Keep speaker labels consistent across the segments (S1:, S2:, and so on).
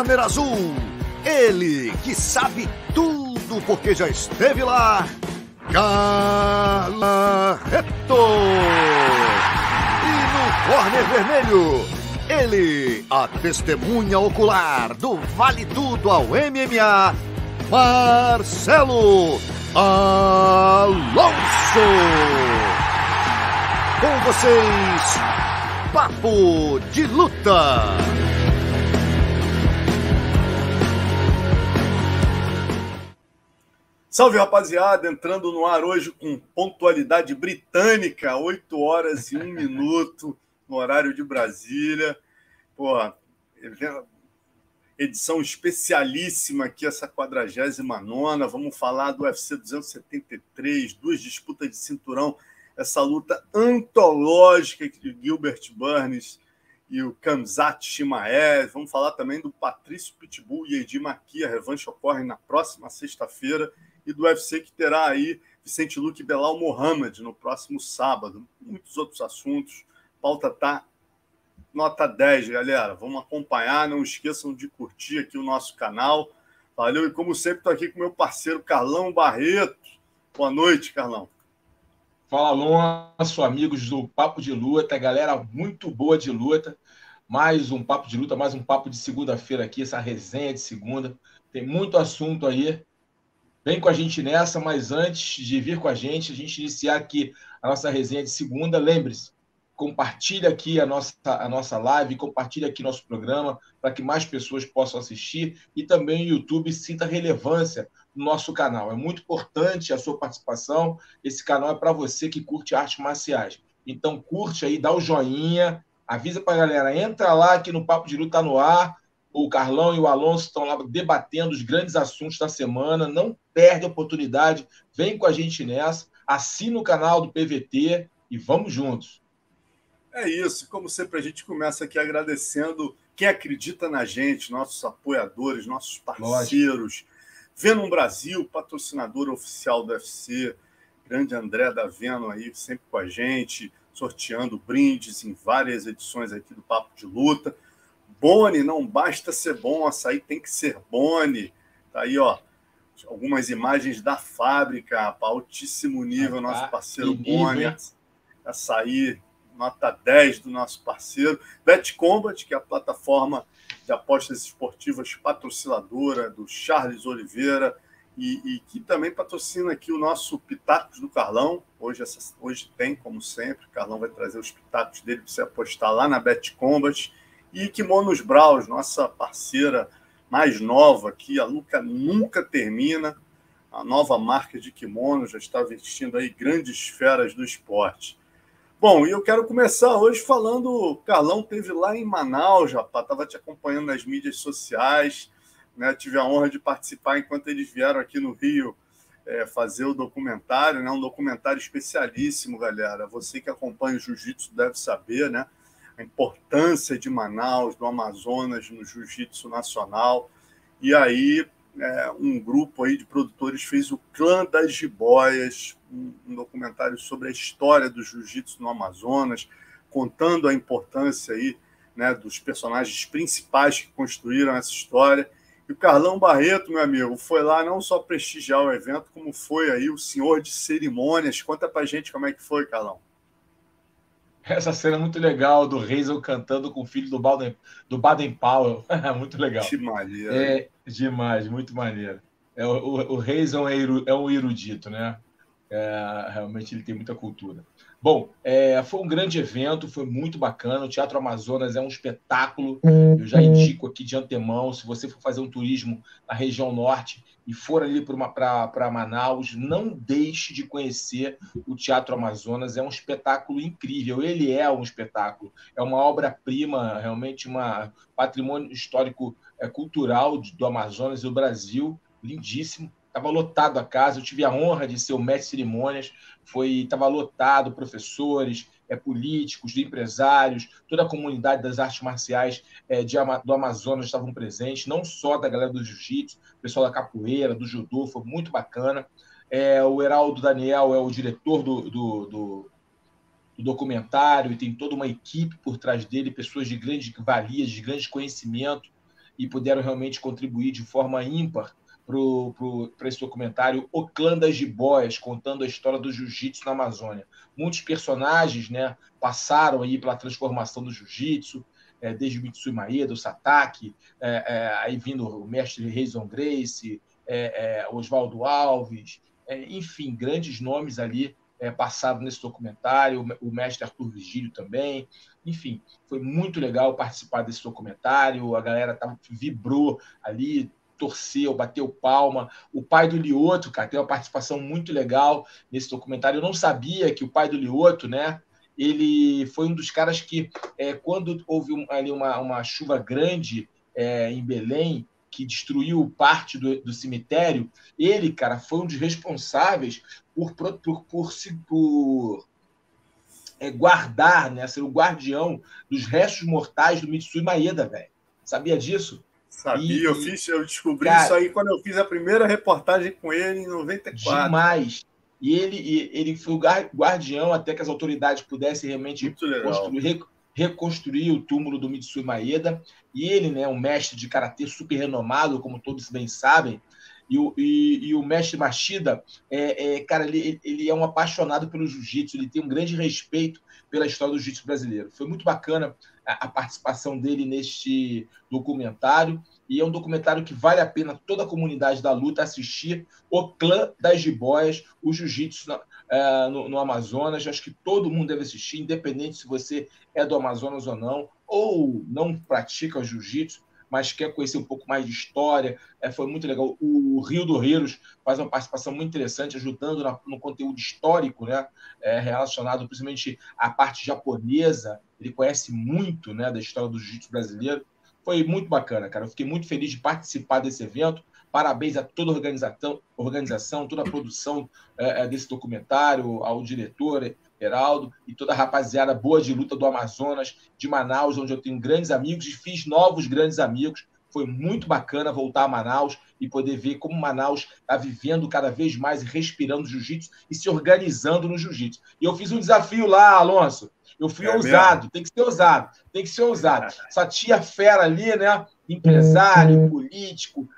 S1: corner azul. Ele que sabe tudo porque já esteve lá. Carleto. E no corner vermelho, ele, a testemunha ocular do Vale Tudo ao MMA, Marcelo Alonso. Com vocês, Papo de Luta.
S2: Salve rapaziada, entrando no ar hoje com pontualidade britânica, 8 horas e 1 minuto no horário de Brasília. Porra, edição especialíssima aqui, essa 49. Vamos falar do UFC 273, duas disputas de cinturão, essa luta antológica de Gilbert Burns e o Kamzat Shimaev. Vamos falar também do Patrício Pitbull e Edir Maqui. A revanche ocorre na próxima sexta-feira e do UFC que terá aí Vicente Luque Belal Mohamed no próximo sábado. Muitos outros assuntos. A pauta tá nota 10, galera. Vamos acompanhar. Não esqueçam de curtir aqui o nosso canal. Valeu. E como sempre, estou aqui com meu parceiro Carlão Barreto. Boa noite, Carlão.
S3: Fala, Alonso, amigos do Papo de Luta, galera muito boa de luta. Mais um Papo de Luta, mais um Papo de segunda-feira aqui, essa resenha de segunda. Tem muito assunto aí. Vem com a gente nessa, mas antes de vir com a gente, a gente iniciar aqui a nossa resenha de segunda, lembre-se, compartilha aqui a nossa, a nossa live, compartilha aqui nosso programa para que mais pessoas possam assistir e também o YouTube sinta relevância no nosso canal. É muito importante a sua participação. Esse canal é para você que curte artes marciais. Então curte aí, dá o joinha, avisa para a galera, entra lá que no Papo de Luta tá no ar. O Carlão e o Alonso estão lá debatendo os grandes assuntos da semana. Não perde a oportunidade, vem com a gente nessa. Assina o canal do PVT e vamos juntos.
S2: É isso. Como sempre, a gente começa aqui agradecendo quem acredita na gente, nossos apoiadores, nossos parceiros. Venom Brasil, patrocinador oficial do UFC. Grande André da Venom aí, sempre com a gente, sorteando brindes em várias edições aqui do Papo de Luta. Boni, não basta ser bom, açaí tem que ser Boni. Tá aí, ó. Algumas imagens da fábrica, altíssimo nível, nosso parceiro Boni. Açaí nota 10 do nosso parceiro. Bet Combat, que é a plataforma de apostas esportivas patrocinadora do Charles Oliveira e, e, que também patrocina aqui o nosso Pitacos do Carlão. Hoje, essa, hoje tem, como sempre, o Carlão vai trazer os pitacos dele para você apostar lá na Bet Combat. E Kimonos Braus, nossa parceira mais nova aqui, a Luca nunca termina. A nova marca de kimono já está vestindo aí grandes feras do esporte. Bom, e eu quero começar hoje falando. O Carlão teve lá em Manaus, rapaz, estava te acompanhando nas mídias sociais, né? Tive a honra de participar enquanto eles vieram aqui no Rio é, fazer o documentário, né? Um documentário especialíssimo, galera. Você que acompanha o Jiu-Jitsu deve saber, né? A importância de Manaus, do Amazonas, no Jiu-Jitsu nacional. E aí é, um grupo aí de produtores fez o Clã das Jiboias, um, um documentário sobre a história do jiu-jitsu no Amazonas, contando a importância aí, né, dos personagens principais que construíram essa história. E o Carlão Barreto, meu amigo, foi lá não só prestigiar o evento, como foi aí o senhor de cerimônias. Conta pra gente como é que foi, Carlão.
S3: Essa cena é muito legal do Hazel cantando com o filho do Baden, do Baden Powell. muito legal.
S2: Que maneiro.
S3: É demais, muito maneiro. É, o, o, o Hazel é, é um erudito, né? É, realmente ele tem muita cultura. Bom, é, foi um grande evento, foi muito bacana. O Teatro Amazonas é um espetáculo. Eu já indico aqui de antemão, se você for fazer um turismo na região norte e for ali para Manaus, não deixe de conhecer o Teatro Amazonas. É um espetáculo incrível. Ele é um espetáculo. É uma obra-prima, realmente um patrimônio histórico é, cultural do Amazonas e do Brasil. Lindíssimo estava lotado a casa. Eu tive a honra de ser o mestre de cerimônias. Foi estava lotado, professores, é, políticos, empresários, toda a comunidade das artes marciais é, de, do Amazonas estavam presentes, não só da galera do jiu-jitsu, pessoal da capoeira, do judô, foi muito bacana. É, o Heraldo Daniel é o diretor do, do, do, do documentário e tem toda uma equipe por trás dele, pessoas de grande valia, de grande conhecimento e puderam realmente contribuir de forma ímpar para esse documentário O Clã das Jiboias, contando a história do jiu-jitsu na Amazônia. Muitos personagens né, passaram aí pela transformação do jiu-jitsu, é, desde o Mitsui Maeda, o Satake, é, é, aí vindo o mestre Reison Grace, é, é, Oswaldo Alves, é, enfim, grandes nomes ali passaram nesse documentário, o mestre Arthur Vigílio também. Enfim, foi muito legal participar desse documentário, a galera tava, vibrou ali, torceu, bateu palma. O pai do Lioto, cara, tem uma participação muito legal nesse documentário. Eu não sabia que o pai do Lioto, né? Ele foi um dos caras que, é, quando houve um, ali uma, uma chuva grande é, em Belém, que destruiu parte do, do, cemitério, ele, cara, foi um dos responsáveis por, por, por, por, por é, guardar, né, ser o guardião dos restos mortais do Mitsui Maeda, velho. Sabia disso?
S2: Sabia, e, eu, fiz, eu descobri cara, isso aí quando eu fiz a primeira reportagem com ele em 94.
S3: Demais. E ele, ele foi o guardião até que as autoridades pudessem realmente construir, reconstruir o túmulo do Mitsui Maeda. E ele, né, um mestre de karatê super renomado, como todos bem sabem, e o, e, e o mestre Machida, é, é, cara, ele, ele é um apaixonado pelo jiu-jitsu, ele tem um grande respeito pela história do jiu-jitsu brasileiro. Foi muito bacana a, participação dele neste documentário, e é um documentário que vale a pena toda a comunidade da luta assistir. O clã das jiboias, o jiu-jitsu é, no, no Amazonas. Acho que todo mundo deve assistir, independente se você é do Amazonas ou não, ou não pratica jiu-jitsu mas quer conhecer um pouco mais de história. É, foi muito legal. O Rio do Reiros faz uma participação muito interessante, ajudando na, no conteúdo histórico, né? É, relacionado principalmente à parte japonesa. Ele conhece muito né, da história do jiu-jitsu brasileiro. Foi muito bacana, cara. Eu fiquei muito feliz de participar desse evento. Parabéns a toda a organização, organização toda a produção é, é desse documentário, ao diretor, Heraldo e toda a rapaziada boa de luta do Amazonas, de Manaus, onde eu tenho grandes amigos e fiz novos grandes amigos. Foi muito bacana voltar a Manaus e poder ver como Manaus está vivendo cada vez mais e respirando jiu-jitsu e se organizando no jiu-jitsu. E eu fiz um desafio lá, Alonso. Eu fui é ousado, mesmo? tem que ser ousado, tem que ser ousado. Essa tia fera ali, né? Empresário, político,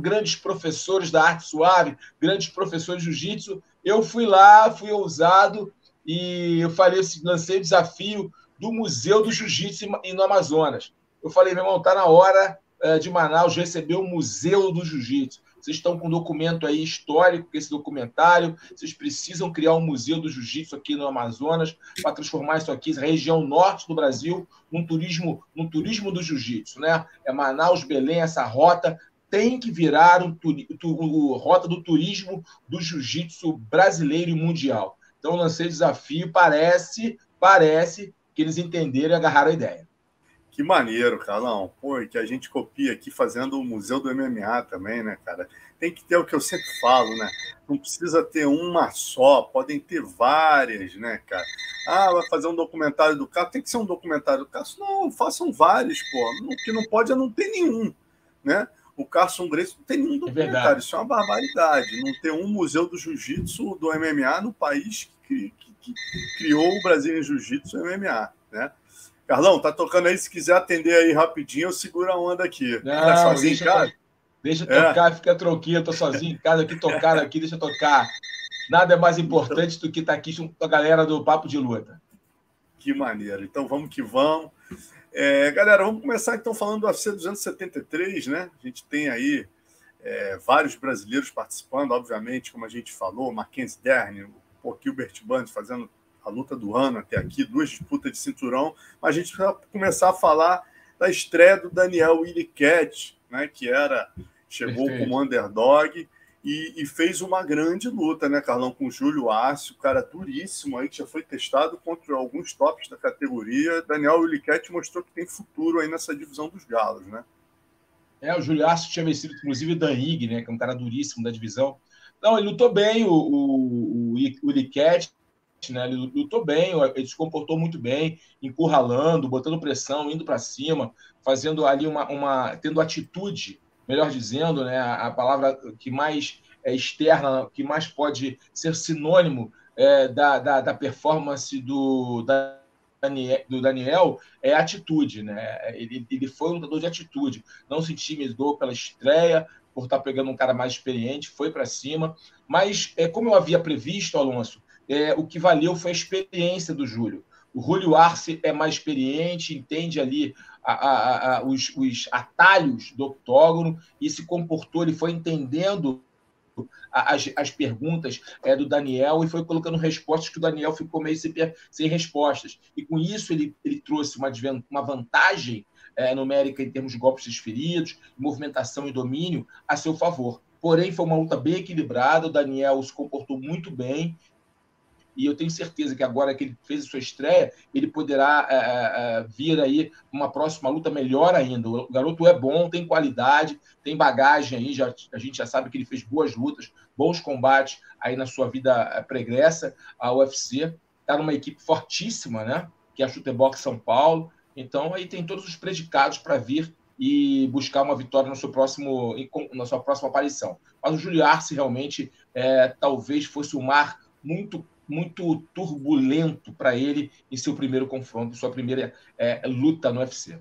S3: grandes professores da arte suave, grandes professores de jiu-jitsu. Eu fui lá, fui ousado e eu falei assim, lancei o desafio do Museu do Jiu-Jitsu no Amazonas. Eu falei, meu irmão, tá na hora uh, de Manaus receber o Museu do Jiu-Jitsu. Vocês estão com um documento aí histórico, esse documentário. Vocês precisam criar um museu do jiu-jitsu aqui no Amazonas para transformar isso aqui, região norte do Brasil, num turismo, num turismo do jiu-jitsu, né? É Manaus, Belém, essa rota tem que virar um, um, rota do turismo do jiu-jitsu brasileiro e mundial. Então, lancei desafio, parece, parece que eles entenderam e agarraram a ideia.
S2: Que maneiro, Carlão. Pô, que a gente copia aqui fazendo o Museu do MMA também, né, cara? Tem que ter o que eu sempre falo, né? Não precisa ter uma só, podem ter várias, né, cara? Ah, vai fazer um documentário do caso, tem que ser um documentário do caso. Não, façam vários, pô. O que não pode é não ter nenhum, né? O Carson Grace não tem nenhum é documentário. É isso é uma barbaridade. Não ter um museu do jiu-jitsu, do MMA, no país que, que, que criou o Brasil em jiu-jitsu e MMA. Né? Carlão, tá tocando aí. Se quiser atender aí rapidinho, eu seguro a onda aqui.
S3: Não, tá sozinho deixa, em casa? Deixa é. tocar, fica tranquilo. Tô sozinho em casa aqui, tocar aqui, deixa tocar. Nada é mais importante do que estar tá aqui junto com a galera do Papo de Luta.
S2: Que maneiro. Então vamos que vamos. É, galera, vamos começar então falando do UFC 273, né? A gente tem aí é, vários brasileiros participando, obviamente, como a gente falou, Mackenzie Dern, o Gilbert Band fazendo a luta do ano até aqui, duas disputas de cinturão, mas a gente vai começar a falar da estreia do Daniel Willicat, né? Que era chegou Perfeito. como underdog e, e, fez uma grande luta, né, Carlão, com o Júlio Arce, o cara duríssimo aí, que já foi testado contra alguns tops da categoria. Daniel Williquete mostrou que tem futuro aí nessa divisão dos galos, né?
S3: É, o Júlio Arce tinha vencido, inclusive, o Dan Higg, né, que é um cara duríssimo da divisão. Não, ele lutou bem, o, o, o Williquete, né, ele lutou bem, ele se comportou muito bem, encurralando, botando pressão, indo para cima, fazendo ali uma, uma, tendo atitude melhor dizendo, né, a palavra que mais é externa, que mais pode ser sinônimo é, da, da, da, performance do Daniel, do Daniel é atitude, né? Ele, ele foi um lutador de atitude, não se intimidou pela estreia, por estar pegando um cara mais experiente, foi para cima. Mas, é, como eu havia previsto, Alonso, é, o que valeu foi a experiência do Júlio. O Julio Arce é mais experiente, entende ali a, a, os, os, atalhos do octógono e se comportou, ele foi entendendo as, as perguntas é, do Daniel e foi colocando respostas que o Daniel ficou meio sem, sem respostas. E com isso ele, ele trouxe uma, uma vantagem é, numérica em termos de golpes desferidos, movimentação e domínio a seu favor. Porém, foi uma luta bem equilibrada, o Daniel se comportou muito bem e eu tenho certeza que agora que ele fez a sua estreia, ele poderá é, é, vir aí uma próxima luta melhor ainda. O garoto é bom, tem qualidade, tem bagagem aí, já, a gente já sabe que ele fez boas lutas, bons combates aí na sua vida pregressa, a UFC. Está numa equipe fortíssima, né? Que é a Chutebox São Paulo. Então, aí tem todos os predicados para vir e buscar uma vitória no seu próximo, na sua próxima aparição. Mas o Julio Arce realmente é, talvez fosse um mar muito muito turbulento para ele em seu primeiro confronto, sua primeira é, luta no UFC.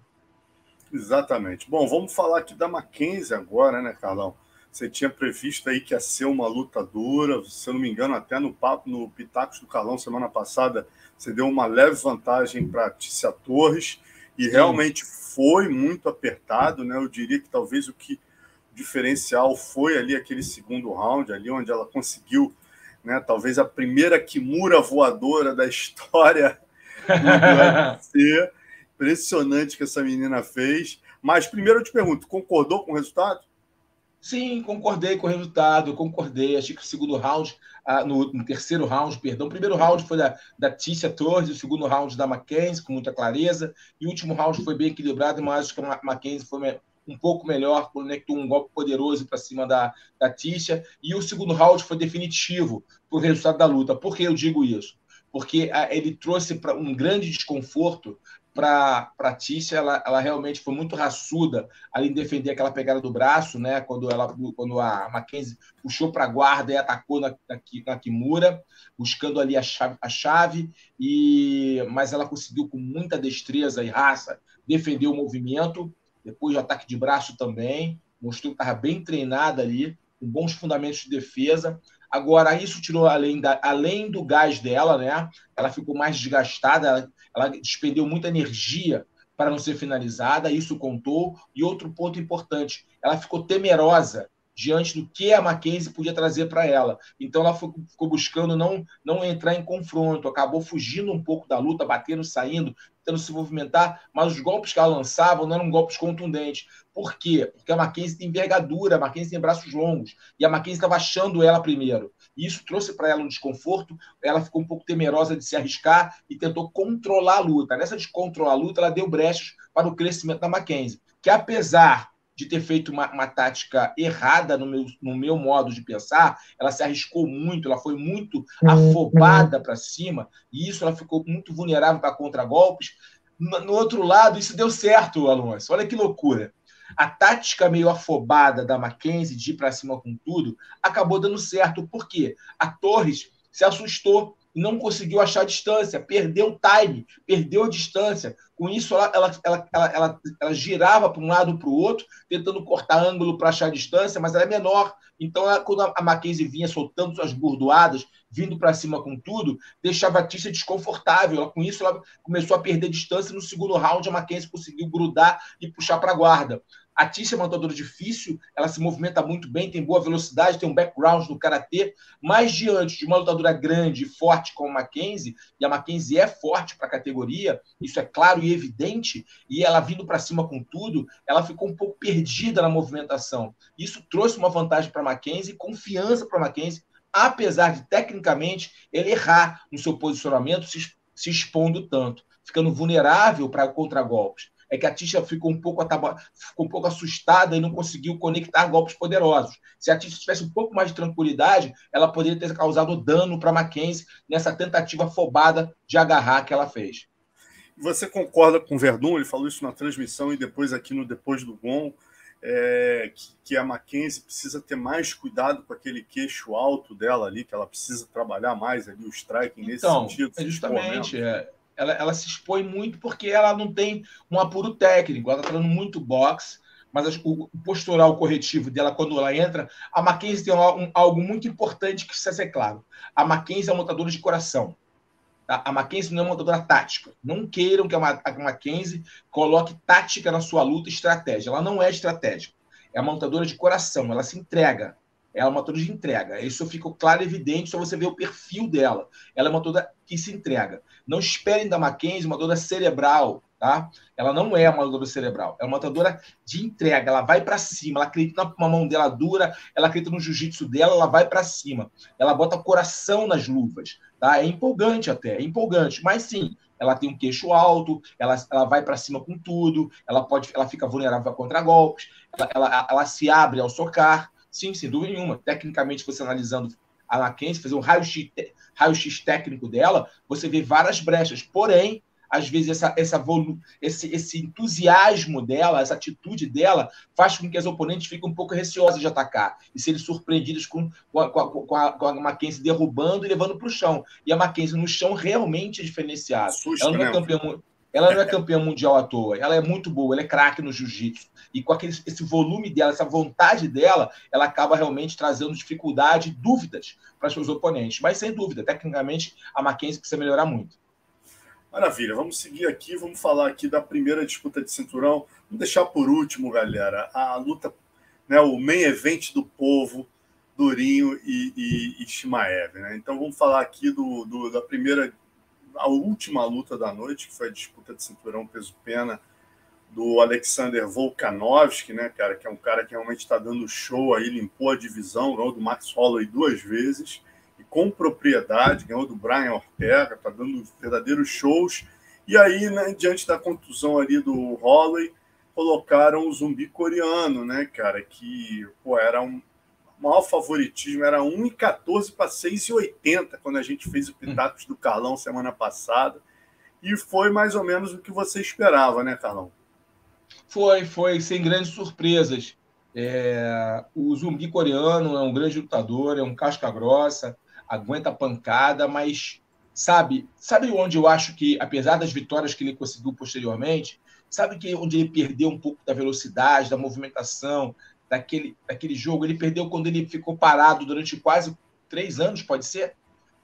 S2: Exatamente. Bom, vamos falar aqui da Mackenzie agora, né, Carlão? Você tinha previsto aí que ia ser uma luta dura, se eu não me engano, até no papo no Pitacos do Carlão semana passada, você deu uma leve vantagem para Tícia Torres e Sim. realmente foi muito apertado, né? Eu diria que talvez o que diferencial foi ali aquele segundo round, ali onde ela conseguiu né? Talvez a primeira Kimura voadora da história do UFC. Impressionante que essa menina fez. Mas primeiro eu te pergunto, concordou com o resultado?
S3: Sim, concordei com o resultado, concordei. Achei que o segundo round, ah, no, no, terceiro round, perdão, o primeiro round foi da, da Tícia Torres, o segundo round da Mackenzie, com muita clareza, e o último round foi bem equilibrado, mas acho que a Mackenzie foi um pouco melhor, conectou um golpe poderoso para cima da, da Tisha. E o segundo round foi definitivo para o resultado da luta. Por que eu digo isso? Porque a, ele trouxe para um grande desconforto para a Tisha. Ela, ela realmente foi muito raçuda ali em defender aquela pegada do braço, né? Quando, ela, quando a Mackenzie puxou para a guarda e atacou na, na, na Kimura, buscando ali a chave, a chave e, mas ela conseguiu com muita destreza e raça defender o movimento depois de ataque de braço também, mostrou que estava bem treinada ali, com bons fundamentos de defesa. Agora, isso tirou além, da, além do gás dela, né? Ela ficou mais desgastada, ela, ela despendeu muita energia para não ser finalizada, isso contou. E outro ponto importante, ela ficou temerosa diante do que a Mackenzie podia trazer para ela. Então ela ficou buscando não, não entrar em confronto, acabou fugindo um pouco da luta, batendo, saindo, tentando se movimentar, mas os golpes que ela lançava não eram golpes contundentes. Por quê? Porque a Mackenzie tem envergadura, a Mackenzie tem braços longos, e a Mackenzie estava achando ela primeiro. E isso trouxe para ela um desconforto, ela ficou um pouco temerosa de se arriscar e tentou controlar a luta. Nessa de controlar a luta, ela deu brechas para o crescimento da Mackenzie, que apesar de ter feito uma, uma tática errada no meu, no meu modo de pensar, ela se arriscou muito, ela foi muito afobada para cima, e isso ela ficou muito vulnerável para contragolpes. No, no outro lado, isso deu certo, Alonso. Olha que loucura. A tática meio afobada da Mackenzie de ir para cima com tudo acabou dando certo. Por quê? A Torres se assustou não conseguiu achar a distância, perdeu o time, perdeu a distância. Com isso, ela, ela, ela, ela, ela girava para um lado para o outro, tentando cortar ângulo para achar distância, mas ela é menor. Então, quando a Mackenzie vinha soltando suas burdoadas, vindo para cima com tudo, deixava a Tícia desconfortável. Ela, com isso, ela começou a perder distância. No segundo round, a Mackenzie conseguiu grudar e puxar para a guarda. A Tícia é uma lutadora difícil, ela se movimenta muito bem, tem boa velocidade, tem um background no karatê, mas diante de uma lutadora grande e forte como a Mackenzie, e a Mackenzie é forte para a categoria, isso é claro e evidente, e ela vindo para cima com tudo, ela ficou um pouco perdida na movimentação. Isso trouxe uma vantagem para Mackenzie, confiança para Mackenzie, apesar de tecnicamente ele errar no seu posicionamento, se, se expondo tanto, ficando vulnerável para contragolpes é que a Tisha ficou um pouco, ficou um pouco assustada e não conseguiu conectar golpes poderosos. Se a Tisha tivesse um pouco mais de tranquilidade, ela poderia ter causado dano para Mackenzie nessa tentativa afobada de agarrar que ela fez.
S2: Você concorda com o Verdun? Ele falou isso na transmissão e depois aqui no Depois do Gon, é, que, que, a Mackenzie precisa ter mais cuidado com aquele queixo alto dela ali, que ela precisa trabalhar mais ali o striking nesse
S3: então,
S2: sentido.
S3: É justamente, é, ela, ela se expõe muito porque ela não tem um apuro técnico, ela está treinando muito boxe, mas o postural corretivo dela, quando ela entra, a Mackenzie tem um, algo muito importante que precisa ser claro. A Mackenzie é uma montadora de coração. A Mackenzie não é uma montadora tática. Não queiram que a Mackenzie coloque tática na sua luta estratégia. Ela não é estratégica. É uma montadora de coração. Ela se entrega. Ela é uma montadora de entrega. Isso fica claro e evidente só você ver o perfil dela. Ela é uma montadora que se entrega. Não esperem da Mackenzie uma montadora cerebral, tá? Ela não é uma lutadora cerebral, é uma lutadora de entrega, ela vai para cima, ela acredita na mão dela dura, ela acredita no jiu-jitsu dela, ela vai para cima. Ela bota coração nas luvas, tá? É empolgante até, é empolgante, mas sim, ela tem um queixo alto, ela, ela vai para cima com tudo, ela pode, ela fica vulnerável contra golpes, ela, ela, ela se abre ao socar, sim, sem dúvida nenhuma. Tecnicamente, você analisando a Mackenzie, fazer um raio-x raio técnico dela, você vê várias brechas, porém às vezes essa, essa volu esse, esse entusiasmo dela, essa atitude dela, faz com que as oponentes fiquem um pouco receosas de atacar e serem surpreendidas com, com, a, com, a, com a Mackenzie derrubando e levando para o chão. E a Mackenzie no chão realmente é diferenciada. ela não é campeã, ela não é campeã mundial à toa, ela é muito boa, ela é craque no jiu-jitsu. E com aquele, esse volume dela, essa vontade dela, ela acaba realmente trazendo dificuldade, dúvidas para seus oponentes. Mas sem dúvida, tecnicamente, a Mackenzie precisa melhorar muito.
S2: Maravilha, vamos seguir aqui, vamos falar aqui da primeira disputa de cinturão. Vamos deixar por último, galera, a luta, né, o main event do povo, Durinho e, e, e Shimaev. Né? Então vamos falar aqui do, do, da primeira, a última luta da noite, que foi a disputa de cinturão peso-pena do Alexander Volkanovski, né, cara, que é um cara que realmente está dando show aí, limpou a divisão, do Max Holloway duas vezes com propriedade, ganhou do Brian Ortega, está dando verdadeiros shows. E aí, né, diante da contusão ali do Holloway, colocaram o zumbi coreano, né, cara, que pô, era um maior favoritismo, era 1,14 para 6,80 quando a gente fez o Pitacos do Carlão semana passada. E foi mais ou menos o que você esperava, né, Carlão?
S3: Foi, foi, sem grandes surpresas. É, o zumbi coreano é um grande lutador, é um casca grossa, aguenta pancada, mas sabe, sabe onde eu acho que, apesar das vitórias que ele conseguiu posteriormente, sabe que onde ele perdeu um pouco da velocidade, da movimentação, daquele, daquele jogo, ele perdeu quando ele ficou parado durante quase três anos, pode ser?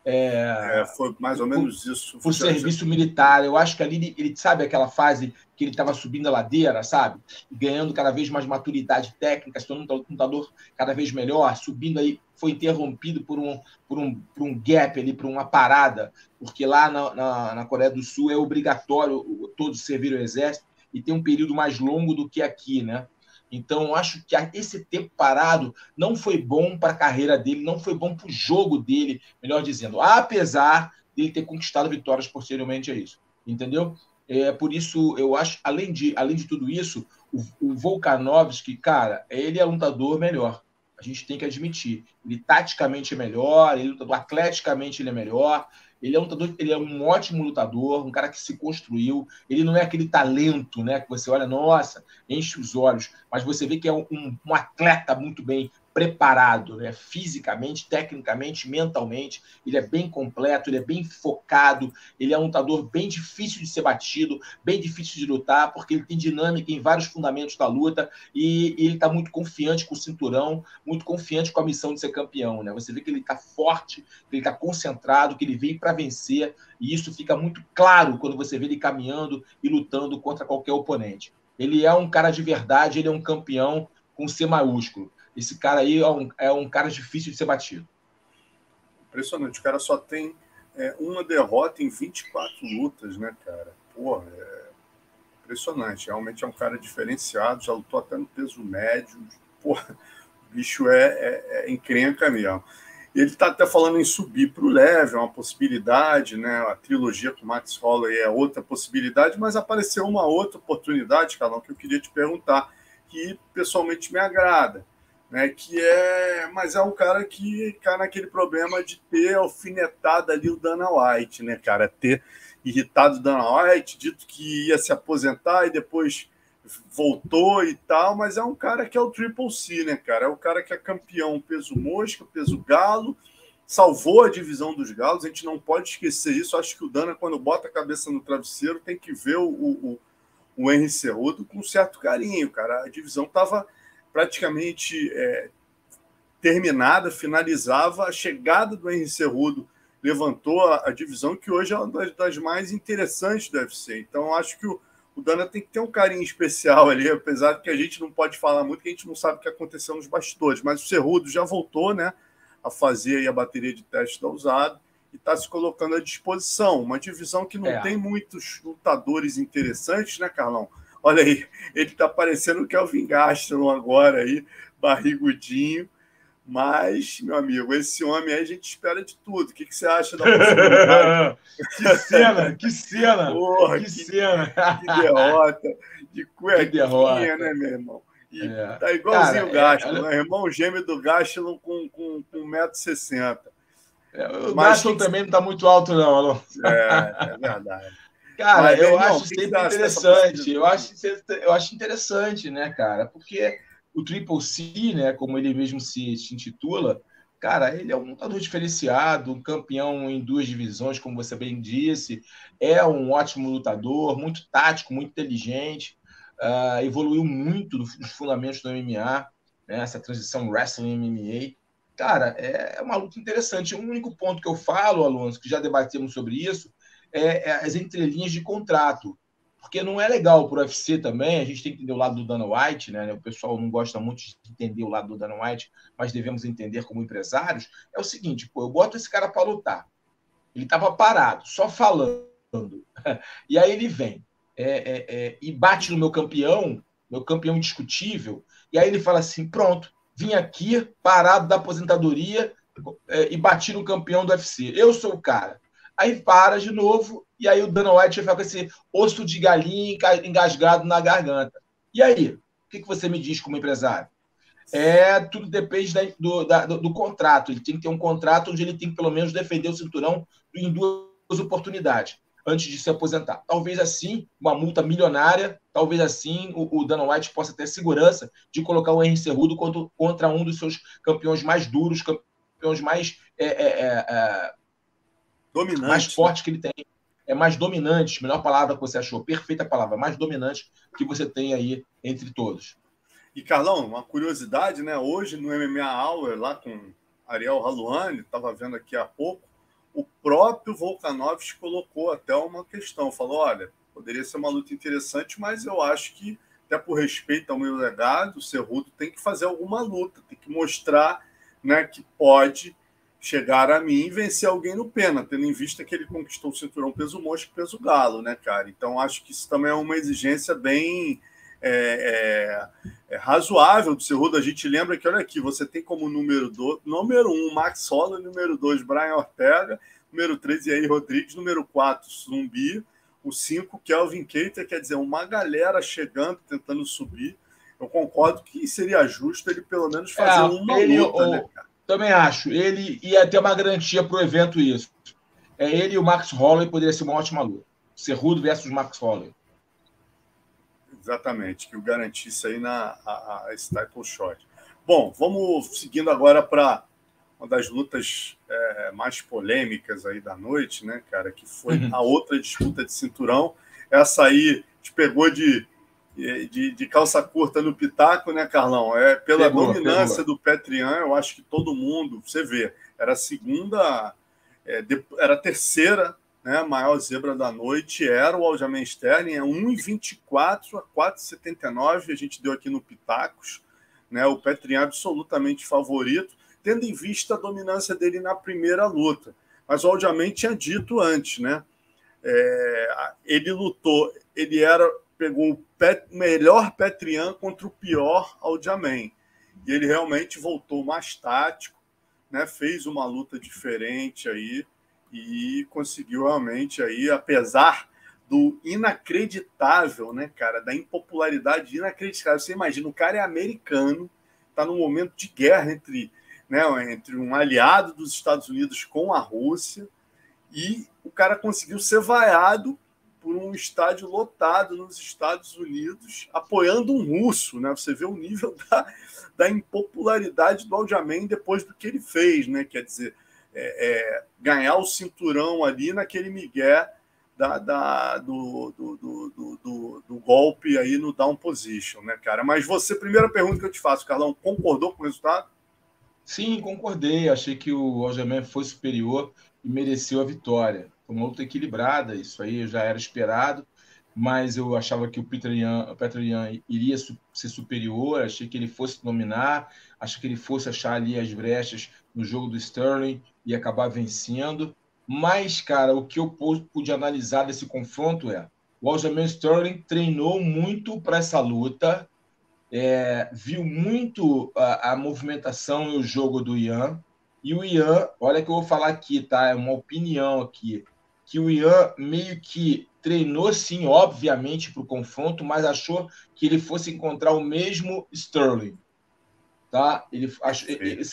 S2: É, é, foi mais ou menos isso.
S3: Por serviço militar. Eu acho que ali ele, ele sabe aquela fase que ele estava subindo a ladeira, sabe? Ganhando cada vez mais maturidade técnica, se tornando um lutador cada vez melhor, subindo aí, foi interrompido por um, por um, por um gap ali, por uma parada, porque lá na, na, na Coreia do Sul é obrigatório todos servir o exército e tem um período mais longo do que aqui, né? Então, acho que esse tempo parado não foi bom para a carreira dele, não foi bom para o jogo dele, melhor dizendo, apesar dele ter conquistado vitórias posteriormente a isso. Entendeu? É, por isso, eu acho, além de, além de tudo isso, o, o Volkanovski, cara, ele é um lutador melhor. A gente tem que admitir. Ele taticamente é melhor, ele lutador atleticamente ele é melhor, ele é um lutador, ele é um ótimo lutador, um cara que se construiu. Ele não é aquele talento, né? Que você olha, nossa, enche os olhos, mas você vê que é um, um atleta muito bem preparado, né? fisicamente, tecnicamente, mentalmente. Ele é bem completo, ele é bem focado, ele é um lutador bem difícil de ser batido, bem difícil de lutar, porque ele tem dinâmica em vários fundamentos da luta e, e ele está muito confiante com o cinturão, muito confiante com a missão de ser campeão. Né? Você vê que ele está forte, que ele está concentrado, que ele veio para vencer, e isso fica muito claro quando você vê ele caminhando e lutando contra qualquer oponente. Ele é um cara de verdade, ele é um campeão com C maiúsculo. Esse cara aí é um, é um cara difícil de ser batido.
S2: Impressionante. O cara só tem é, uma derrota em 24 lutas, né, cara? Porra, é impressionante. Realmente é um cara diferenciado, já lutou até no peso médio. Porra, o bicho é, é, é encrenca mesmo. Ele está até falando em subir para o leve, é uma possibilidade, né? A trilogia com o Max Holloway é outra possibilidade, mas apareceu uma outra oportunidade, Carlão, que eu queria te perguntar, que pessoalmente me agrada né? Que é, mas é um cara que cai naquele problema de ter alfinetado ali o Dana White, né, cara? Ter irritado o Dana White, dito que ia se aposentar e depois voltou e tal, mas é um cara que é o Triple C, né, cara? É o cara que é campeão peso mosca, peso galo, salvou a divisão dos Galos, a gente não pode esquecer isso. Acho que o Dana, quando bota a cabeça no travesseiro, tem que ver o, o, o Henry Cerrudo com certo carinho, cara. A divisão estava praticamente é, terminada, finalizava. A chegada do Henry Cerrudo levantou a, a, divisão, que hoje é uma das, das, mais interessantes do UFC. Então, acho que o, o Dana tem que ter um carinho especial ali, apesar de que a gente não pode falar muito, que a gente não sabe o que aconteceu nos bastidores. Mas o Cerrudo já voltou né, a fazer a bateria de teste da usada e está se colocando à disposição. Uma divisão que não é. tem muitos lutadores interessantes, né, Carlão? Olha aí, ele está parecendo o Kelvin Gastelum agora aí, barrigudinho. Mas, meu amigo, esse homem aí a gente espera de tudo. O que, que você acha da
S3: possibilidade? que cena, que cena! Porra, que, que cena!
S2: Que derrota! De cuequinha, né, meu irmão? E é. tá igualzinho Cara, o Gastelum, é, né? irmão gêmeo do Gastelum com, com, com 1,60m.
S3: É, o Gastelum que... também não está muito alto, não, Alonso.
S2: É, é verdade.
S3: Cara, Mas, eu acho sempre interessante. Eu acho, eu acho interessante, né, cara? Porque o Triple C, né, como ele mesmo se, se intitula, cara, ele é um lutador diferenciado, um campeão em duas divisões, como você bem disse, é um ótimo lutador, muito tático, muito inteligente, uh, evoluiu muito nos fundamentos do MMA, né, essa transição wrestling-MMA. Cara, é uma luta interessante. O único ponto que eu falo, Alonso, que já debatemos sobre isso, é, é as entrelinhas de contrato porque não é legal para o UFC também, a gente tem que entender o lado do Dana White, né? O pessoal não gosta muito de entender o lado do Dana White, mas devemos entender como empresários. É o seguinte, pô, eu boto esse cara para lutar. Ele estava parado, só falando. E aí ele vem é, é, é, e bate no meu campeão, meu campeão indiscutível, e aí ele fala assim: pronto, vim aqui parado da aposentadoria é, e bati no campeão do UFC. Eu sou o cara. Aí para de novo, e aí o Dana White vai ficar com esse osso de galinha engasgado na garganta. E aí? O que, que você me diz como empresário? É, tudo depende da, do, da, do, do, contrato. Ele tem que ter um contrato onde ele tem que, pelo menos, defender o cinturão em duas oportunidades antes de se aposentar. Talvez assim, uma multa milionária, talvez assim o, o Dana White possa ter segurança de colocar o Henry Cerrudo contra, contra um dos seus campeões mais duros, campeões mais é, é, é, é dominante, mais forte que ele tem. É mais dominante, melhor palavra que você achou, perfeita palavra, mais dominante que você tem aí entre todos.
S2: E Carlão, uma curiosidade, né? Hoje no MMA Hour, lá com Ariel Haluani, estava vendo aqui há pouco, o próprio Volkanovski colocou até uma questão. Falou: olha, poderia ser uma luta interessante, mas eu acho que, até por respeito ao meu legado, o Cerrudo tem que fazer alguma luta, tem que mostrar né, que pode chegar a mim e vencer alguém no pena, tendo em vista que ele conquistou o cinturão peso mosca e peso galo, né, cara? Então acho que isso também é uma exigência bem é, é, é razoável do Cerrudo. A gente lembra que, olha aqui, você tem como número do, número um, Max Holloway, número dois, Brian Ortega, número três, Yair Rodrigues, número quatro, Zumbi, o cinco, Kelvin Keita, quer dizer, uma galera chegando, tentando subir. Eu concordo que seria justo ele pelo menos fazer é, uma luta, o... né, cara?
S3: Também acho. Ele ia ter uma garantia para o evento isso. É ele e o Max Holloway poderia ser uma ótima luta. Cerrudo versus Max Holloway.
S2: Exatamente, que o garantisse aí na a, a Staple Shot. Bom, vamos seguindo agora para uma das lutas é, mais polêmicas aí da noite, né, cara? Que foi uhum. a outra disputa de cinturão. Essa aí te pegou de de, de, calça curta no Pitaco, né, Carlão? É pela pegou, dominância pegou. do Petrian, eu acho que todo mundo, você vê, era a segunda, é, de, era a terceira, né, maior zebra da noite, era o Aljamain Sterling, é 1,24 a 4,79, a gente deu aqui no Pitacos, né, o Petrian absolutamente favorito, tendo em vista a dominância dele na primeira luta. Mas o Aljamain tinha dito antes, né, é, ele lutou, ele era pegou o pet, melhor Petrian contra o pior Aldiaman. E ele realmente voltou mais tático, né? fez uma luta diferente aí e conseguiu realmente aí, apesar do inacreditável, né, cara, da impopularidade inacreditável. Você imagina, o cara é americano, está num momento de guerra entre, né, entre um aliado dos Estados Unidos com a Rússia e o cara conseguiu ser vaiado por um estádio lotado nos Estados Unidos, apoiando um russo, né? Você vê o nível da, da impopularidade do Aljamain depois do que ele fez, né? Quer dizer, é, é, ganhar o cinturão ali naquele migué da, da do, do, do, do, golpe aí no down position, né, cara? Mas você, primeira pergunta que eu te faço, Carlão, concordou com o resultado?
S3: Sim, concordei. Achei que o Aljamain foi superior e mereceu a vitória. Uma luta equilibrada, isso aí já era esperado, mas eu achava que o Peter Yan, o Peter Yan iria ser superior, achei que ele fosse dominar, achei que ele fosse achar ali as brechas no jogo do Sterling e acabar vencendo. Mas, cara, o que eu pude analisar desse confronto é o Aljamain Sterling treinou muito para essa luta, é, viu muito a, a, movimentação e o jogo do Ian. E o Ian, olha que eu vou falar aqui, tá? É uma opinião aqui. Que o Ian meio que treinou, sim, obviamente, para o confronto, mas achou que ele fosse encontrar o mesmo Sterling. Tá? Ele, achou, ele,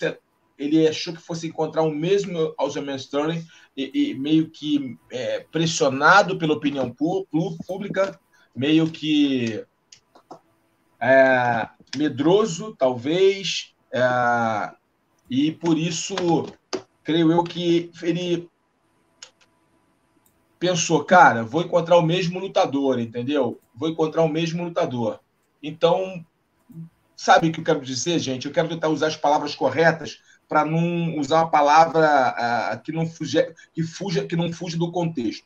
S3: ele achou que fosse encontrar o mesmo Aljamain Sterling e, e meio que é, pressionado pela opinião pública, meio que é, medroso, talvez, é, e por isso creio eu que ele pensou, cara, vou encontrar o mesmo lutador, entendeu? Vou encontrar o mesmo lutador. Então, sabe o que eu quero dizer, gente? Eu quero tentar usar as palavras corretas para não usar uma palavra uh, que não fuja, que fuja, que não fuja do contexto.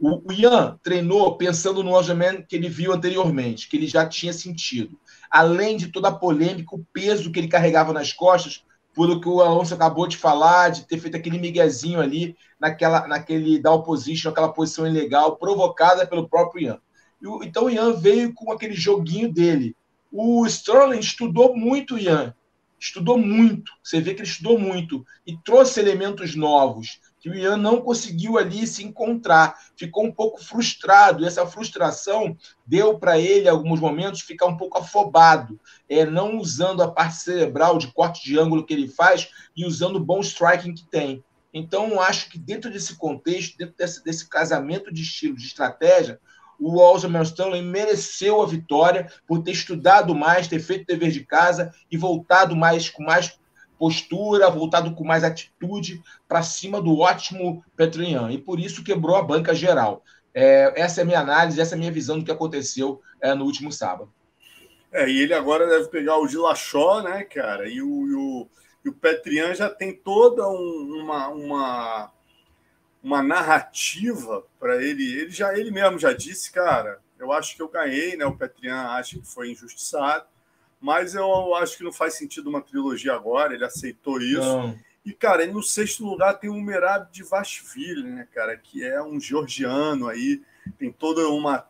S3: O, Ian treinou pensando no Algeman que ele viu anteriormente, que ele já tinha sentido. Além de toda a polêmica, o peso que ele carregava nas costas, pelo que o Alonso acabou de falar, de ter feito aquele miguezinho ali naquela, naquele da opposition, aquela posição ilegal provocada pelo próprio Ian. Então o Ian veio com aquele joguinho dele. O Sterling estudou muito o Ian estudou muito, você vê que ele estudou muito e trouxe elementos novos que o Ian não conseguiu ali se encontrar, ficou um pouco frustrado, e essa frustração deu para ele, em alguns momentos, ficar um pouco afobado, é, não usando a parte cerebral de corte de ângulo que ele faz e usando o bom striking que tem. Então, acho que dentro desse contexto, dentro desse, desse casamento de estilo, de estratégia, o Aljamain Sterling mereceu a vitória por ter estudado mais, ter feito dever de casa e voltado mais com mais postura, voltado com mais atitude para cima do ótimo Petrian. E por isso quebrou a banca geral. É, essa é a minha análise, essa é a minha visão do que aconteceu é, no último sábado.
S2: É, e ele agora deve pegar o Dilachó, né, cara? E o, e o, e o Petrian já tem toda um, uma, uma uma narrativa para ele. Ele já ele mesmo já disse, cara, eu acho que eu ganhei, né? O Petrian acha que foi injustiçado, mas eu acho que não faz sentido uma trilogia agora. Ele aceitou isso. Não. E, cara, no sexto lugar tem o Merab de Vashville, né, cara, que é um georgiano aí, tem toda uma,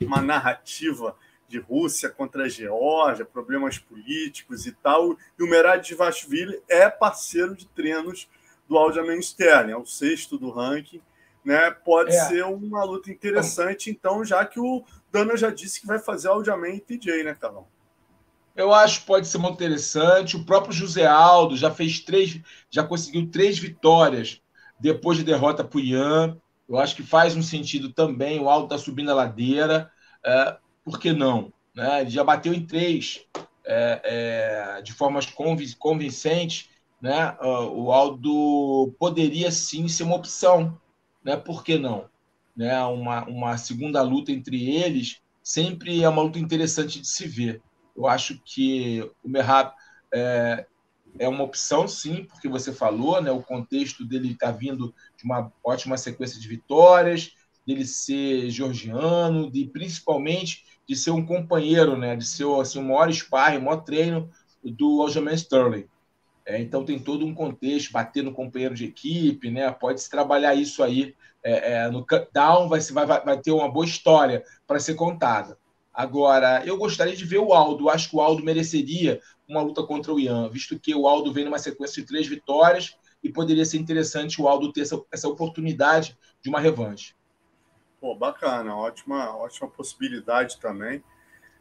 S2: uma narrativa de Rússia contra a Geórgia, problemas políticos e tal. E o Merab de Vashville é parceiro de treinos do Aljamain Sterling, é o sexto do ranking, né? Pode é. ser uma luta interessante, então, já que o Dana já disse que vai fazer Aljamain e TJ, né, Carlão?
S3: Eu acho que pode ser muito interessante. O próprio José Aldo já fez três, já conseguiu três vitórias depois de derrota para o Ian. Eu acho que faz um sentido também. O Aldo está subindo a ladeira. É, por que não? Né? Ele já bateu em três é, é, de formas convincentes né, o Aldo poderia sim ser uma opção, né? Por que não? Né, uma, uma segunda luta entre eles sempre é uma luta interessante de se ver. Eu acho que o Merab é, é uma opção, sim, porque você falou, né, o contexto dele está vindo de uma ótima sequência de vitórias, dele ser georgiano, de principalmente de ser um companheiro, né, de ser assim, o maior sparring, o maior treino do Aljamain Sterling. É, então tem todo um contexto, bater no companheiro de equipe, né? Pode-se trabalhar isso aí é, é, no down, vai, vai, vai ter uma boa história para ser contada. Agora, eu gostaria de ver o Aldo. Acho que o Aldo mereceria uma luta contra o Ian, visto que o Aldo vem numa sequência de três vitórias e poderia ser interessante o Aldo ter essa, essa oportunidade de uma revanche.
S2: Pô, bacana, ótima, ótima possibilidade também.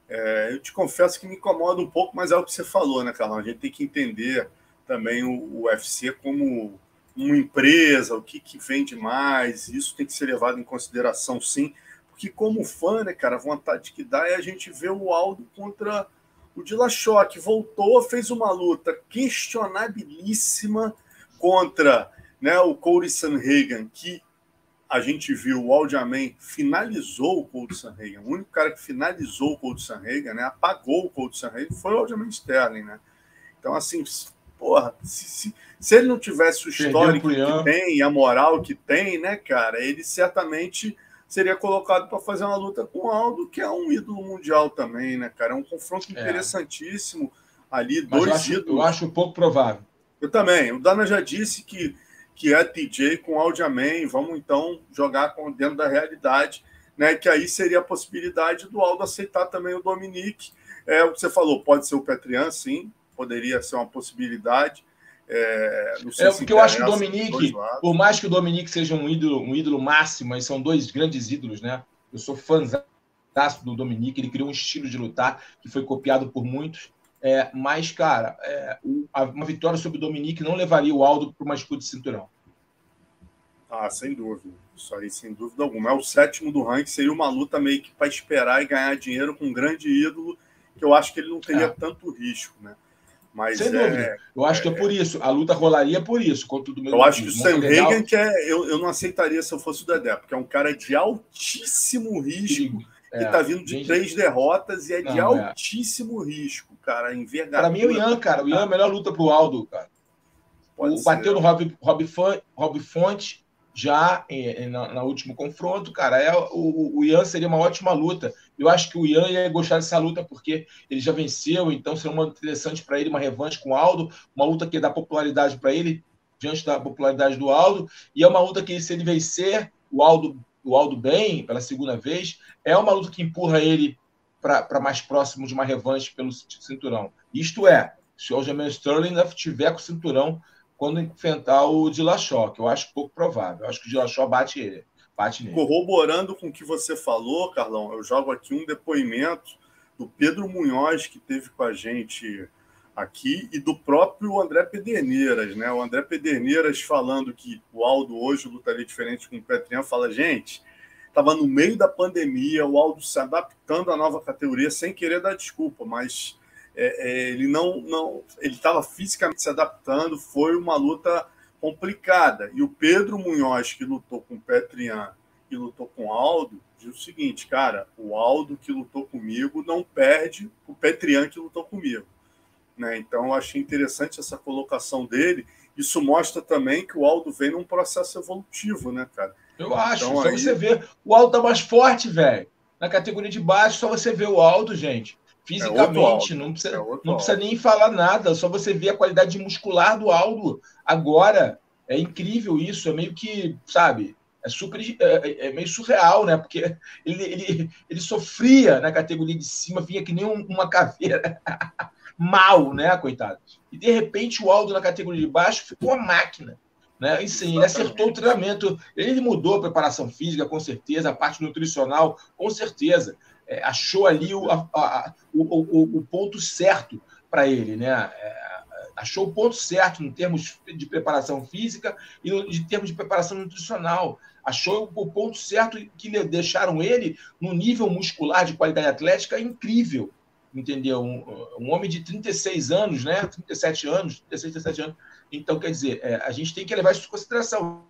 S2: É, eu te confesso que me incomoda um pouco, mas é o que você falou, né, Carlão? A gente tem que entender também o, o UFC como uma empresa, o que, que vende mais, isso tem que ser levado em consideração sim, porque como fã, né, cara, a vontade que dá é a gente ver o Aldo contra o Dillashaw, que voltou, fez uma luta questionabilíssima contra né, o Corey Sanhagen, que a gente viu o Aljamain finalizou o Cold Sanhagen. O único cara que finalizou o Cold Sanhagen, né, apagou o Cold Sanhagen, foi o Aljamain Sterling, né? Então, assim, porra, se, se, se ele não tivesse o histórico que tem a moral que tem, né, cara, ele certamente seria colocado para fazer uma luta com o Aldo, que é um ídolo mundial também, né, cara? É um confronto é. interessantíssimo ali,
S3: Mas
S2: dois
S3: eu acho,
S2: ídolos.
S3: Eu acho pouco provável.
S2: Eu também. O Dana já disse que, que é TJ com Aldiaman. Vamos então jogar com, dentro da realidade, né? Que aí seria a possibilidade do Aldo aceitar também o Dominique. É o que você falou, pode ser o Petrian, sim, poderia ser uma possibilidade. É,
S3: é porque eu acho que o Dominique, por mais que o Dominique seja um ídolo, um ídolo máximo, mas são dois grandes ídolos, né? Eu sou fãzão do Dominique, ele criou um estilo de lutar que foi copiado por muitos. É, mas, cara, é, uma vitória sobre o Dominique não levaria o Aldo para uma disputa de cinturão.
S2: Ah, sem dúvida. Isso aí, sem dúvida alguma. É o sétimo do ranking, seria uma luta meio que para esperar e ganhar dinheiro com um grande ídolo, que eu acho que ele não teria é. tanto risco, né?
S3: Mas Sem é, dúvida. Eu acho é, que é por isso. A luta rolaria por isso. Contra
S2: do eu acho que o Sam Hagan, que é, eu, eu não aceitaria se eu fosse o Dedé, porque é um cara de altíssimo risco. É, que está vindo de gente... três derrotas e é não, de é. altíssimo risco, cara. Envergadura.
S3: Para mim, o Ian, cara. O Ian é a melhor luta pro Aldo, cara. Pode o, bateu no Rob, Rob, Rob Fonte já na, na, último confronto, cara. É, o, o Ian seria uma ótima luta. Eu acho que o Ian ia gostar dessa luta porque ele já venceu, então seria uma interessante para ele uma revanche com o Aldo, uma luta que dá popularidade para ele diante da popularidade do Aldo, e é uma luta que se ele vencer o Aldo, o Aldo bem pela segunda vez, é uma luta que empurra ele para mais próximo de uma revanche pelo cinturão. Isto é, se o Aljamain Sterling tiver com o cinturão quando enfrentar o Dillashaw, que eu acho pouco provável. Eu acho que o Dillashaw bate ele. Bate nele.
S2: Corroborando com o que você falou, Carlão, eu jogo aqui um depoimento do Pedro Munhoz, que teve com a gente aqui, e do próprio André Pederneiras, né? O André Pederneiras falando que o Aldo hoje lutaria diferente com o Petrian, fala, gente, estava no meio da pandemia, o Aldo se adaptando à nova categoria, sem querer dar desculpa, mas é, é, ele não, não ele estava fisicamente se adaptando, foi uma luta complicada. E o Pedro Munhoz, que lutou com o Petrian e lutou com o Aldo, diz o seguinte, cara, o Aldo que lutou comigo não perde o Petrian que lutou comigo. Né? Então, eu achei interessante essa colocação dele. Isso mostra também que o Aldo vem num processo evolutivo, né, cara?
S3: Eu acho. Então, só aí... você ver. O Aldo tá mais forte, velho. Na categoria de baixo, só você vê o Aldo, gente. Fisicamente, é não, precisa, é não precisa nem falar nada, só você vê a qualidade muscular do Aldo agora. É incrível isso, é meio que, sabe, é super é, é, é meio surreal, né? Porque ele, ele, ele sofria na categoria de cima, vinha que nem um, uma caveira. Mal, né, coitado? E de repente o Aldo na categoria de baixo ficou uma máquina. Né? E sim, ele acertou o treinamento. Ele mudou a preparação física, com certeza, a parte nutricional, com certeza é, achou ali o, a, a, o, o, ponto certo para ele, né? É, achou o ponto certo em termos de preparação física e em termos de preparação nutricional. Achou o ponto certo que deixaram ele no nível muscular de qualidade atlética incrível, entendeu? Um, um homem de 36 anos, né? 37 anos, 36, 37 anos. Então, quer dizer, é, a gente tem que levar isso em consideração.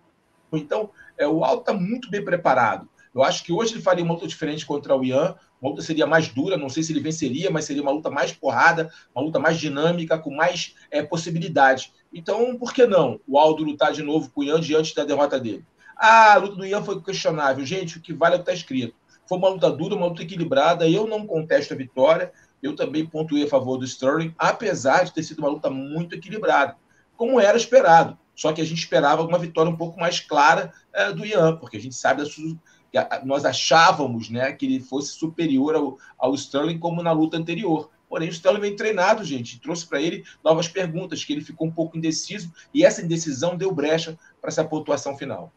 S3: Então, é, o Alto está muito bem preparado. Eu acho que hoje ele faria uma luta diferente contra o Ian, uma luta seria mais dura, não sei se ele venceria, mas seria uma luta mais porrada, uma luta mais dinâmica, com mais é, possibilidades. Então, por que não o Aldo lutar de novo com o Ian diante da derrota dele? Ah, a luta do Ian foi questionável. Gente, o que vale é o que está escrito. Foi uma luta dura, uma luta equilibrada. Eu não contesto a vitória. Eu também pontuei a favor do Sterling, apesar de ter sido uma luta muito equilibrada, como era esperado. Só que a gente esperava uma vitória um pouco mais clara é, do Ian, porque a gente sabe das nós achávamos né, que ele fosse superior ao, ao Sterling como na luta anterior. Porém, o Sterling vem treinado, gente, trouxe para ele novas perguntas, que ele ficou um pouco indeciso, e essa indecisão deu brecha para essa pontuação final.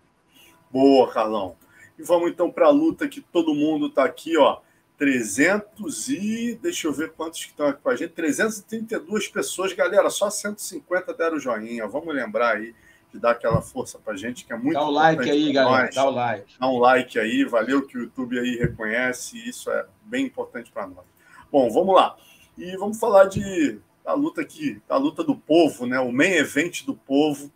S2: Boa, Carlão. E vamos então para a luta que todo mundo está aqui, ó. 300 e. Deixa eu ver quantos que estão aqui com a gente. 332 pessoas, galera. Só 150 deram joinha. Vamos lembrar aí de dar aquela força para gente, que é muito
S3: Dá o like aí, galera. Dá o like.
S2: Dá um like aí, valeu que o YouTube aí reconhece, isso é bem importante para nós. Bom, vamos lá. E vamos falar de a luta aqui, a luta do povo, né? O main event do povo,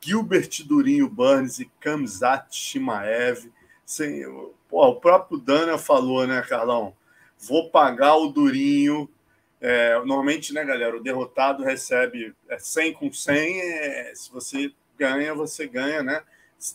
S2: Gilbert Durinho Burns e Kamzat Shimaev. Sem, pô, o próprio Dana falou, né, Carlão? Vou pagar o Durinho. É, normalmente, né, galera, o derrotado recebe é, 100 com 100. É, se você ganha, você ganha, né?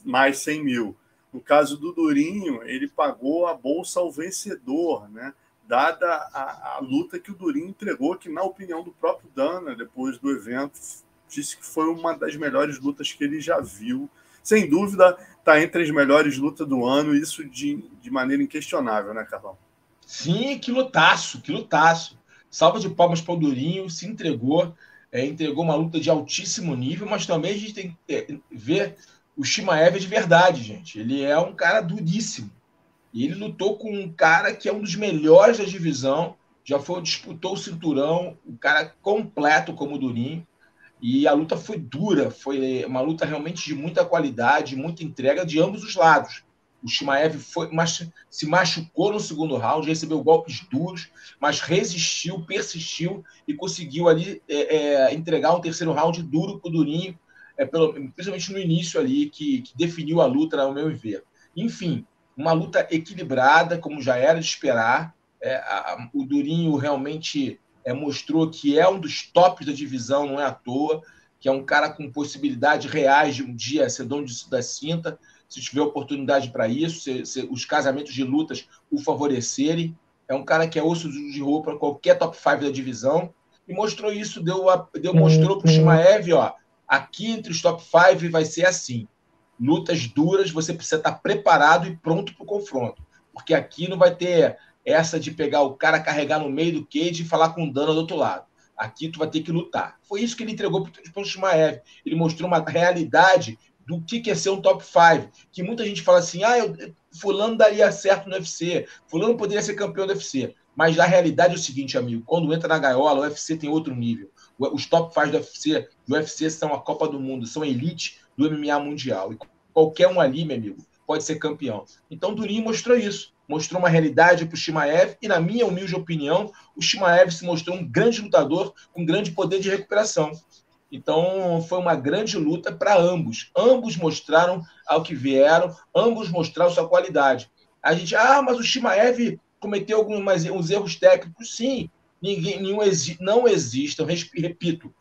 S2: Mais 100 mil. No caso do Durinho, ele pagou a bolsa ao vencedor, né? Dada a, a luta que o Durinho entregou, que, na opinião do próprio Dana, depois do evento, disse que foi uma das melhores lutas que ele já viu. Sem dúvida, está entre as melhores lutas do ano, isso de, de maneira inquestionável, né, Carlão?
S3: Sim, que lutaço, que lutaço. Salva de palmas para o Durinho, se entregou, é, entregou uma luta de altíssimo nível, mas também a gente tem que ver o Shimaev de verdade, gente. Ele é um cara duríssimo. Ele lutou com um cara que é um dos melhores da divisão, já foi disputou o cinturão, um cara completo como o Durinho. E a luta foi dura, foi uma luta realmente de muita qualidade, muita entrega de ambos os lados. O Shimaev foi, mas, se machucou no segundo round, recebeu golpes duros, mas resistiu, persistiu e conseguiu ali é, é, entregar um terceiro round duro para o Durinho, é, pelo, principalmente no início ali, que, que definiu a luta, ao meu ver. Enfim, uma luta equilibrada, como já era de esperar. É, a, o Durinho realmente é, mostrou que é um dos tops da divisão, não é à toa, que é um cara com possibilidades reais de um dia ser dono da cinta, se tiver oportunidade para isso, se, se, os casamentos de lutas o favorecerem. É um cara que é osso de roupa para qualquer top 5 da divisão e mostrou isso, deu, deu mostrou para o Shimaev, ó, Aqui entre os top 5 vai ser assim. Lutas duras, você precisa estar preparado e pronto para o confronto. Porque aqui não vai ter essa de pegar o cara, carregar no meio do cage e falar com o dano do outro lado. Aqui tu vai ter que lutar. Foi isso que ele entregou para o Shimaev. Ele mostrou uma realidade do que é ser um top 5. Que muita gente fala assim: ah, eu, fulano daria certo no UFC, fulano poderia ser campeão do UFC. Mas a realidade é o seguinte, amigo: quando entra na gaiola, o UFC tem outro nível. Os top 5 do UFC, do UFC são a Copa do Mundo, são a elite do MMA mundial. E qualquer um ali, meu amigo, pode ser campeão. Então, Durinho mostrou isso. Mostrou uma realidade para o Shimaev e, na minha humilde opinião, o Shimaev se mostrou um grande lutador com grande poder de recuperação. Então, foi uma grande luta para ambos. Ambos mostraram ao que vieram, ambos mostraram sua qualidade. A gente, ah, mas o Shimaev cometeu alguns uns erros técnicos. Sim, Ninguém, nenhum, não existe, eu repito,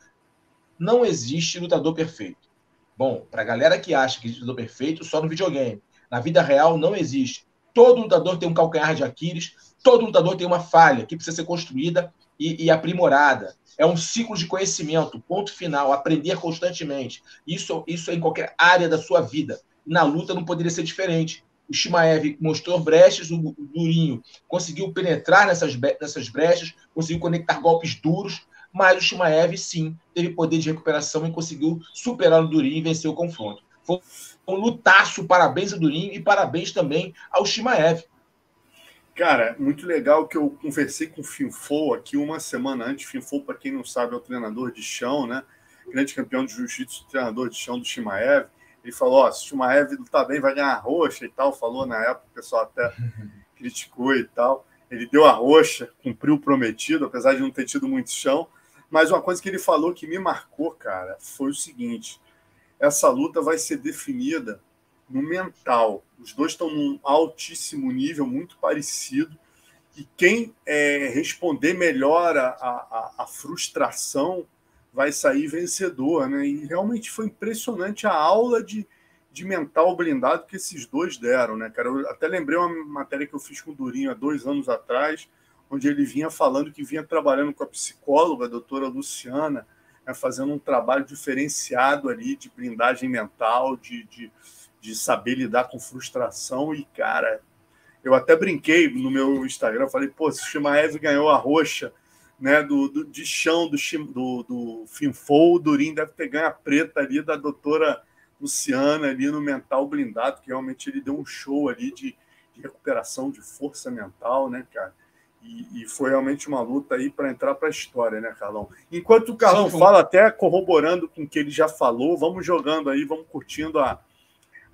S3: não existe lutador perfeito. Bom, para a galera que acha que existe lutador perfeito, só no videogame. Na vida real não existe. Todo lutador tem um calcanhar de Aquiles, todo lutador tem uma falha que precisa ser construída e, e aprimorada. É um ciclo de conhecimento, ponto final, aprender constantemente. Isso, isso é em qualquer área da sua vida. Na luta não poderia ser diferente o Shimaev mostrou brechas, o Durinho conseguiu penetrar nessas, nessas brechas, conseguiu conectar golpes duros, mas o Shimaev, sim, teve poder de recuperação e conseguiu superar o Durinho e vencer o confronto. Foi um lutaço, parabéns ao Durinho e parabéns também ao Shimaev.
S2: Cara, muito legal que eu conversei com o Finfo aqui uma semana antes. Finfo, para quem não sabe, é o treinador de chão, né? Grande campeão de jiu-jitsu, treinador de chão do Shimaev. Ele falou: ó, se o Shimaev lutar bem, vai ganhar roxa e tal. Falou na época, o pessoal até criticou e tal. Ele deu a roxa, cumpriu o prometido, apesar de não ter tido muito chão. Mas uma coisa que ele falou que me marcou, cara, foi o seguinte: essa luta vai ser definida no mental. Os dois estão num altíssimo nível, muito parecido. E quem é, responder melhor a, a, a frustração vai sair vencedor, né? E realmente foi impressionante a aula de, de mental blindado que esses dois deram, né, cara? Eu até lembrei uma matéria que eu fiz com o Durinho há dois anos atrás, onde ele vinha falando que vinha trabalhando com a psicóloga, a doutora Luciana, né, fazendo um trabalho diferenciado ali de blindagem mental, de, de, de saber lidar com frustração. E, cara, eu até brinquei no meu Instagram, falei, pô, se o Shimaev ganhou a roxa né, do, do, de chão do, do, do Finfou, o Durim deve ter ganho a preta ali da doutora Luciana ali no mental blindado, que realmente ele deu um show ali de, de recuperação de força mental, né, cara? E, e foi realmente uma luta aí para entrar para a história, né, Carlão? Enquanto o Carlão fala, até corroborando com o que ele já falou, vamos jogando aí, vamos curtindo a,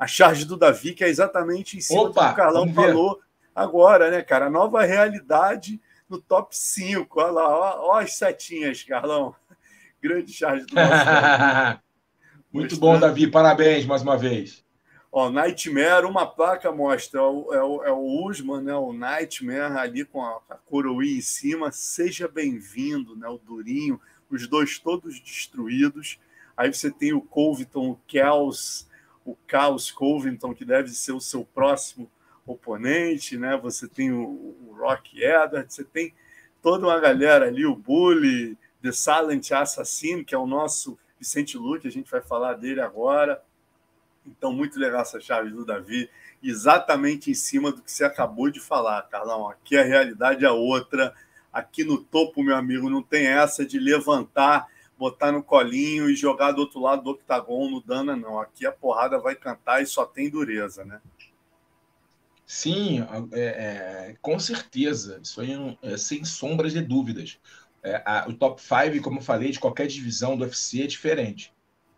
S2: a charge do Davi, que é exatamente em cima Opa, do que o Carlão falou agora, né, cara? A nova realidade no top 5. Olha lá, ó, ó as setinhas, Carlão. Grande charge do nosso.
S3: Muito bom, Davi. Parabéns mais uma vez.
S2: Ó, Nightmare, uma placa mostra, é o, é o, é o Usman, né? O Nightmare ali com a, a coroinha em cima. Seja bem-vindo, né? O Durinho, os dois todos destruídos. Aí você tem o Covington, o Kels, o Chaos Covington, que deve ser o seu próximo oponente, né? Você tem o, o Rock Edwards, você tem toda uma galera ali, o Bully, The Silent Assassin, que é o nosso Vicente Luque, a gente vai falar dele agora. Então, muito legal essa chave do Davi, exatamente em cima do que você acabou de falar, Carlão. Aqui a realidade é outra. Aqui no topo, meu amigo, não tem essa de levantar, botar no colinho e jogar do outro lado do octagon no Dana, não. Aqui a porrada vai cantar e só tem dureza, né?
S3: Sim, é, é, com certeza. Isso aí é, sem sombras de dúvidas. É, a, o top 5, como eu falei, de qualquer divisão do UFC é diferente.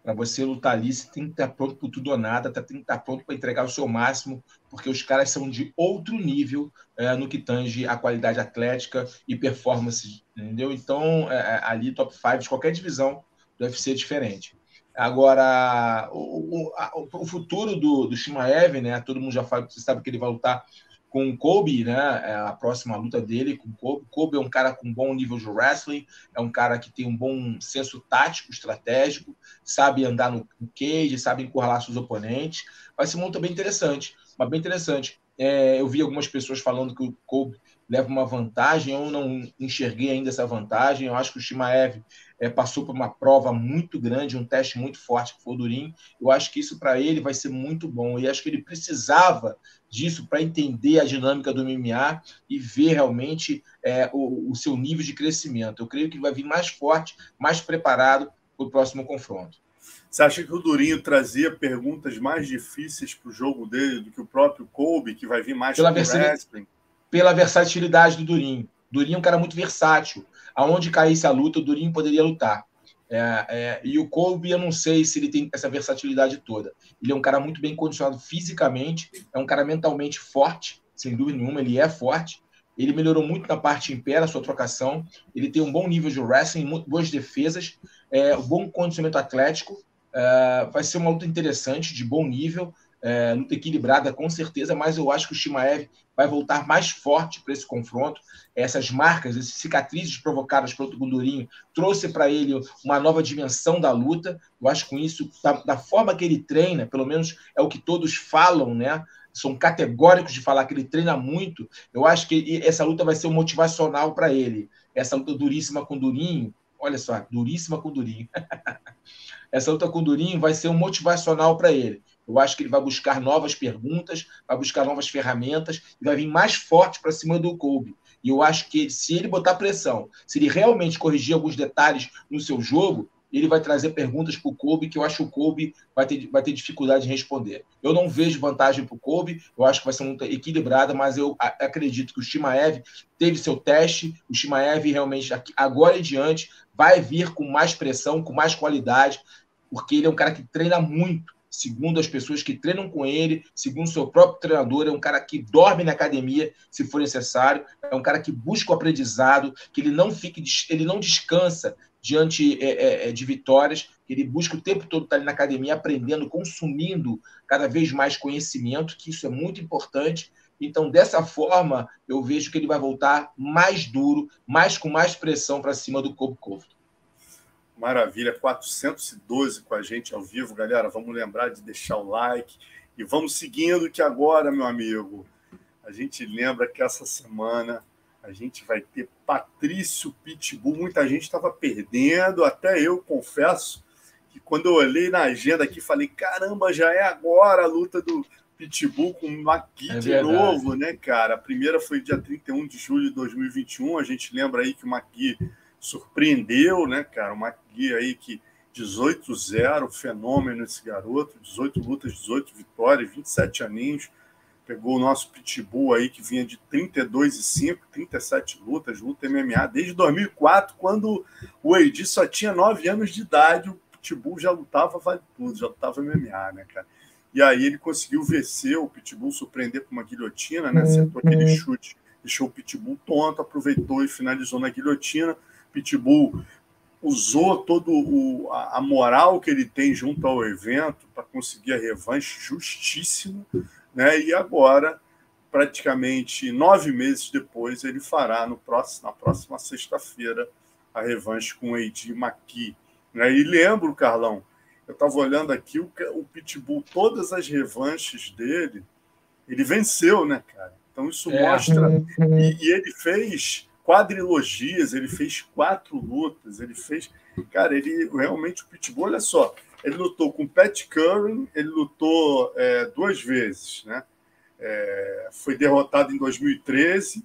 S3: Para você lutar ali, você tem que estar pronto por tudo ou nada, tá, tem que estar pronto para entregar o seu máximo, porque os caras são de outro nível é, no que tange a qualidade atlética e performance, entendeu? Então, é, é ali, top 5 de qualquer divisão do UFC é diferente. Agora, o, o, a, o futuro do, do Shimaev, né? Todo mundo já fala, você sabe que ele vai lutar com o Kobe, né? É a próxima luta dele com o Kobe. Kobe é um cara com bom nível de wrestling, é um cara que tem um bom senso tático, estratégico, sabe andar no cage, sabe encurralar seus oponentes. Vai ser uma luta bem interessante, mas bem interessante. É, eu vi algumas pessoas falando que o Kobe leva uma vantagem, eu não enxerguei ainda essa vantagem. Eu acho que o Shimaev é, passou por uma prova muito grande, um teste muito forte que foi o Durim. Eu acho que isso para ele vai ser muito bom. E acho que ele precisava disso para entender a dinâmica do MMA e ver realmente é, o, o, seu nível de crescimento. Eu creio que ele vai vir mais forte, mais preparado para o próximo confronto.
S2: Você acha que o Durinho trazia perguntas mais difíceis para o jogo dele do que o próprio Kobe, que vai vir mais
S3: pela, pela versatilidade do Durinho. Durinho é um cara muito versátil aonde caísse a luta, o Durinho poderia lutar. É, é, e o Colby, eu não sei se ele tem essa versatilidade toda. Ele é um cara muito bem condicionado fisicamente, é um cara mentalmente forte, sem dúvida nenhuma, ele é forte. Ele melhorou muito na parte em pé, na sua trocação. Ele tem um bom nível de wrestling, boas defesas, é, um bom condicionamento atlético. É, vai ser uma luta interessante, de bom nível é, luta equilibrada com certeza, mas eu acho que o Shimaev vai voltar mais forte para esse confronto. Essas marcas, essas cicatrizes provocadas pelo Gundurinho, trouxe para ele uma nova dimensão da luta. Eu acho que com isso, da, da, forma que ele treina, pelo menos é o que todos falam, né? São categóricos de falar que ele treina muito. Eu acho que essa luta vai ser um motivacional para ele. Essa luta duríssima com Durinho, olha só, duríssima com Durinho. essa luta com Durinho vai ser um motivacional para ele. Eu acho que ele vai buscar novas perguntas, vai buscar novas ferramentas e vai vir mais forte para cima do Kobe. E eu acho que se ele botar pressão, se ele realmente corrigir alguns detalhes no seu jogo, ele vai trazer perguntas para o Kobe que eu acho que o Kobe vai ter, vai ter dificuldade em responder. Eu não vejo vantagem para o Kobe, eu acho que vai ser uma luta equilibrada, mas eu acredito que o Shimaev teve seu teste, o Shimaev realmente, agora em diante, vai vir com mais pressão, com mais qualidade, porque ele é um cara que treina muito segundo as pessoas que treinam com ele, segundo seu próprio treinador, é um cara que dorme na academia se for necessário, é um cara que busca o aprendizado, que ele não fique, ele não descansa diante é, é, é de vitórias, que ele busca o tempo todo estar ali na academia aprendendo, consumindo cada vez mais conhecimento, que isso é muito importante. Então, dessa forma, eu vejo que ele vai voltar mais duro, mais com mais pressão para cima do Kobe Covington.
S2: Maravilha, 412 com a gente ao vivo, galera. Vamos lembrar de deixar o like e vamos seguindo que agora, meu amigo, a gente lembra que essa semana a gente vai ter Patrício Pitbull. Muita gente estava perdendo, até eu confesso que quando eu olhei na agenda aqui, falei: caramba, já é agora a luta do Pitbull com o Maqui é de novo, né, cara? A primeira foi dia 31 de julho de 2021. A gente lembra aí que o Maqui surpreendeu, né, cara? Uma guia aí que 18-0, fenômeno esse garoto, 18 lutas, 18 vitórias, 27 aninhos. Pegou o nosso Pitbull aí que vinha de 32 e 5, 37 lutas, luta MMA desde 2004, quando o Edi só tinha 9 anos de idade, o Pitbull já lutava vale tudo, já lutava MMA, né, cara? E aí ele conseguiu vencer o Pitbull, surpreender com uma guilhotina, né? Acertou aquele uhum. chute, deixou o Pitbull tonto, aproveitou e finalizou na guilhotina. Pitbull usou todo o, a, moral que ele tem junto ao evento para conseguir a revanche justíssimo, né? E agora, praticamente nove meses depois, ele fará no próximo, na próxima sexta-feira a revanche com o Eddie McKee. Né? E lembro, Carlão, eu estava olhando aqui o, o Pitbull, todas as revanches dele, ele venceu, né, cara? Então isso é. mostra. E, e ele fez quadrilogias, ele fez quatro lutas, ele fez. Cara, ele realmente, o Pitbull, olha só, ele lutou com Pat Curran, ele lutou é, duas vezes, né? É, foi derrotado em 2013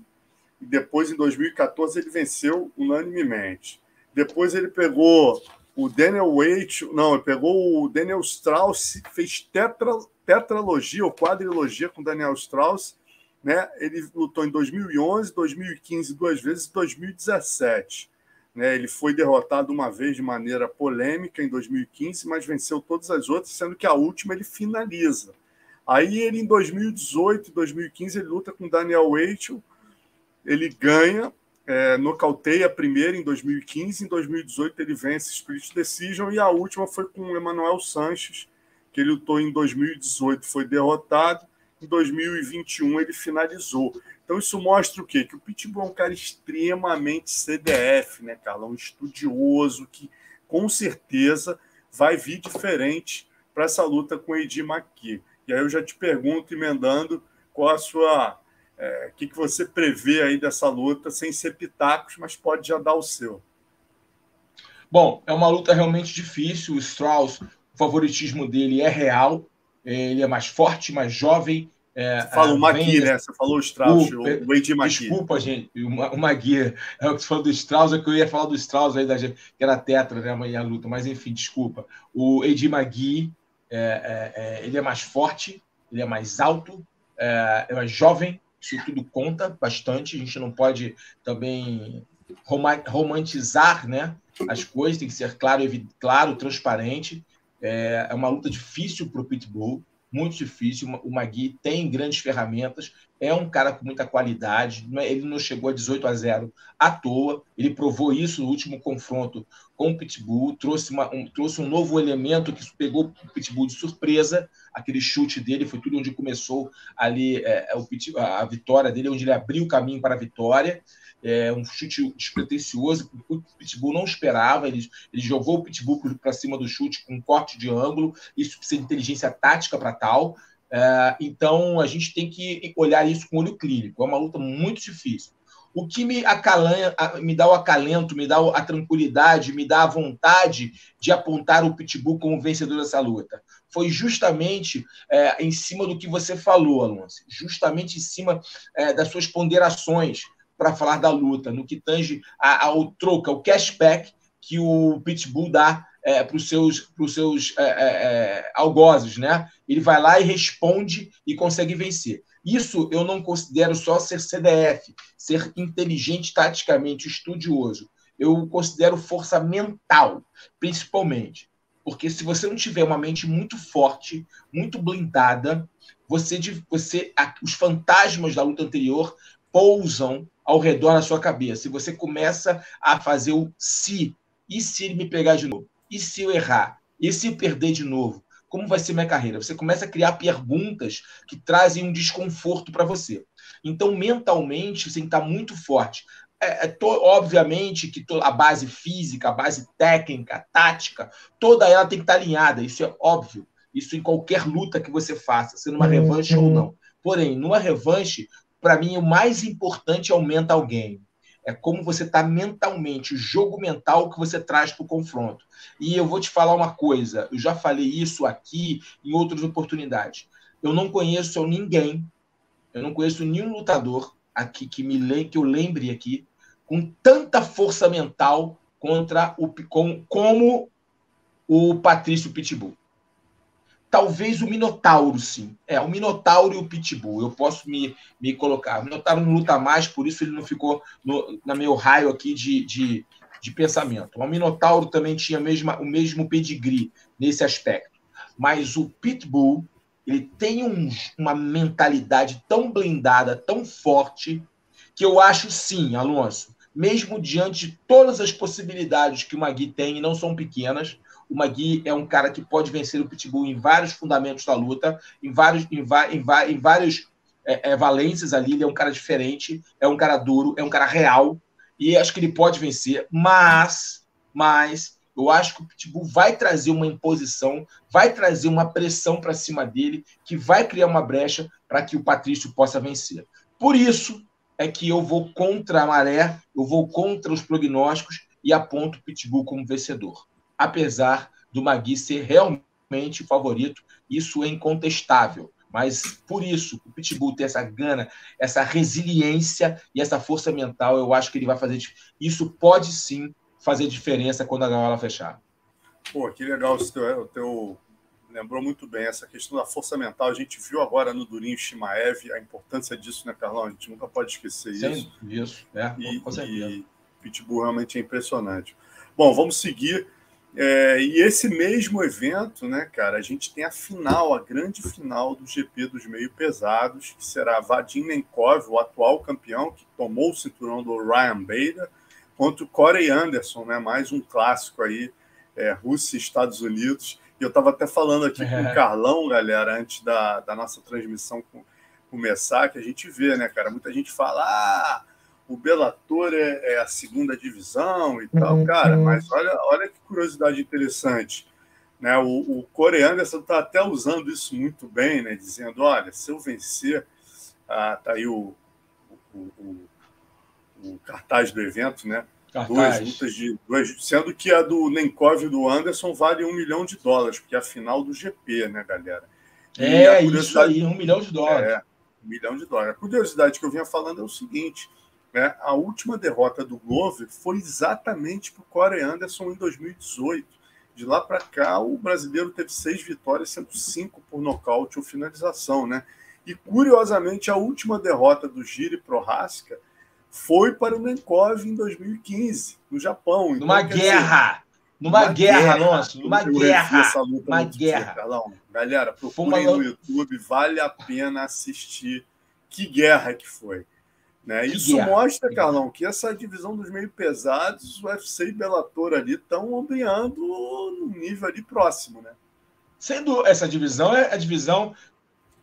S2: e depois, em 2014, ele venceu unanimemente. Depois ele pegou o Daniel Waite, não, ele pegou o Daniel Strauss, fez tetra, tetralogia ou quadrilogia com Daniel Strauss né? Ele lutou em 2011, 2015 duas vezes e 2017. Né? Ele foi derrotado uma vez de maneira polêmica em 2015, mas venceu todas as outras, sendo que a última ele finaliza. Aí ele em 2018 e 2015 ele luta com Daniel Weichel, ele ganha, é, nocauteia a primeira em 2015, em 2018 ele vence Split Decision e a última foi com o Emanuel Sanches, que ele lutou em 2018, foi derrotado em 2021 ele finalizou. Então isso mostra o quê? Que o Pitbull é um cara extremamente CDF, né, Carlão? Um estudioso que com certeza vai vir diferente para essa luta com o Eddie McKee. E aí eu já te pergunto, emendando, qual a sua. É, o que, que você prevê aí dessa luta, sem ser pitacos, mas pode já dar o seu.
S3: Bom, é uma luta realmente difícil. O Strauss, o favoritismo dele é real ele é mais forte, mais jovem.
S2: É, você falou o Magui, né? Você falou o Strauss, o, o Wade
S3: Magui. Desculpa, gente, o, o Magui. É o que você falou do Strauss, é que eu ia falar do Strauss aí, da, que era tetra, né? Amanhã a luta, mas enfim, desculpa. O Edi Magui, é, é, é, ele é mais forte, ele é mais alto, é, é mais jovem, isso tudo conta bastante. A gente não pode também romantizar né, as coisas, tem que ser claro, claro transparente. É, é uma luta difícil para o Pitbull, muito difícil. O Magui tem grandes ferramentas, é um cara com muita qualidade. É, ele não chegou a 18 a 0 à toa. Ele provou isso no último confronto com o Pitbull, trouxe, uma, um, trouxe um novo elemento que pegou o Pitbull de surpresa. Aquele chute dele foi tudo onde começou ali é, o, a vitória dele, onde ele abriu o caminho para a vitória é, um chute despretensioso, o Pitbull não esperava, ele, ele jogou o Pitbull para cima do chute com um corte de ângulo, isso precisa de inteligência tática para tal. É, então a gente tem que olhar isso com olho clínico. É uma luta muito difícil. O que me acalanha, me dá o acalento, me dá a tranquilidade, me dá a vontade de apontar o Pitbull como vencedor dessa luta foi justamente é, em cima do que você falou, Alonso, justamente em cima é, das suas ponderações para falar da luta, no que tange ao troca, ao cashback que o Pitbull dá é, para os seus, pros seus é, é, é, algozes, né? Ele vai lá e responde e consegue vencer. Isso eu não considero só ser CDF, ser inteligente taticamente, estudioso. Eu considero força mental, principalmente. Porque se você não tiver uma mente muito forte, muito blindada, você, você os fantasmas da luta anterior pousam ao redor da sua cabeça. E você começa a fazer o se. E se ele me pegar de novo? E se eu errar? E se eu perder de novo? Como vai ser minha carreira? Você começa a criar perguntas que trazem um desconforto para você. Então, mentalmente, você tem que estar muito forte. É, é to, obviamente que to, a base física, a base técnica, tática, toda ela tem que estar alinhada. Isso é óbvio. Isso em qualquer luta que você faça, sendo uma revanche ou uhum. não. Porém, numa revanche, para mim, o mais importante é o mental game. É como você está mentalmente, o jogo mental que você traz para o confronto. E eu vou te falar uma coisa, eu já falei isso aqui em outras oportunidades. Eu não conheço ninguém, eu não conheço nenhum lutador aqui que me que eu lembre aqui com tanta força mental contra o com, como o Patrício Pitbull. Talvez o Minotauro, sim. É, o Minotauro e o Pitbull. Eu posso me, me colocar. O Minotauro não luta mais, por isso ele não ficou no na meu raio aqui de, de, de pensamento. O Minotauro também tinha mesma, o mesmo pedigree nesse aspecto. Mas o Pitbull, ele tem um, uma mentalidade tão blindada, tão forte, que eu acho sim, Alonso, mesmo diante de todas as possibilidades que o Magui tem, e não são pequenas. O Magui é um cara que pode vencer o Pitbull em vários fundamentos da luta, em vários, em, em, em vários é, é, valências ali. Ele é um cara diferente, é um cara duro, é um cara real, e acho que ele pode vencer, mas, mas eu acho que o Pitbull vai trazer uma imposição, vai trazer uma pressão para cima dele, que vai criar uma brecha para que o Patrício possa vencer. Por isso é que eu vou contra a maré, eu vou contra os prognósticos e aponto o Pitbull como vencedor. Apesar do Magui ser realmente o favorito, isso é incontestável. Mas por isso, o Pitbull ter essa gana, essa resiliência e essa força mental, eu acho que ele vai fazer. Isso pode sim fazer diferença quando a gaiola fechar.
S2: Pô, que legal o teu, o teu lembrou muito bem essa questão da força mental. A gente viu agora no Durinho Shimaev a importância disso, né, Carlão? A gente nunca pode esquecer Sim, isso.
S3: Isso, é,
S2: e, com certeza. E Pitbull realmente é impressionante. Bom, vamos seguir. É, e esse mesmo evento, né, cara, a gente tem a final, a grande final do GP dos meio pesados, que será Vadim Nenkov, o atual campeão, que tomou o cinturão do Ryan Bader, contra o Corey Anderson, né, mais um clássico aí, é, Rússia e Estados Unidos. E eu estava até falando aqui com o Carlão, galera, antes da, da nossa transmissão começar, que a gente vê, né, cara? Muita gente fala, ah, o Bellator é, é a segunda divisão e tal, uhum. cara, mas olha, olha que curiosidade interessante. Né? O, o Corey Anderson está até usando isso muito bem, né? Dizendo, olha, se eu vencer, ah, tá aí o, o, o, o cartaz do evento, né? Duas lutas de. Duas, sendo que a do Nenkov e do Anderson vale um milhão de dólares, porque é a final do GP, né, galera?
S3: E é, isso aí, um milhão de dólares. É,
S2: um milhão de dólares. A curiosidade que eu vinha falando é o seguinte: né, a última derrota do Glover foi exatamente para o Corey Anderson em 2018. De lá para cá, o brasileiro teve seis vitórias, sendo cinco por nocaute ou finalização, né? E curiosamente, a última derrota do Giri Prohaska foi para o Nenkov em 2015, no Japão.
S3: Então, numa guerra! Dizer, numa guerra, guerra Alonso, numa guerra.
S2: Essa luta uma guerra. Calão. Galera, procurem uma... no YouTube, vale a pena assistir. Que guerra que foi. Né? Isso mostra, Carlão, que essa divisão dos meio pesados, o UFC e Bellator ali estão ampliando no nível ali próximo, né?
S3: Sendo essa divisão é a divisão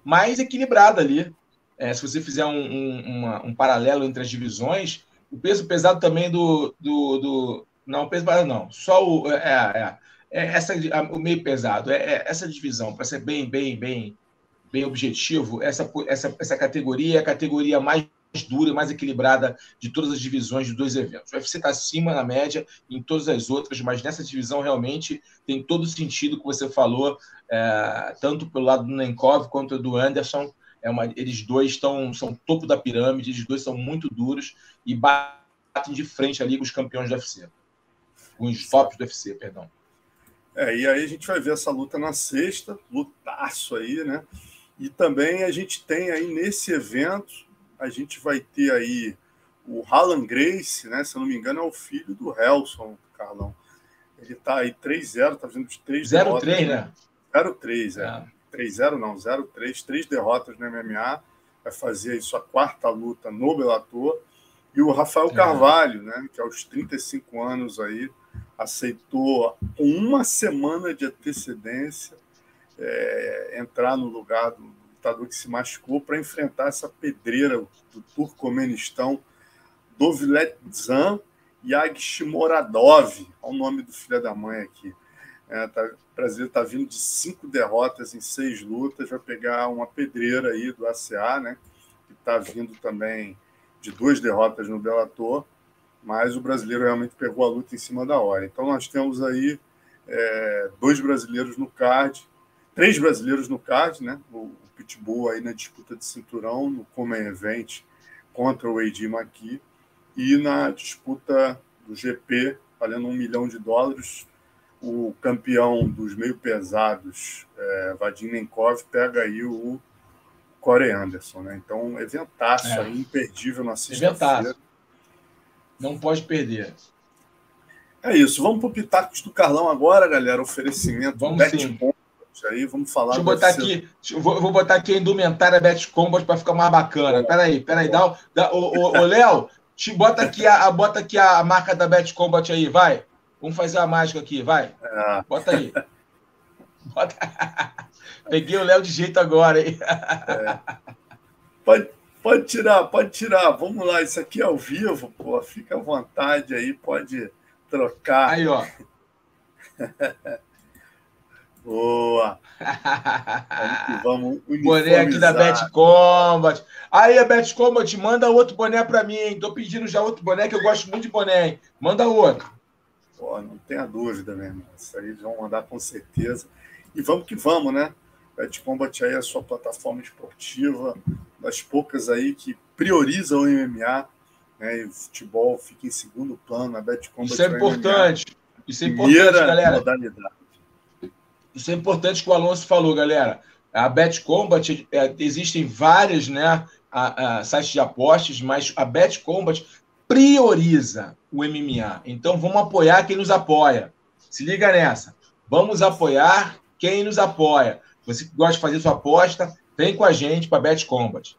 S3: mais equilibrada ali. É, se você fizer um, um, uma, um, paralelo entre as divisões, o peso pesado também do. do, do não, peso pesado não. Só o. É, é, é essa, o meio pesado. É, é essa divisão, para ser bem, bem, bem, bem objetivo, essa, essa, essa categoria é a categoria mais dura e mais equilibrada de todas as divisões de dois eventos. O UFC está acima na média em todas as outras, mas nessa divisão realmente tem todo o sentido que você falou, é, tanto pelo lado do Nenkov quanto do Anderson. É uma, eles dois estão são topo da pirâmide, eles dois são muito duros e batem de frente ali com os campeões do UFC. Com os tops do UFC, perdão.
S2: É, e aí a gente vai ver essa luta na sexta, lutaço aí, né? E também a gente tem aí nesse evento, a gente vai ter aí o Alan Grace, né? Se eu não me engano, é o filho do Helson, Carlão. Ele tá aí 3-0, tá fazendo de 3
S3: 0-3, né?
S2: 0-3, é. é. 3-0 não, 0-3, três derrotas no MMA, vai fazer sua quarta luta no Bellator. E o Rafael é. Carvalho, né, que aos 35 anos aí aceitou com uma semana de antecedêner é, entrar no lugar do lutador que se machucou para enfrentar essa pedreira do Turcomenistão, Dovletzan Yagshimoradov, olha o nome do filho da mãe aqui. É, tá, o Brasil está vindo de cinco derrotas em seis lutas, vai pegar uma pedreira aí do ACA, né? Que está vindo também de duas derrotas no Bellator, mas o brasileiro realmente pegou a luta em cima da hora. Então nós temos aí é, dois brasileiros no card, três brasileiros no card, né? O Pitbull aí na disputa de cinturão, no Common Event contra o AD Maqui, e na disputa do GP, valendo um milhão de dólares, o campeão dos meio pesados, é, Vadim Nenkov, pega aí o Corey Anderson, né? Então, eventaço é. aí, imperdível na sexta-feira.
S3: Não pode perder.
S2: É isso. Vamos para o Pitacos do Carlão agora, galera. Oferecimento
S3: Vamos
S2: aí, vamos falar.
S3: Deixa eu botar aqui, vou, vou, botar aqui a indumentária Bet Combat para ficar mais bacana. Peraí, peraí, dá, dá, ô, ô Léo, Te bota aqui a, bota aqui a marca da Bet Combat aí, vai. Vamos fazer a mágica aqui, vai. É. Bota aí. Bota... Peguei o Léo de jeito agora, hein?
S2: É. Pode, pode tirar, pode tirar. Vamos lá, isso aqui é ao vivo, pô. Fica à vontade aí, pode trocar.
S3: Aí, ó.
S2: Boa!
S3: Vamos, vamos boné aqui da Bet Combat. Aí, a Bet Combat, manda outro boné para mim, hein? Tô pedindo já outro boné, que eu gosto muito de boné, hein? Manda outro.
S2: Pô, não tenha dúvida, meu irmão. Isso aí eles vão mandar com certeza. E vamos que vamos, né? Bet Combat aí é a sua plataforma esportiva, das poucas aí que prioriza o MMA, né? E o futebol fica em segundo plano, a Bet Combat
S3: Isso é importante. MMA, Isso é importante, galera. Modalidade. Isso é importante que o Alonso falou, galera. A Bet Combat, é, existem várias né, a, a, sites de apostas, mas a Bet Combat prioriza o MMA. Então vamos apoiar quem nos apoia. Se liga nessa. Vamos apoiar quem nos apoia. Você que gosta de fazer sua aposta, vem com a gente para a Bet Combat.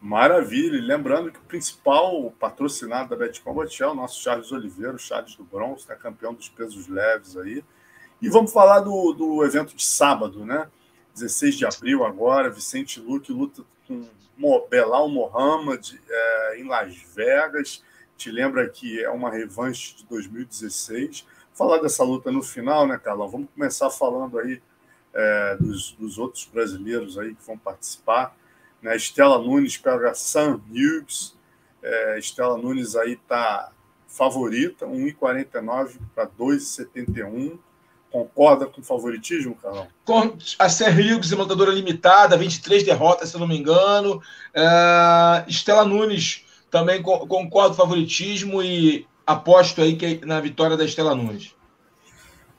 S2: Maravilha. E lembrando que o principal patrocinado da Bet Combat é o nosso Charles Oliveira, o Charles do Bronx, está campeão dos pesos leves aí. E vamos falar do, do evento de sábado, né? 16 de abril agora, Vicente Luque luta com Belal Mohamed é, em Las Vegas. Te lembra que é uma revanche de 2016. Falar dessa luta no final, né, Carlão? Vamos começar falando aí é, dos, dos, outros brasileiros aí que vão participar. Né? Estela Nunes pega Sam Hughes. É, Estela Nunes aí tá favorita, 1,49 para 2,71. Concorda com o favoritismo, Carlão?
S3: A Ser Hughes, lutadora limitada, 23 derrotas, se eu não me engano. Uh, Estela Nunes também concordo com o favoritismo e aposto aí que na vitória da Estela Nunes.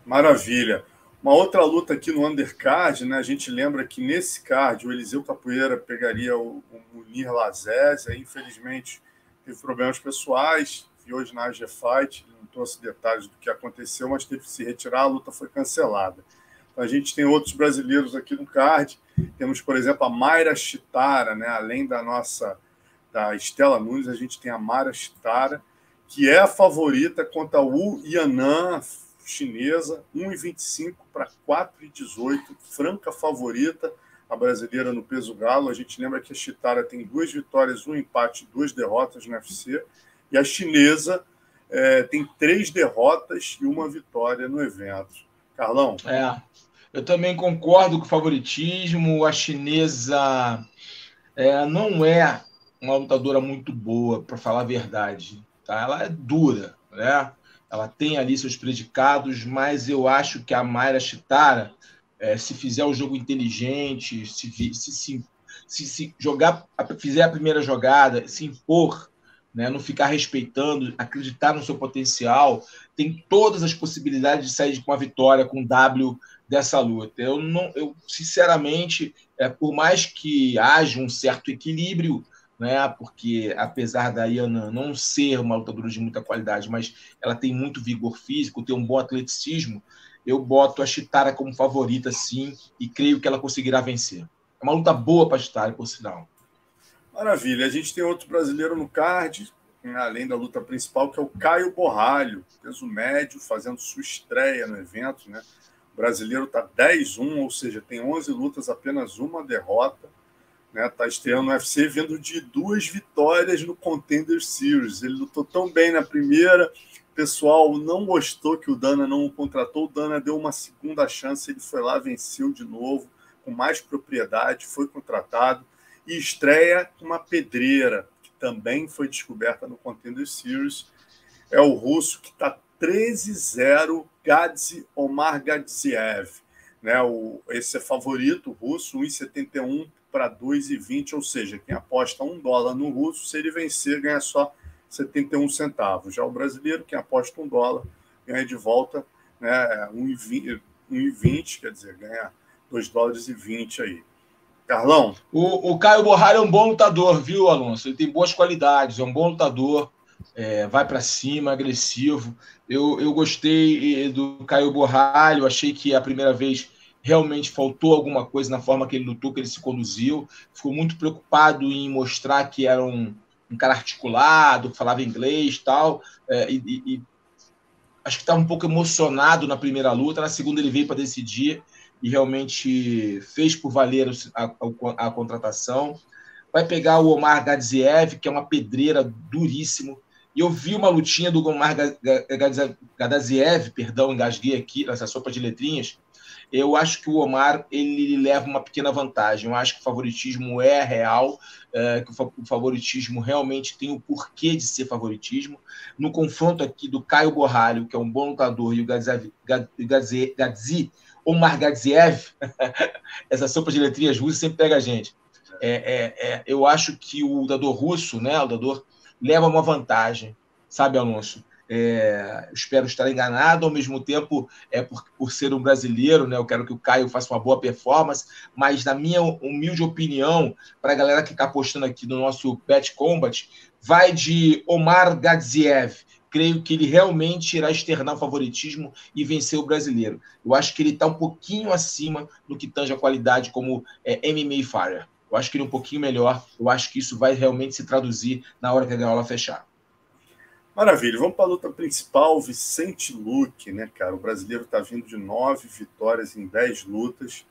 S2: Maravilha. Uma outra luta aqui no undercard, né? A gente lembra que nesse card o Eliseu Capoeira pegaria o, o Munir Lazés, infelizmente teve problemas pessoais, e hoje na AG Fight, não trouxe detalhes do que aconteceu, mas teve que se retirar, a luta foi cancelada. Então, a gente tem outros brasileiros aqui no card. Temos, por exemplo, a Mayra Chitara, né? além da nossa da Estela Nunes, a gente tem a Mayra Chitara, que é a favorita contra a Wu Yanan, chinesa, 1,25 para 4,18, franca favorita, a brasileira no peso galo. A gente lembra que a Chitara tem duas vitórias, um empate, duas derrotas no UFC. E a chinesa é, tem três derrotas e uma vitória no evento. Carlão?
S3: É, eu também concordo com o favoritismo. A chinesa é, não é uma lutadora muito boa, para falar a verdade. Tá? Ela é dura, né? Ela tem ali seus predicados, mas eu acho que a Mayra Chitara, é, se fizer o jogo inteligente, se, se, se, se, jogar, fizer a primeira jogada, se impor né? não ficar respeitando, acreditar no seu potencial, tem todas as possibilidades de sair com uma vitória com W dessa luta. Eu não, eu sinceramente, é, por mais que haja um certo equilíbrio, né, porque apesar da Iana não ser uma lutadora de muita qualidade, mas ela tem muito vigor físico, tem um bom atleticismo, eu boto a Chitara como favorita, sim, e creio que ela conseguirá vencer. É uma luta boa para a Chitara, por sinal.
S2: Maravilha. A gente tem outro brasileiro no card, além da luta principal, que é o Caio Borralho, peso médio, fazendo sua estreia no evento. Né? O brasileiro está 10-1, ou seja, tem 11 lutas, apenas uma derrota. Está né? Tá estreando no UFC, vindo de duas vitórias no Contender Series. Ele lutou tão bem na primeira, o pessoal não gostou que o Dana não o contratou. O Dana deu uma segunda chance, ele foi lá, venceu de novo, com mais propriedade, foi contratado e estreia uma pedreira, que também foi descoberta no Contender Series. É o russo que está 13-0, Gadzi Omar Gadziev. Né, o, esse é favorito russo, 1,71 para 2,20, ou seja, quem aposta um dólar no russo, se ele vencer, ganha só 71 centavos. Já o brasileiro, quem aposta um dólar, ganha de volta né, 1,20, quer dizer, ganha 2 dólares e 20 aí. Carlão?
S3: O, o Caio Borralho é um bom lutador, viu, Alonso? Ele tem boas qualidades, é um bom lutador, é, vai para cima, agressivo. Eu, eu gostei do Caio Borralho, achei que a primeira vez realmente faltou alguma coisa na forma que ele lutou, que ele se conduziu. Ficou muito preocupado em mostrar que era um, um cara articulado, falava inglês tal, é, e, e acho que estava um pouco emocionado na primeira luta, na segunda ele veio para decidir e realmente fez por valer a, a, a, contratação. Vai pegar o Omar Gadziev, que é uma pedreira duríssimo. E eu vi uma lutinha do Omar Gadziev, perdão, engasguei aqui nessa sopa de letrinhas, eu acho que o Omar ele leva uma pequena vantagem. Eu acho que o favoritismo é real, é, que o favoritismo realmente tem o porquê de ser favoritismo. No confronto aqui do Caio Borralho, que é um bom lutador, e o Gadzi, Omar Gadziev, essa sopa de letrinhas russas sempre pega a gente. É, é, é, eu acho que o lutador russo, né, o lutador, leva uma vantagem, sabe, Alonso? É, espero estar enganado, ao mesmo tempo, é por, por ser um brasileiro, né? Eu quero que o Caio faça uma boa performance, mas na minha humilde opinião, para a galera que está apostando aqui no nosso Bet Combat, vai de Omar Gadziev. Creio que ele realmente irá externar o favoritismo e vencer o brasileiro. Eu acho que ele está um pouquinho acima no que tange a qualidade como é, MMA Fire. Eu acho que ele é um pouquinho melhor. Eu acho que isso vai realmente se traduzir na hora que a gaiola fechar.
S2: Maravilha, vamos para a luta principal, Vicente Luque, né, cara? O brasileiro está vindo de nove vitórias em dez lutas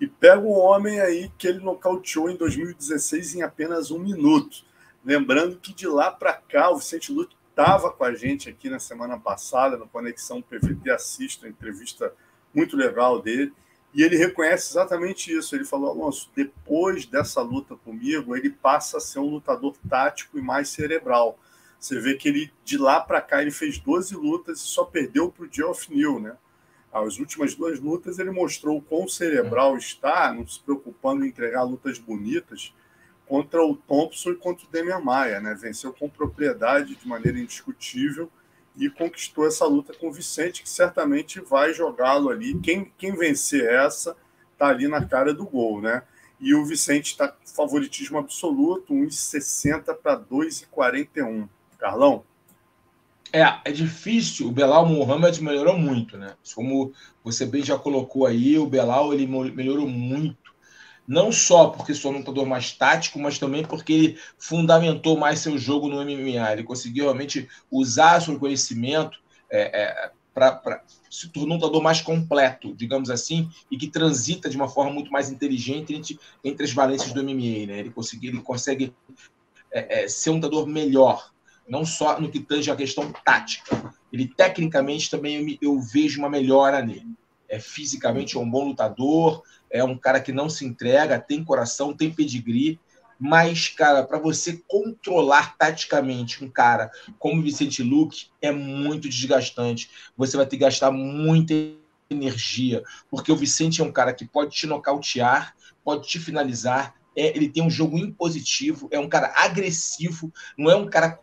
S2: e pega um homem aí que ele nocauteou em 2016 em apenas um minuto. Lembrando que de lá para cá o Vicente Luque estava com a gente aqui na semana passada no Conexão PVT Assisto, uma entrevista muito legal dele, e ele reconhece exatamente isso. Ele falou: Alonso, depois dessa luta comigo, ele passa a ser um lutador tático e mais cerebral você vê que ele, de lá para cá, ele fez 12 lutas e só perdeu para o Geoff Neal, né? As últimas duas lutas ele mostrou o quão cerebral está, não se preocupando em entregar lutas bonitas, contra o Thompson e contra o Demian Maia, né? Venceu com propriedade, de maneira indiscutível, e conquistou essa luta com o Vicente, que certamente vai jogá-lo ali. Quem, quem vencer essa está ali na cara do gol, né? E o Vicente está favoritismo absoluto, 1,60 para 2,41. Carlão?
S3: É, é difícil. O Belal Mohamed melhorou muito, né? Como você bem já colocou aí, o Belal ele melhorou muito. Não só porque sou um lutador mais tático, mas também porque ele fundamentou mais seu jogo no MMA. Ele conseguiu realmente usar seu conhecimento é, é, para se tornar um lutador mais completo, digamos assim, e que transita de uma forma muito mais inteligente entre, entre as valências do MMA. Né? Ele, consegue, ele consegue é, é, ser um lutador melhor não só no que tange a questão tática. Ele tecnicamente também eu, eu vejo uma melhora nele. É fisicamente é um bom lutador, é um cara que não se entrega, tem coração, tem pedigree, mas, cara, para você controlar taticamente um cara como Vicente Luque é muito desgastante. Você vai ter que gastar muita energia, porque o Vicente é um cara que pode te nocautear, pode te finalizar, é, ele tem um jogo impositivo, é um cara agressivo, não é um cara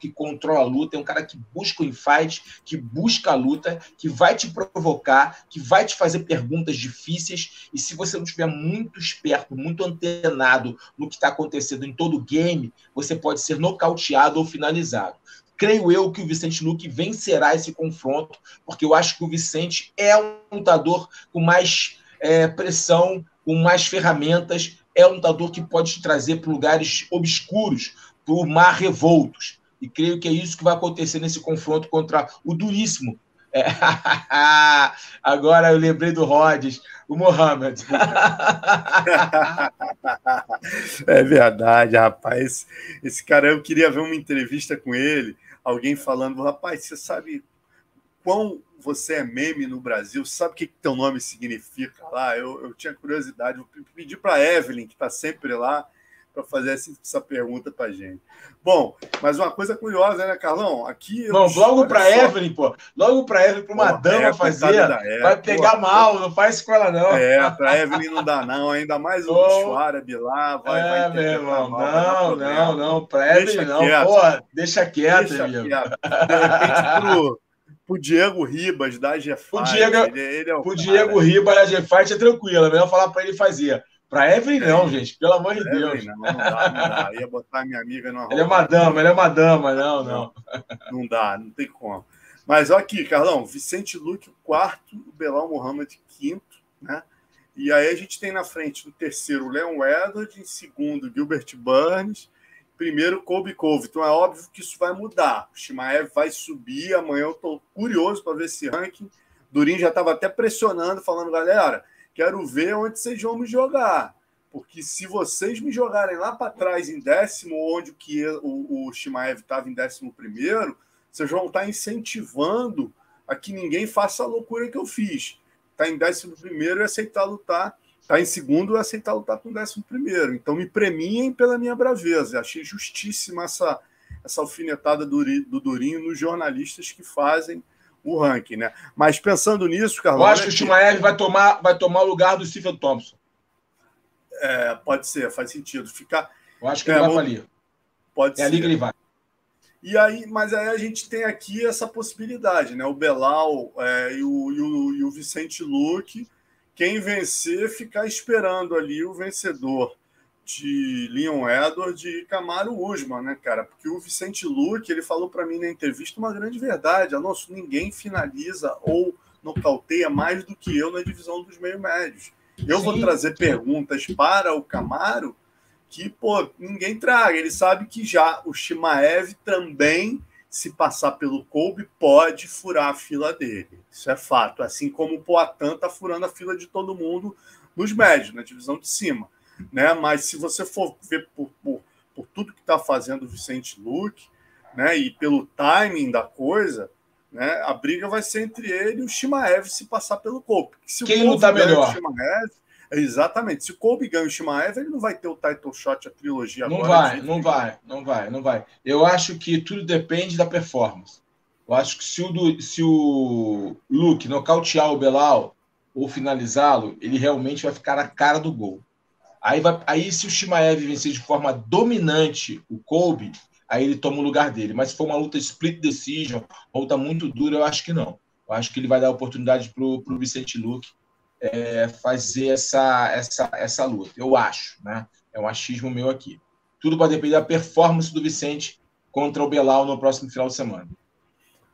S3: que controla a luta, é um cara que busca o infight, que busca a luta, que vai te provocar, que vai te fazer perguntas difíceis, e se você não estiver muito esperto, muito antenado no que está acontecendo em todo o game, você pode ser nocauteado ou finalizado. Creio eu que o Vicente Luque vencerá esse confronto, porque eu acho que o Vicente é um lutador com mais é, pressão, com mais ferramentas, é um lutador que pode te trazer para lugares obscuros, para o mar revoltos. E creio que é isso que vai acontecer nesse confronto contra o duríssimo. É. Agora eu lembrei do Rhodes, o Mohamed.
S2: é verdade, rapaz. Esse cara, eu queria ver uma entrevista com ele, alguém falando, rapaz, você sabe quão você é meme no Brasil, sabe o que, que teu nome significa lá? Eu, eu tinha curiosidade, vou pedir para a Evelyn, que está sempre lá, para fazer essa, pergunta para gente. Bom, mas uma coisa curiosa, né, Carlão? Aqui.
S3: Não, logo para a Evelyn, pô. Logo para Evelyn, para uma pô, dama é, fazer. vai pegar pô, mal, não faz com ela, não.
S2: É, para Evelyn não dá, não. Ainda mais o bicho árabe lá. Vai,
S3: é, vai meu irmão. Não, não, não. Para Evelyn, não. Quieto. Pô, deixa quieto, deixa amigo. Quieto. De repente,
S2: pro pro Diego Ribas da Gefart.
S3: O Diego, ele, ele é o pro Diego Ribas da Gefart é tranquilo, é melhor falar para ele fazer. Para Evelyn, não, gente, pelo amor de Deus.
S2: Não, não dá, não dá. Ia botar minha amiga
S3: no Ele é uma dama, ele é uma dama, não, não.
S2: Não dá, não tem como. Mas olha aqui, Carlão, Vicente Luque, quarto, o Belal Mohamed, quinto, né? E aí a gente tem na frente, no terceiro, o Leon Edward, em segundo, Gilbert Burns, primeiro Kobe Cove. Então é óbvio que isso vai mudar. O Shimaev vai subir. Amanhã eu estou curioso para ver esse ranking. Durin já estava até pressionando, falando, galera, quero ver onde vocês vão me jogar. Porque se vocês me jogarem lá para trás em décimo, onde que o, o Shimaev estava em décimo primeiro, vocês vão estar tá incentivando a que ninguém faça a loucura que eu fiz. Está em décimo primeiro e aceitar lutar está em segundo e aceitar lutar com o décimo primeiro. Então me premiem pela minha braveza. Achei justíssima essa, essa alfinetada do, do Durinho nos jornalistas que fazem o ranking, né? Mas pensando nisso, Carlos.
S3: Eu acho que o Shimaev vai tomar, vai tomar o lugar do Stephen Thompson.
S2: É, pode ser, faz sentido. Ficar.
S3: Eu acho que ele é, vai falir.
S2: Pode é ser.
S3: É ali que ele vai.
S2: E aí, mas aí a gente tem aqui essa possibilidade, né? O Belal é, e, o, e, o, e o Vicente Luque quem vencer ficar esperando ali o vencedor de Leon Edward e Camaro Usman, né, cara? Porque o Vicente Luque, ele falou para mim na entrevista uma grande verdade. Alonso, ninguém finaliza ou nocauteia mais do que eu na divisão dos meio médios. Eu Sim. vou trazer perguntas para o Camaro que, pô, ninguém traga. Ele sabe que já o Shimaev também se passar pelo Kobe, pode furar a fila dele. Isso é fato. Assim como o Poatan está furando a fila de todo mundo nos médios, na divisão de cima. Né? Mas se você for ver por, por, por tudo que está fazendo o Vicente Luque, né? e pelo timing da coisa, né? a briga vai ser entre ele e o Shimaev se passar pelo Kobe.
S3: Se Quem luta melhor? O
S2: Shimaev, Exatamente. Se o Kobe ganha o Shimaev, ele não vai ter o title shot, a trilogia
S3: não agora. Vai, não vai, não vai, não vai. Eu acho que tudo depende da performance. Eu acho que se o, se o Luke nocautear o Belal ou finalizá-lo, ele realmente vai ficar na cara do gol. Aí, vai, aí se o Shimaev vencer de forma dominante o Kobe, aí ele toma o lugar dele. Mas se for uma luta split decision, uma luta muito dura, eu acho que não. Eu acho que ele vai dar oportunidade para o Vicente Luke é, fazer essa, essa, essa luta. Eu acho, né? É um achismo meu aqui. Tudo vai depender da performance do Vicente contra o Belal no próximo final de semana.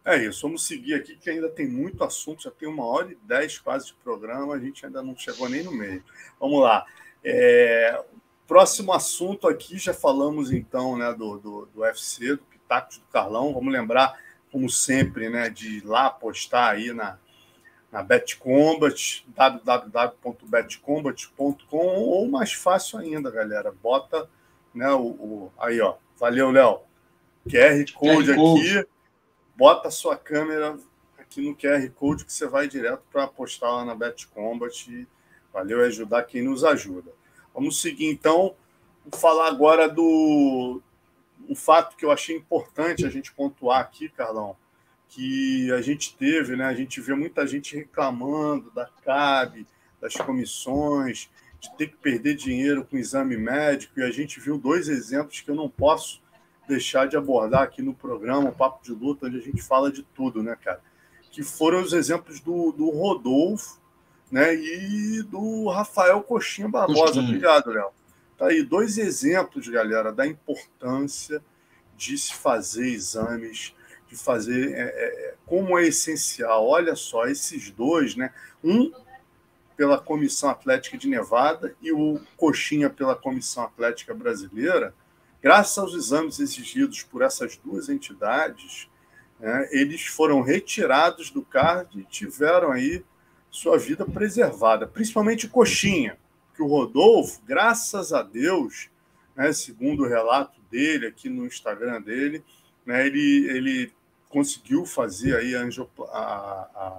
S2: É isso, vamos seguir aqui que ainda tem muito assunto, já tem uma hora e dez quase de programa, a gente ainda não chegou nem no meio. Vamos lá. É, próximo assunto aqui, já falamos então né, do, do, do UFC, do Pitacos do Carlão. Vamos lembrar, como sempre, né, de ir lá postar aí na, na BetCombat, www.betcombat.com, ou mais fácil ainda, galera, bota né, o, o aí, ó. Valeu, Léo. QR Code QR aqui, bota a sua câmera aqui no QR Code que você vai direto para postar lá na BetCombat. Valeu, é ajudar quem nos ajuda. Vamos seguir então, vou falar agora do um fato que eu achei importante a gente pontuar aqui, Carlão que a gente teve, né? A gente vê muita gente reclamando da CAB, das comissões, de ter que perder dinheiro com exame médico, e a gente viu dois exemplos que eu não posso deixar de abordar aqui no programa, o Papo de Luta, onde a gente fala de tudo, né, cara? Que foram os exemplos do, do Rodolfo, né, e do Rafael Coxinha Barbosa. Coxinha. Obrigado, Léo. Tá aí dois exemplos, galera, da importância de se fazer exames de fazer, é, é, como é essencial. Olha só, esses dois, né? Um pela Comissão Atlética de Nevada e o Coxinha pela Comissão Atlética Brasileira, graças aos exames exigidos por essas duas entidades, né, eles foram retirados do card e tiveram aí sua vida preservada, principalmente Coxinha, que o Rodolfo, graças a Deus, né, segundo o relato dele aqui no Instagram dele, né, ele, ele conseguiu fazer aí a, a, a,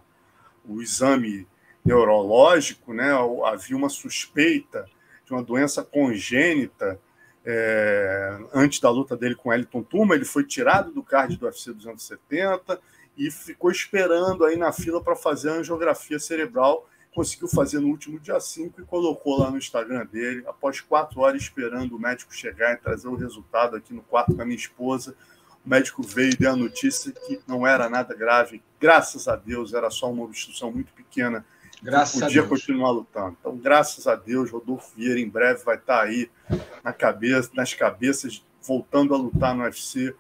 S2: o exame neurológico, né? havia uma suspeita de uma doença congênita é, antes da luta dele com Elton Tuma, ele foi tirado do card do UFC 270 e ficou esperando aí na fila para fazer a angiografia cerebral. Conseguiu fazer no último dia 5 e colocou lá no Instagram dele. Após quatro horas esperando o médico chegar e trazer o resultado aqui no quarto com a minha esposa, o médico veio e deu a notícia que não era nada grave, graças a Deus, era só uma obstrução muito pequena.
S3: Graças
S2: podia a Deus. continuar lutando. Então, graças a Deus, Rodolfo Vieira em breve vai estar aí na cabeça, nas cabeças, voltando a lutar no UFC,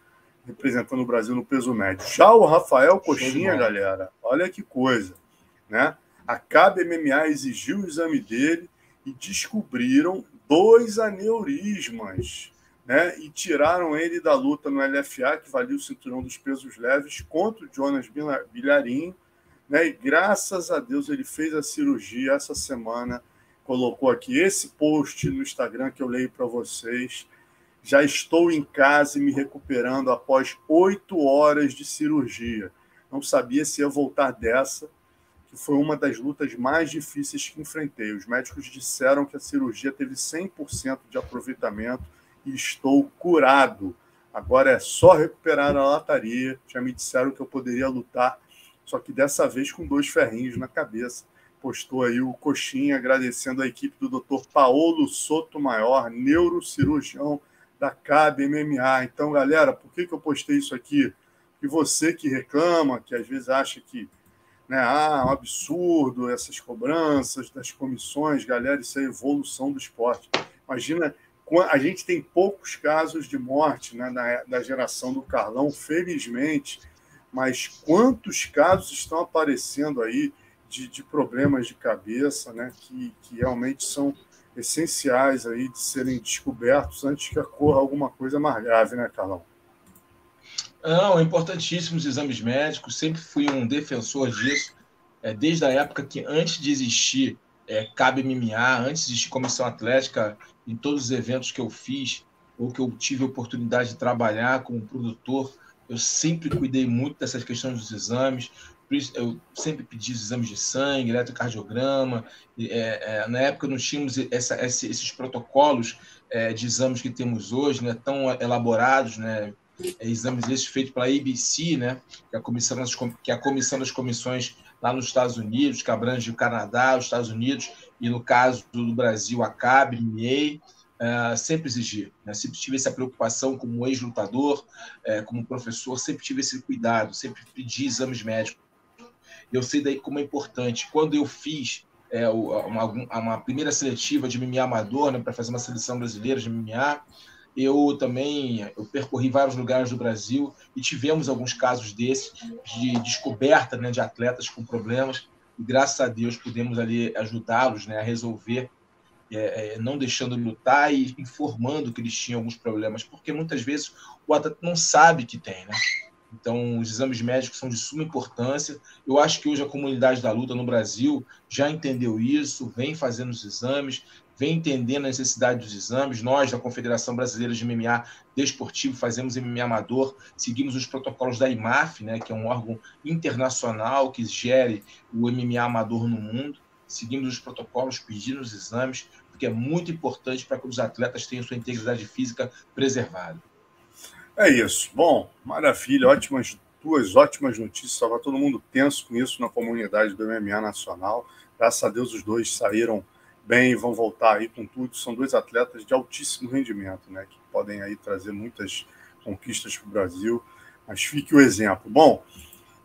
S2: representando o Brasil no peso médio. Já o Rafael Coxinha, galera, olha que coisa, né? A CAB MMA exigiu o exame dele e descobriram dois aneurismas né? E tiraram ele da luta no LFA, que valia o cinturão dos pesos leves, contra o Jonas Bilharinho, né? E graças a Deus ele fez a cirurgia essa semana. Colocou aqui esse post no Instagram que eu leio para vocês. Já estou em casa e me recuperando após oito horas de cirurgia. Não sabia se ia voltar dessa, que foi uma das lutas mais difíceis que enfrentei. Os médicos disseram que a cirurgia teve 100% de aproveitamento estou curado. Agora é só recuperar a lataria. Já me disseram que eu poderia lutar, só que dessa vez com dois ferrinhos na cabeça. Postou aí o Coxinha agradecendo a equipe do Dr. Paulo Sotomayor, neurocirurgião da CAB MMA. Então, galera, por que, que eu postei isso aqui? E você que reclama, que às vezes acha que né, ah, um absurdo essas cobranças das comissões, galera, isso é evolução do esporte. Imagina a gente tem poucos casos de morte né, na, geração do Carlão, felizmente, mas quantos casos estão aparecendo aí de, de problemas de cabeça, né, que, que realmente são essenciais aí de serem descobertos antes que ocorra alguma coisa mais grave, né, Carlão?
S3: Não, é importantíssimo os exames médicos, sempre fui um defensor disso, é, desde a época que antes de existir é, Cabe MMA, antes de existir Comissão Atlética, em todos os eventos que eu fiz ou que eu tive oportunidade de trabalhar como produtor, eu sempre cuidei muito dessas questões dos exames. Eu sempre pedi os exames de sangue, eletrocardiograma. É, é, na época não tínhamos essa, esses protocolos é, de exames que temos hoje, né, tão elaborados, né, é, exames esses feitos pela ABC, né, que é a comissão das, que é a comissão das comissões lá nos Estados Unidos, que abrange o Canadá, os Estados Unidos e no caso do Brasil, a CAB, MA, uh, sempre exigi, né? sempre tive essa preocupação como ex-lutador, uh, como professor, sempre tive esse cuidado, sempre pedi exames médicos. Eu sei daí como é importante. Quando eu fiz é, uma, uma, primeira seletiva de MMA amador, né, para fazer uma seleção brasileira de MMA, eu também eu percorri vários lugares do Brasil e tivemos alguns casos desses de descoberta né, de atletas com problemas e graças a Deus pudemos ali ajudá-los né, a resolver, é, é, não deixando lutar e informando que eles tinham alguns problemas, porque muitas vezes o atleta não sabe que tem, né? Então, os exames médicos são de suma importância. Eu acho que hoje a comunidade da luta no Brasil já entendeu isso, vem fazendo os exames, vem entendendo a necessidade dos exames. Nós, da Confederação Brasileira de MMA Desportivo, fazemos MMA amador, seguimos os protocolos da IMAF, né, que é um órgão internacional que gere o MMA amador no mundo. Seguimos os protocolos, pedindo os exames, porque é muito importante para que os atletas tenham sua integridade física preservada.
S2: É isso. Bom, maravilha, ótimas duas ótimas notícias. Estava todo mundo tenso com isso na comunidade do MMA nacional. Graças a Deus os dois saíram bem, vão voltar aí com tudo. São dois atletas de altíssimo rendimento, né? Que podem aí trazer muitas conquistas para o Brasil. Mas fique o exemplo. Bom,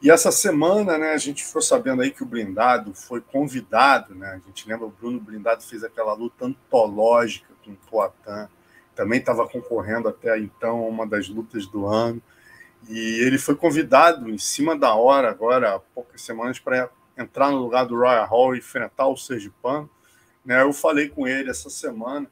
S2: e essa semana, né, a gente ficou sabendo aí que o Blindado foi convidado, né? A gente lembra, o Bruno Blindado fez aquela luta antológica com o Poitin, também estava concorrendo até então a uma das lutas do ano. E ele foi convidado em cima da hora, agora, há poucas semanas, para entrar no lugar do Royal Hall e enfrentar o Sergipano. Né? Eu falei com ele essa semana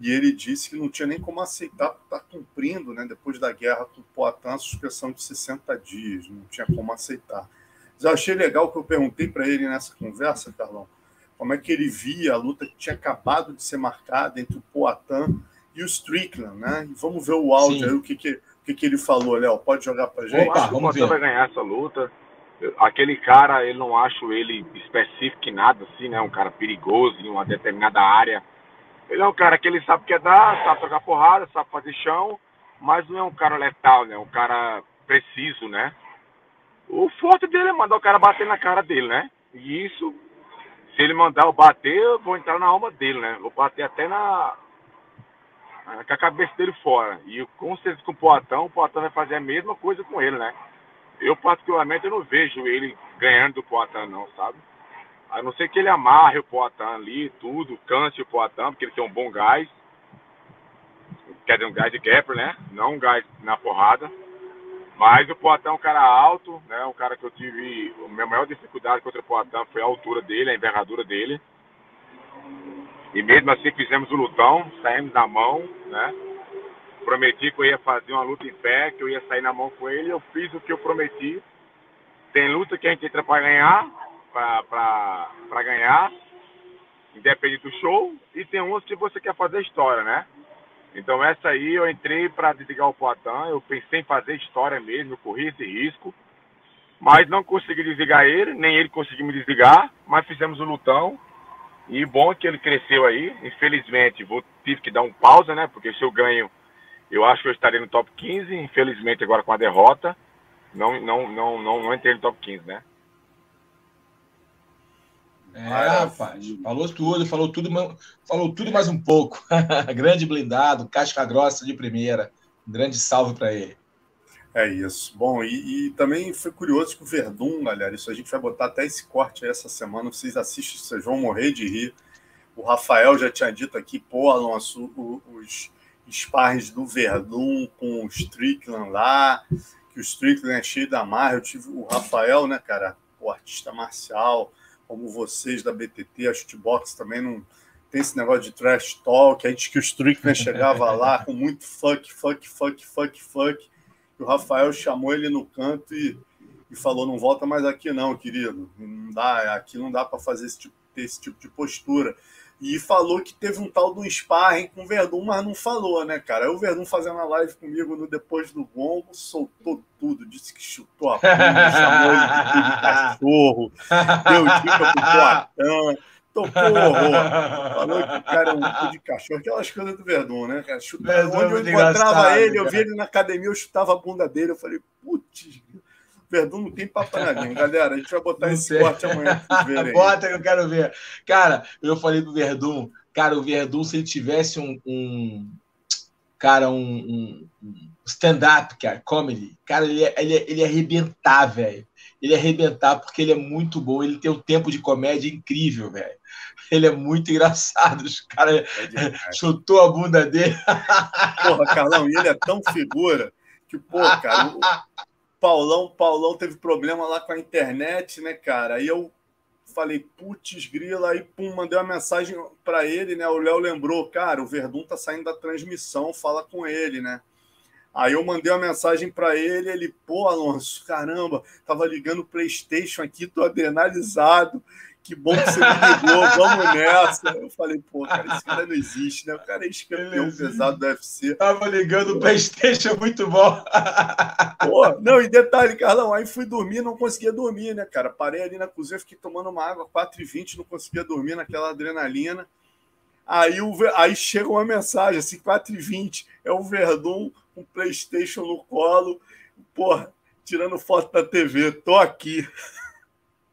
S2: e ele disse que não tinha nem como aceitar estar tá cumprindo, né, depois da guerra com o Poitin, a suspensão de 60 dias, não tinha como aceitar. Mas eu achei legal que eu perguntei para ele nessa conversa, Carlão, como é que ele via a luta que tinha acabado de ser marcada entre o Poitin e o Strickland, né? E vamos ver o áudio Sim. aí, o que, que, o que, que ele falou, Léo. Pode jogar para gente?
S4: Opa,
S2: vamos
S4: o Poitin vai ganhar essa luta aquele cara, eu não acho ele específico em nada, assim, né? Um cara perigoso em uma determinada área. Ele é um cara que ele sabe que é dar, sabe trocar porrada, sabe fazer chão, mas não é um cara letal, né? Um cara preciso, né? O forte dele é mandar o cara bater na cara dele, né? E isso, se ele mandar eu bater, eu vou entrar na alma dele, né? Vou bater até na. com a cabeça dele fora. E com certeza com o Poatão, o Poatão vai fazer a mesma coisa com ele, né? Eu particularmente eu não vejo ele ganhando do Poitin não, sabe? A não ser que ele amarre o Poitin ali, tudo, canse o Poitin, porque ele tem um bom gás. Quer dizer, um gás de gapper, né? Não um gás na porrada. Mas o Poitin é um cara alto, né? Um cara que eu tive... A minha maior dificuldade contra o Poitin foi a altura dele, a envergadura dele. E mesmo assim fizemos o lutão, saímos na mão, né? Prometi que eu ia fazer uma luta em pé, que eu ia sair na mão com ele, eu fiz o que eu prometi. Tem luta que a gente entra para ganhar, para ganhar, independente do show, e tem umas que você quer fazer história, né? Então essa aí eu entrei para desligar o Poitin, eu pensei em fazer história mesmo, eu corri esse risco, mas não consegui desligar ele, nem ele conseguiu me desligar, mas fizemos o um lutão, e bom que ele cresceu aí, infelizmente vou, tive que dar um pausa, né, porque se eu ganho, eu acho que eu estaria no top 15, infelizmente agora com a derrota, não, não, não, não, não entrei no top 15, né.
S3: É, rapaz, falou tudo, falou tudo, falou tudo mais um pouco. grande blindado, casca grossa de primeira. Um grande salve para ele.
S2: É isso. Bom, e, e, também foi curioso que o Verdun, galera, isso a gente vai botar até esse corte aí essa semana. Vocês assistem, vocês vão morrer de rir. O Rafael já tinha dito aqui, pô, Alonso, os sparrings do Verdun com o Strickland lá, que o Strickland é cheio da marra. Eu tive o Rafael, né, cara, o artista marcial como vocês da BTT, a Shootbox também não tem esse negócio de trash talk. A gente que o Strickland chegava lá com muito fuck, fuck, fuck, fuck, fuck. E o Rafael chamou ele no canto e, e falou: não volta mais aqui, não, querido. Não dá, aqui não dá para fazer esse tipo, ter esse tipo de postura. E falou que teve um tal do sparring com o Verdun, mas não falou, né, cara? Aí o Verdun fazendo a live comigo no Depois do Gongo, soltou tudo, disse que chutou a bunda, chamou ele de cachorro, deu dica pro Poatan, tocou horror. Falou que o cara é um cu de cachorro, aquelas coisas do Verdun, né, cara? Chutava, onde eu encontrava ele, eu via ele na academia, eu chutava a bunda dele, eu falei, putz, Verdun não tem papo na língua. Galera, a gente vai botar não esse corte amanhã
S3: verem. Bota que eu quero ver. Cara, eu falei pro Verdun, cara, o Verdun, se ele tivesse um, um cara, um, um stand-up, cara, comedy, cara, ele, ele, ele ia arrebentar, velho. Ele ia arrebentar porque ele é muito bom, ele tem um tempo de comédia incrível, velho. Ele é muito engraçado. Os caras é chutou a bunda dele.
S2: Porra, Carlão, e ele é tão figura que, pô, cara, Paulão, Paulão teve problema lá com a internet, né, cara? Aí eu falei, putz, grila, aí pum, mandei uma mensagem para ele, né? O Léo lembrou, cara, o Verdun tá saindo da transmissão, fala com ele, né? Aí eu mandei uma mensagem para ele, ele, pô, Alonso, caramba, tava ligando o PlayStation aqui, tô adrenalizado que bom que você me ligou, vamos nessa. Eu falei, pô, cara, esse cara não existe, né? O cara é ex-campeão pesado do UFC.
S3: Tava ligando o Playstation, muito bom.
S2: Pô, não, e detalhe, Carlão, aí fui dormir, não conseguia dormir, né, cara? Parei ali na cozinha, fiquei tomando uma água, 4h20, não conseguia dormir naquela adrenalina. Aí, o, aí chega uma mensagem, assim, 4h20, é o Verdun com Playstation no colo, porra, tirando foto da TV, tô aqui.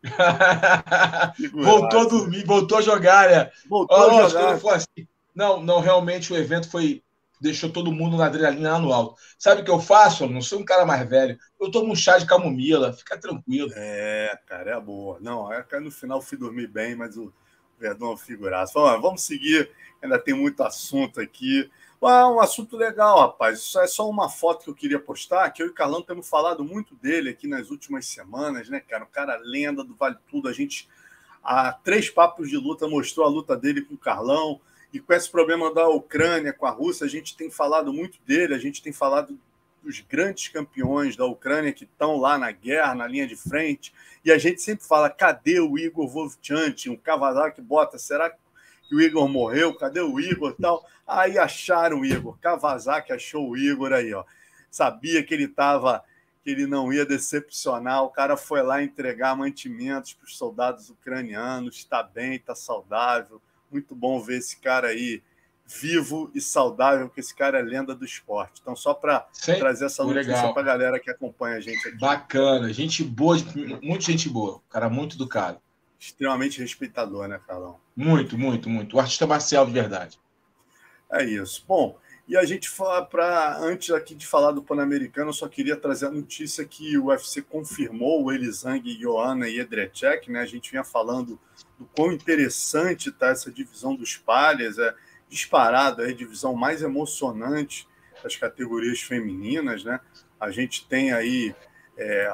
S3: voltou a dormir, voltou a jogar, né? Voltou oh, a jogar. Assim. Não, não, realmente o evento foi. Deixou todo mundo na adrenalina lá no alto. Sabe o que eu faço? Eu não sou um cara mais velho. Eu tomo um chá de camomila, fica tranquilo.
S2: É, cara, é boa. Não, é que no final fui dormir bem, mas o Verdão é figuraço. Vamos seguir, ainda tem muito assunto aqui. Ah, um assunto legal, rapaz. Isso é só uma foto que eu queria postar, que eu e Carlão temos falado muito dele aqui nas últimas semanas, né, cara? O cara lenda do Vale Tudo. A gente, há três papos de luta, mostrou a luta dele com o Carlão. E com esse problema da Ucrânia, com a Rússia, a gente tem falado muito dele, a gente tem falado dos grandes campeões da Ucrânia que estão lá na guerra, na linha de frente. E a gente sempre fala: cadê o Igor Vovchantin, o Kawasaki bota? Será que que o Igor morreu, cadê o Igor tal? Aí acharam o Igor, Kawasaki achou o Igor aí, ó. Sabia que ele estava, que ele não ia decepcionar, o cara foi lá entregar mantimentos para os soldados ucranianos, está bem, está saudável. Muito bom ver esse cara aí vivo e saudável, porque esse cara é lenda do esporte. Então, só para trazer essa notícia para a galera que acompanha a gente aqui.
S3: Bacana, gente boa, muita gente boa, cara muito do cara
S2: extremamente respeitador, né, Carlão?
S3: Muito, muito, muito. O artista marcial de verdade.
S2: É isso. Bom, e a gente fala para antes aqui de falar do Pan-Americano, eu só queria trazer a notícia que o UFC confirmou o Elisang, Joana e Edrecek, né? A gente vinha falando do quão interessante está essa divisão dos palhas, é disparado, é a divisão mais emocionante das categorias femininas, né? A gente tem aí é,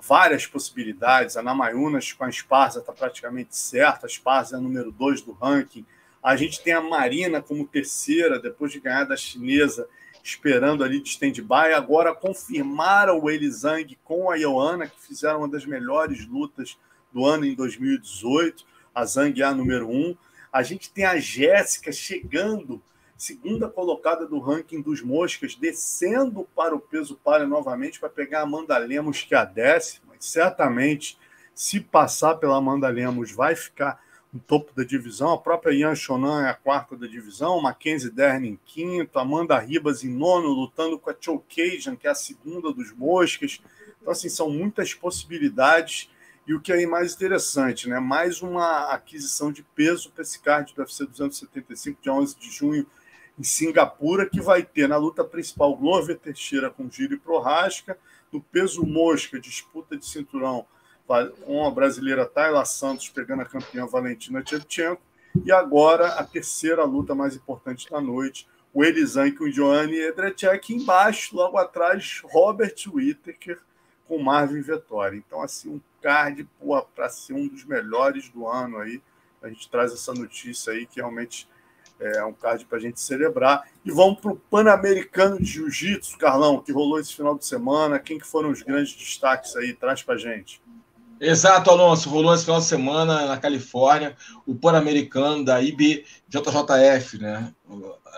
S2: várias possibilidades. A Namayunas com a Esparza está praticamente certa. A Esparza é número 2 do ranking. A gente tem a Marina como terceira, depois de ganhar da chinesa esperando ali de stand-by. Agora confirmaram o Elisang com a Ioana, que fizeram uma das melhores lutas do ano em 2018. A Zang é a número um. A gente tem a Jéssica chegando, segunda colocada do ranking dos moscas, descendo para o peso palha novamente para pegar a Amanda Lemos, que é a décima. Certamente, se passar pela Amanda Lemos, vai ficar no topo da divisão. A própria Ian Shonan é a quarta da divisão, Mackenzie Dern em quinto, Amanda Ribas em nono, lutando com a Chokajan, que é a segunda dos moscas. Então, assim, são muitas possibilidades. E o que é mais interessante, né? Mais uma aquisição de peso para esse card do UFC 275, dia 11 de junho, em Singapura, que vai ter na luta principal Glover Teixeira com Giro e Prorasca, no peso mosca, disputa de cinturão com a brasileira Tayla Santos pegando a campeã Valentina Tchevchenko. E agora a terceira luta mais importante da noite, o Elisan com o Joanny Edrecek. Embaixo, logo atrás, Robert Whittaker com Marvin Vettori. Então, assim, um card para ser um dos melhores do ano aí. A gente traz essa notícia aí que realmente é um card para a gente celebrar. E vamos para o Pan-Americano de Jiu-Jitsu, Carlão, que rolou esse final de semana. Quem que foram os grandes destaques aí? Traz para a gente.
S3: Exato, Alonso. Rolou esse final de semana na Califórnia, o Pan-Americano da IBJJF, né?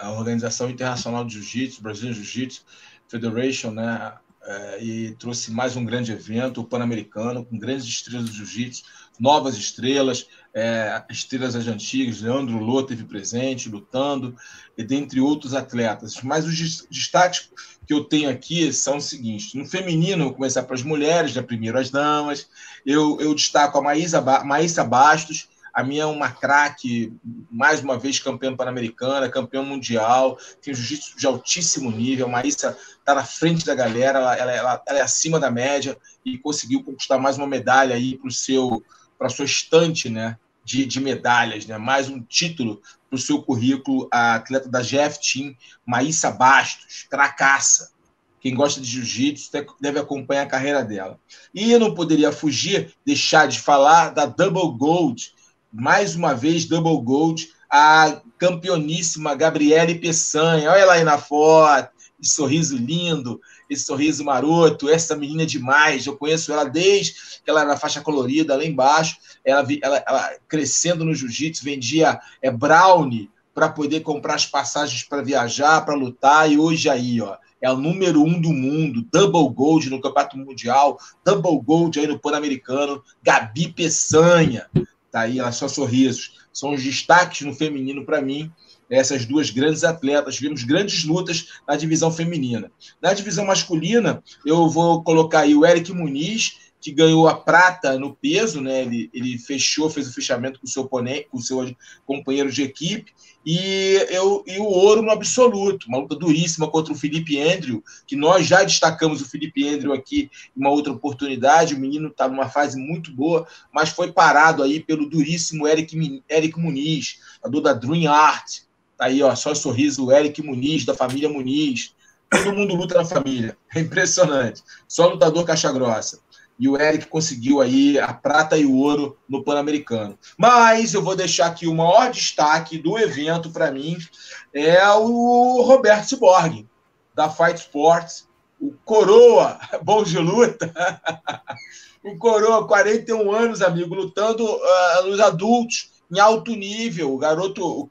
S3: a Organização Internacional de Jiu-Jitsu, Brazilian Jiu-Jitsu Federation, né? É, e trouxe mais um grande evento, o Pan-Americano, com grandes estrelas do Jiu-Jitsu, novas estrelas, é, estrelas das antigas, Leandro Lô teve presente, lutando, e dentre outros atletas. Mas os destaques que eu tenho aqui são os seguintes: no feminino, eu começar para as mulheres, né, primeiro as damas, eu, eu destaco a Maísa, Maísa Bastos, a minha é uma craque, mais uma vez campeã pan-americana, campeã mundial, tem jiu-jitsu de altíssimo nível. A Maísa está na frente da galera, ela, ela, ela, é acima da média e conseguiu conquistar mais uma medalha aí para seu para sua estante, né? De, de medalhas, né? mais um título para o seu currículo, a atleta da GF Team, Maísa Bastos, cracaça. Quem gosta de jiu-jitsu deve acompanhar a carreira dela. E eu não poderia fugir, deixar de falar da Double Gold, mais uma vez double gold, a campeoníssima Gabriele Peçanha. Olha ela aí na foto, esse sorriso lindo, esse sorriso maroto, essa menina é demais. Eu conheço ela desde que ela era faixa colorida, lá embaixo. Ela, ela, ela crescendo no jiu-jitsu, vendia é, brownie para poder comprar as passagens para viajar, para lutar. E hoje aí, ó, é o número um do mundo, double gold no Campeonato Mundial, double gold aí no Pan-Americano, Gabi Peçanha. Tá aí, ela só sorrisos. São os destaques no feminino para mim. Essas duas grandes atletas. Tivemos grandes lutas na divisão feminina. Na divisão masculina, eu vou colocar aí o Eric Muniz, que ganhou a prata no peso, né? Ele, ele fechou, fez o fechamento com o seu com seu companheiro de equipe, e, eu, e o ouro no absoluto, uma luta duríssima contra o Felipe Andrew, que nós já destacamos o Felipe Andrew aqui em uma outra oportunidade. O menino está numa fase muito boa, mas foi parado aí pelo duríssimo Eric, Eric Muniz, da Dream Art. Tá aí, ó, só sorriso, Eric Muniz, da família Muniz. Todo mundo luta na família. É impressionante. Só lutador caixa grossa e o Eric conseguiu aí a prata e o ouro no Pan-Americano. Mas eu vou deixar aqui o maior destaque do evento para mim é o Roberto Ciborgue, da Fight Sports, o Coroa, bom de luta. o Coroa, 41 anos, amigo, lutando uh, nos adultos em alto nível. O garoto, o,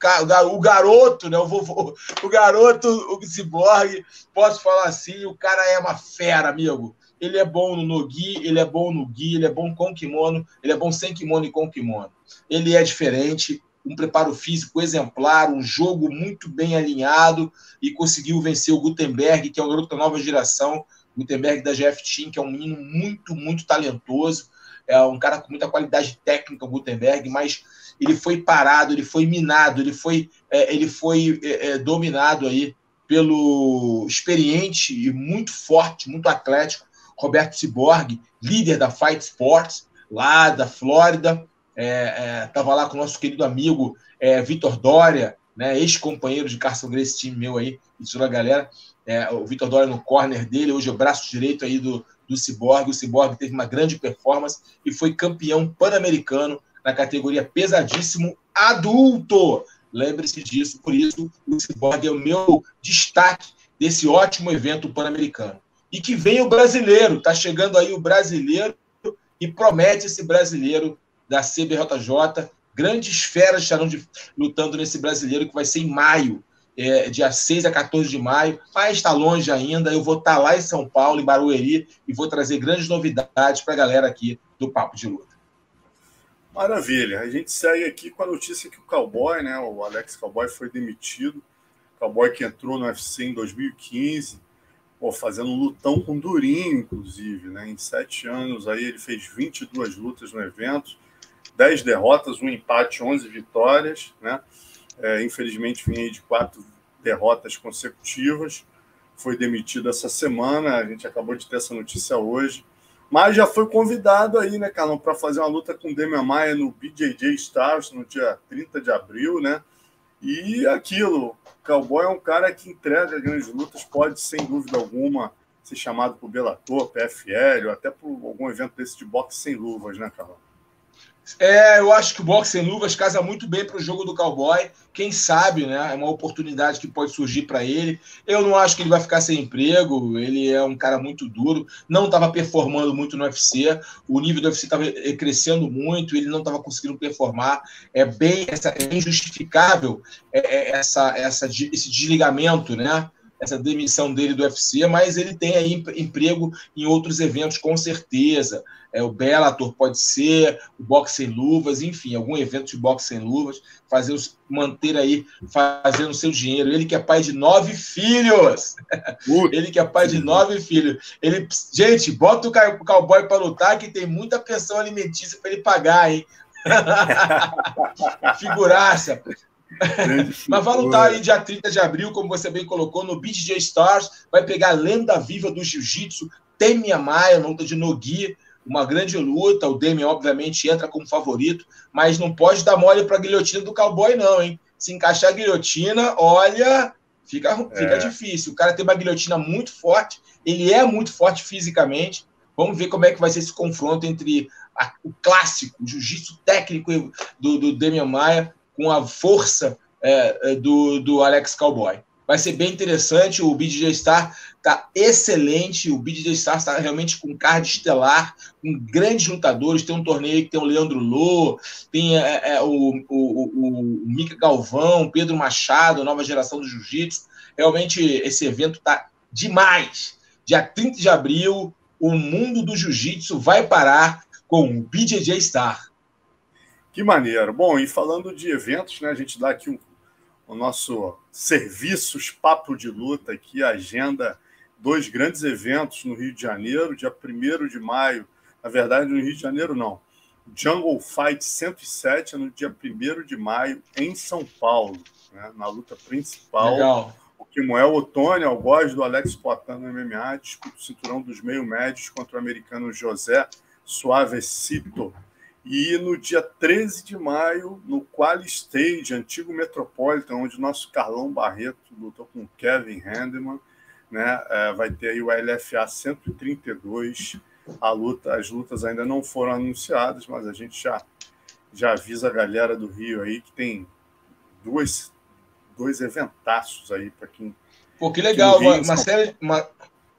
S3: o garoto, né? O vovô, o garoto, o ciborgue, posso falar assim, o cara é uma fera, amigo. Ele é bom no nogi, ele é bom no gi, ele é bom com kimono, ele é bom sem kimono e com kimono. Ele é diferente, um preparo físico exemplar, um jogo muito bem alinhado e conseguiu vencer o Gutenberg, que é o garoto da nova geração, Gutenberg da GF Team, que é um menino muito, muito talentoso, é um cara com muita qualidade técnica, o Gutenberg, mas ele foi parado, ele foi minado, ele foi, é, ele foi é, é dominado aí pelo experiente e muito forte, muito atlético Roberto Ciborgue, líder da Fight Sports, lá da Flórida. Estava é, é, lá com o nosso querido amigo Vitor Dória, né, ex-companheiro de Carson Grace, time meu aí, e toda a galera. É, o Vitor Dória no corner dele, hoje é o braço direito aí do, do Ciborgue. O Ciborgue teve uma grande performance e foi campeão pan-americano na categoria pesadíssimo adulto. Lembre-se disso, por isso o Ciborgue é o meu destaque desse ótimo evento pan-americano. E que vem o brasileiro, está chegando aí o brasileiro e promete esse brasileiro da CBJJ. Grandes feras estarão de, lutando nesse brasileiro que vai ser em maio, é, dia 6 a 14 de maio, mas está longe ainda. Eu vou estar tá lá em São Paulo, em Barueri, e vou trazer grandes novidades para a galera aqui do Papo de Luta.
S2: Maravilha. A gente segue aqui com a notícia que o Cowboy, né, o Alex Cowboy, foi demitido. Cowboy que entrou no UFC em 2015, pô, fazendo um lutão com Durinho, inclusive. Né? Em sete anos aí ele fez 22 lutas no evento, 10 derrotas, um empate, 11 vitórias. Né? É, infelizmente vinha de quatro derrotas consecutivas. Foi demitido essa semana, a gente acabou de ter essa notícia hoje. Mas já foi convidado aí, né, Carlão, para fazer uma luta com o Demian Maia no BJJ Stars no dia 30 de abril, né? E aquilo, Cowboy é um cara que entrega grandes lutas, pode, sem dúvida alguma, ser chamado por Bellator, PFL, ou até por algum evento desse de boxe sem luvas, né, Carlão?
S3: É, eu acho que o boxe sem luvas casa muito bem para o jogo do cowboy. Quem sabe, né? É uma oportunidade que pode surgir para ele. Eu não acho que ele vai ficar sem emprego. Ele é um cara muito duro. Não estava performando muito no UFC. O nível do UFC estava crescendo muito. Ele não estava conseguindo performar. É bem, é injustificável é, é, essa, essa, esse desligamento, né? Essa demissão dele do UFC, mas ele tem aí emprego em outros eventos com certeza. É, o Bellator pode ser, o boxe sem luvas, enfim, algum evento de boxe sem luvas, fazer manter aí fazendo seu dinheiro. Ele que é pai de nove filhos. ele que é pai de nove filhos. Ele, gente, bota o cowboy para lutar que tem muita pensão alimentícia para ele pagar, hein? Figuraça. Mas vai lutar aí dia 30 de abril, como você bem colocou, no BJJ Stars. Vai pegar a lenda viva do jiu-jitsu, Temia Maia, luta de Nogi. Uma grande luta. O Demi, obviamente, entra como favorito, mas não pode dar mole para a guilhotina do cowboy, não, hein? Se encaixar a guilhotina, olha, fica, fica é. difícil. O cara tem uma guilhotina muito forte, ele é muito forte fisicamente. Vamos ver como é que vai ser esse confronto entre a, o clássico, o jiu-jitsu técnico do, do Demian Maia com a força é, é, do, do Alex Cowboy. Vai ser bem interessante. O BJJ Star está excelente. O BJJ Star está realmente com card estelar, com grandes lutadores. Tem um torneio que tem o Leandro Lô, tem é, é, o, o, o, Mika Galvão, Pedro Machado, nova geração do Jiu-Jitsu. Realmente esse evento está demais. Dia 30 de abril, o mundo do Jiu-Jitsu vai parar com o BJJ Star.
S2: Que maneiro. Bom, e falando de eventos, né, a gente dá aqui o, o nosso serviços Papo de Luta aqui, agenda, dois grandes eventos no Rio de Janeiro, dia 1 de maio, na verdade no Rio de Janeiro não, Jungle Fight 107 é no dia 1 de maio em São Paulo, né, na luta principal. Legal. O Kimoel Otônio, algoz do Alex Poitin no MMA, disputa o cinturão dos meio médios contra o americano José Suavecito e no dia 13 de maio, no Quali Stage, antigo Metropolitan, onde o nosso Carlão Barreto lutou com Kevin Handeman, né? É, vai ter aí o LFA 132. A luta, as lutas ainda não foram anunciadas, mas a gente já, já avisa a galera do Rio aí que tem duas, dois eventaços aí para quem.
S3: Pô, que legal, uma, uma série, uma,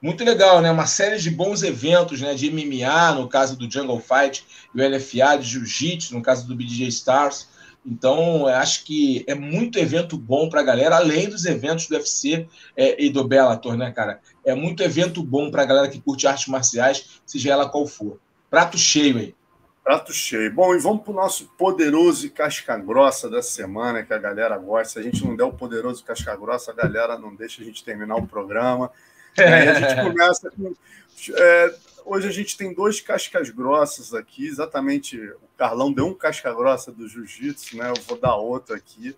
S3: muito legal, né? Uma série de bons eventos, né? De MMA, no caso do Jungle Fight, e o LFA, de Jiu-Jitsu, no caso do BJ Stars. Então, acho que é muito evento bom para a galera, além dos eventos do UFC é, e do Bellator, né, cara? É muito evento bom para a galera que curte artes marciais, seja ela qual for. Prato cheio aí.
S2: Prato cheio. Bom, e vamos para o nosso poderoso e casca grossa da semana, que a galera gosta. Se a gente não der o poderoso casca grossa, a galera não deixa a gente terminar o programa. É, a gente começa com. É, hoje a gente tem dois cascas grossas aqui, exatamente. O Carlão deu um casca grossa do jiu-jitsu, né? Eu vou dar outro aqui.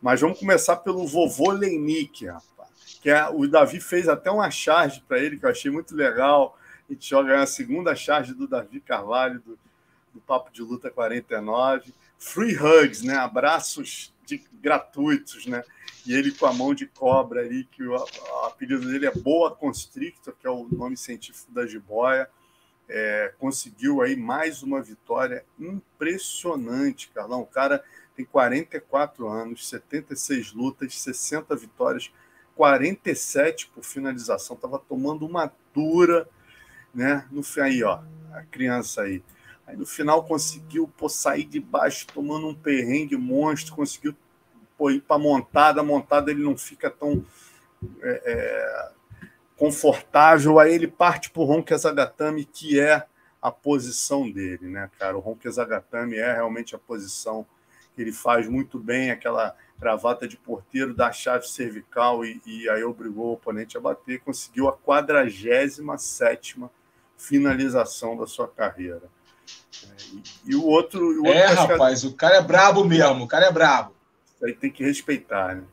S2: Mas vamos começar pelo vovô Leinick, rapaz. Que é, o Davi fez até uma charge para ele, que eu achei muito legal. A gente joga a segunda charge do Davi Carvalho, do, do Papo de Luta 49. Free hugs, né? Abraços de, gratuitos, né? E ele com a mão de cobra ali, que o, apelido dele é Boa Constrictor, que é o nome científico da jiboia. É, conseguiu aí mais uma vitória impressionante, Carlão. O cara tem 44 anos, 76 lutas, 60 vitórias, 47 por finalização, estava tomando uma dura, né? No aí, ó, a criança aí. Aí no final conseguiu pô, sair de baixo tomando um perrengue monstro, conseguiu pô, ir para montada, a montada ele não fica tão é, é, confortável, aí ele parte para o Ronque Zagatami, que é a posição dele, né, cara? O Ronque Zagatami é realmente a posição que ele faz muito bem, aquela gravata de porteiro da chave cervical e, e aí obrigou o oponente a bater, conseguiu a 47 finalização da sua carreira. E, e o outro. O
S3: outro é, rapaz, o cara é brabo mesmo, o cara é brabo.
S2: Isso aí tem que respeitar, né?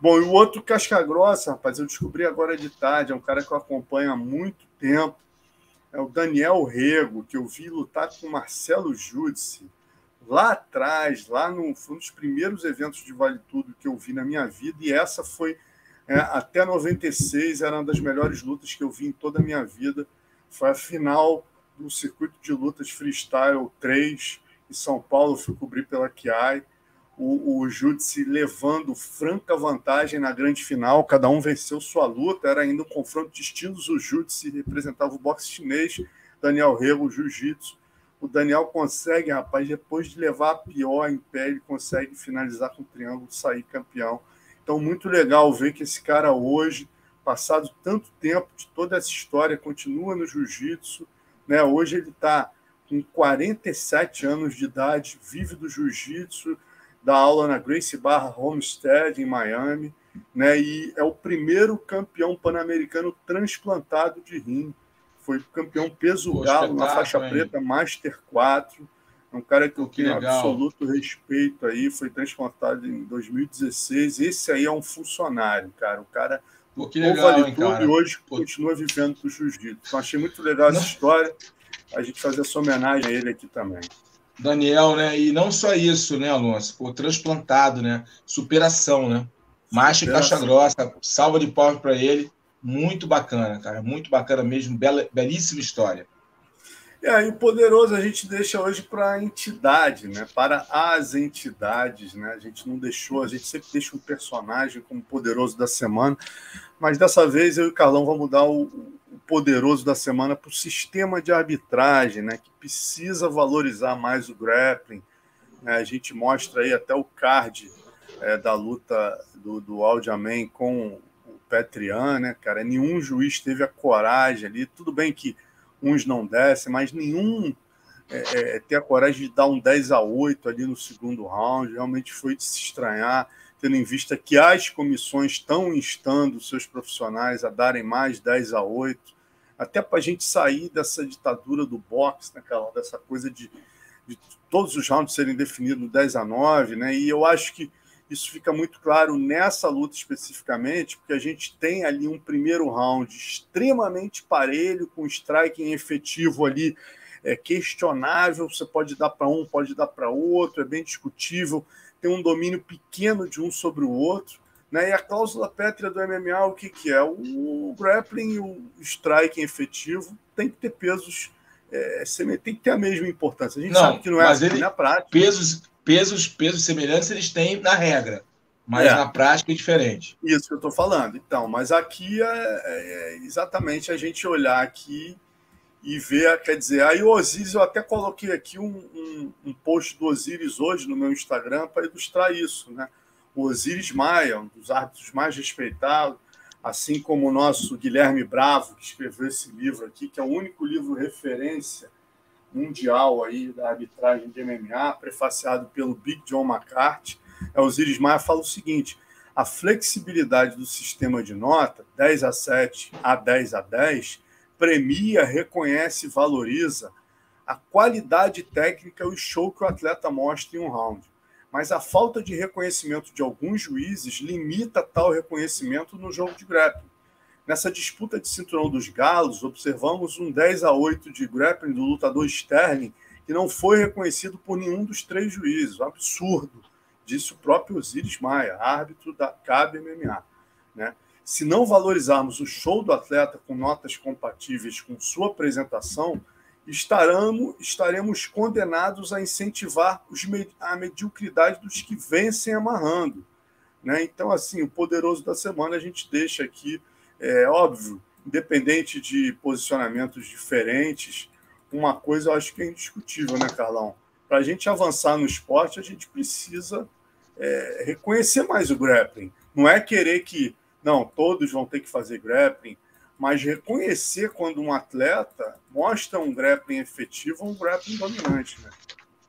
S2: Bom, e o outro casca grossa, rapaz, eu descobri agora de tarde, é um cara que eu acompanho há muito tempo, é o Daniel Rego, que eu vi lutar com o Marcelo Júdice lá atrás, lá no foi um dos primeiros eventos de Vale Tudo que eu vi na minha vida, e essa foi é, até 96, era uma das melhores lutas que eu vi em toda a minha vida. Foi a final do circuito de lutas freestyle 3 em São Paulo, fui cobrir pela Kiai. O, o Júdice levando franca vantagem na grande final, cada um venceu sua luta, era ainda um confronto de estilos. O Júdice representava o boxe chinês, Daniel Rego, o jiu-jitsu o Daniel consegue, rapaz, depois de levar a pior em pé, ele consegue finalizar com o triângulo, sair campeão. Então, muito legal ver que esse cara hoje, passado tanto tempo de toda essa história, continua no jiu-jitsu. Né? Hoje ele está com 47 anos de idade, vive do jiu-jitsu, dá aula na Gracie Barra Homestead, em Miami, né? e é o primeiro campeão pan-americano transplantado de rim foi campeão peso Pô, galo na faixa hein? preta, Master 4. É um cara que eu tenho absoluto respeito aí, foi transportado em 2016. Esse aí é um funcionário, cara. O cara
S3: Pô, que legal, vale
S2: hein, tudo cara? e hoje Pô. continua vivendo do jiu-jitsu. Então, achei muito legal essa história. A gente fazer essa homenagem a ele aqui também.
S3: Daniel, né? E não só isso, né, Alonso? Pô, transplantado, né? Superação, né? Macho caixa grossa, salva de palmas para ele. Muito bacana, cara. Muito bacana mesmo. Bela, belíssima história.
S2: É, e o poderoso a gente deixa hoje para a entidade, né? Para as entidades, né? A gente não deixou, a gente sempre deixa um personagem como poderoso da semana, mas dessa vez eu e o Carlão vamos mudar o, o poderoso da semana para o sistema de arbitragem, né? Que precisa valorizar mais o grappling. Né? A gente mostra aí até o card é, da luta do, do Aldiaman com Petrian, né, cara? Nenhum juiz teve a coragem ali. Tudo bem que uns não descem, mas nenhum é, é, ter a coragem de dar um 10 a 8 ali no segundo round. Realmente foi de se estranhar, tendo em vista que as comissões estão instando seus profissionais a darem mais 10 a 8, até para a gente sair dessa ditadura do boxe, né, dessa coisa de, de todos os rounds serem definidos 10 a 9, né? E eu acho que isso fica muito claro nessa luta especificamente, porque a gente tem ali um primeiro round extremamente parelho, com striking efetivo ali é questionável. Você pode dar para um, pode dar para outro, é bem discutível. Tem um domínio pequeno de um sobre o outro. Né? E a cláusula pétrea do MMA, o que, que é? O grappling e o striking efetivo tem que ter pesos, é, tem que ter a mesma importância. A gente
S3: não,
S2: sabe que não é assim
S3: ele, na prática. Pesos, pesos, pesos semelhantes eles têm na regra, mas é. na prática é diferente.
S2: Isso que eu estou falando. Então, mas aqui é, é, é, exatamente a gente olhar aqui e ver, quer dizer, aí o Osiris, eu até coloquei aqui um, um, um post do Osiris hoje no meu Instagram para ilustrar isso, né? O Osiris Maia, um dos árbitros mais respeitados, assim como o nosso Guilherme Bravo, que escreveu esse livro aqui, que é o único livro referência mundial aí da arbitragem de MMA, prefaciado pelo Big John McCarthy. É, Osiris Maia fala o seguinte: a flexibilidade do sistema de nota, 10 a 7 a 10 a 10, premia, reconhece e valoriza a qualidade técnica e o show que o atleta mostra em um round. Mas a falta de reconhecimento de alguns juízes limita tal reconhecimento no jogo de grappling. Nessa disputa de cinturão dos galos, observamos um 10 a 8 de grappling do lutador Sterling, que não foi reconhecido por nenhum dos três juízes. Absurdo, disse o próprio Osiris Maia, árbitro da CAB MMA. Né? Se não valorizarmos o show do atleta com notas compatíveis com sua apresentação, estaremos, estaremos condenados a incentivar os, a mediocridade dos que vencem amarrando Né? Então, assim, o poderoso da semana a gente deixa aqui, é óbvio, independente de posicionamentos diferentes, uma coisa eu acho que é indiscutível, né, Carlão? Para a gente avançar no esporte, a gente precisa é, reconhecer mais o grappling. Não é querer que, não, todos vão ter que fazer grappling, mas reconhecer quando um atleta mostra um grappling efetivo ou um grappling dominante. Né?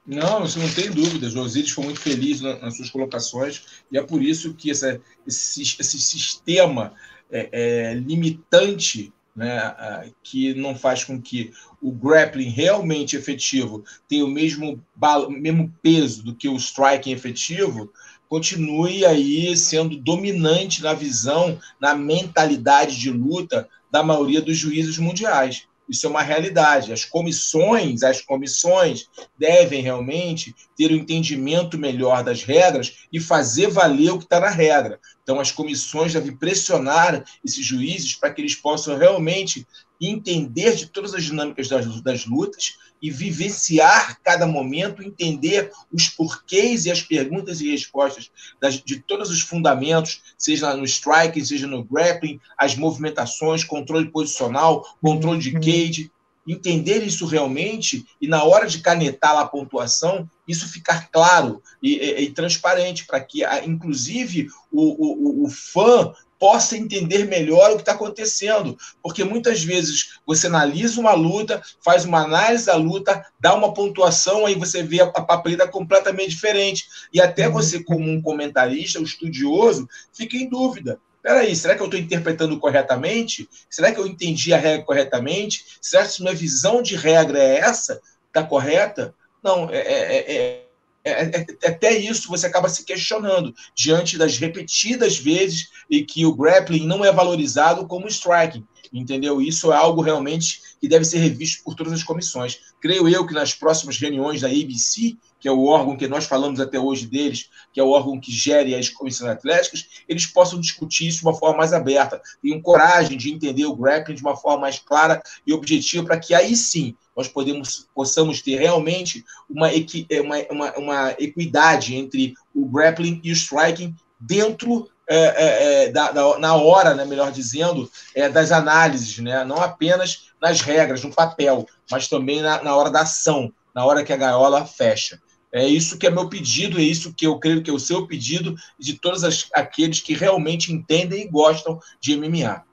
S3: Não, isso não tem dúvida. O Osiris foi muito feliz nas suas colocações e é por isso que essa, esse, esse sistema é, é, limitante né, que não faz com que o grappling realmente efetivo tenha o mesmo, mesmo peso do que o striking efetivo, continue aí sendo dominante na visão, na mentalidade de luta da maioria dos juízes mundiais. Isso é uma realidade. As comissões, as comissões devem realmente ter um entendimento melhor das regras e fazer valer o que está na regra. Então, as comissões devem pressionar esses juízes para que eles possam realmente entender de todas as dinâmicas das, das lutas e vivenciar cada momento, entender os porquês e as perguntas e respostas das, de todos os fundamentos, seja no striking, seja no grappling, as movimentações, controle posicional, controle de uhum. cage, entender isso realmente e na hora de canetar a pontuação, isso ficar claro e, e, e transparente para que, inclusive, o, o, o fã possa entender melhor o que está acontecendo. Porque muitas vezes você analisa uma luta, faz uma análise da luta, dá uma pontuação, aí você vê a papeleta completamente diferente. E até uhum. você, como um comentarista, um estudioso, fica em dúvida. Peraí, será que eu estou interpretando corretamente? Será que eu entendi a regra corretamente? Será que minha visão de regra é essa? Está correta? Não, é, é, é é, é, é, até isso você acaba se questionando diante das repetidas vezes e que o grappling não é valorizado como striking, entendeu? Isso é algo realmente que deve ser revisto por todas as comissões. Creio eu que nas próximas reuniões da ABC, que é o órgão que nós falamos até hoje deles, que é o órgão que gere as comissões atléticas, eles possam discutir isso de uma forma mais aberta, tenham coragem de entender o grappling de uma forma mais clara e objetiva, para que aí sim nós podemos, possamos ter realmente uma, equi, é, uma, uma, uma equidade entre o grappling e o striking dentro é, é, é, da, da, na hora, né, melhor dizendo, é, das análises, né, não apenas nas regras, no papel, mas também na, na hora da ação, na hora que a gaiola fecha. É isso que é meu pedido, é isso que eu creio que é o seu pedido de todos as, aqueles que realmente entendem e gostam de MMA.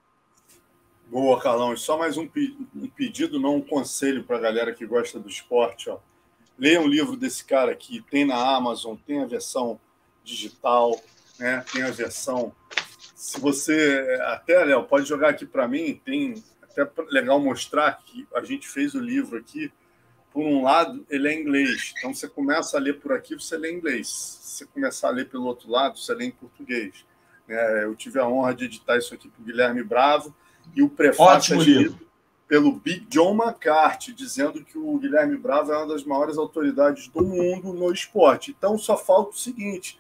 S2: Boa, Carlão. E só mais um, um pedido, não um conselho para a galera que gosta do esporte. Ó. Leia um livro desse cara aqui, tem na Amazon, tem a versão digital, né? tem a versão. Se você. Até, Léo, pode jogar aqui para mim, tem até legal mostrar que a gente fez o livro aqui. Por um lado, ele é inglês. Então, você começa a ler por aqui, você lê em inglês. Se você começar a ler pelo outro lado, você lê em português. É, eu tive a honra de editar isso aqui para o Guilherme Bravo e o prefácio é escrito pelo Big John McCarthy, dizendo que o Guilherme Bravo é uma das maiores autoridades do mundo no esporte. Então só falta o seguinte: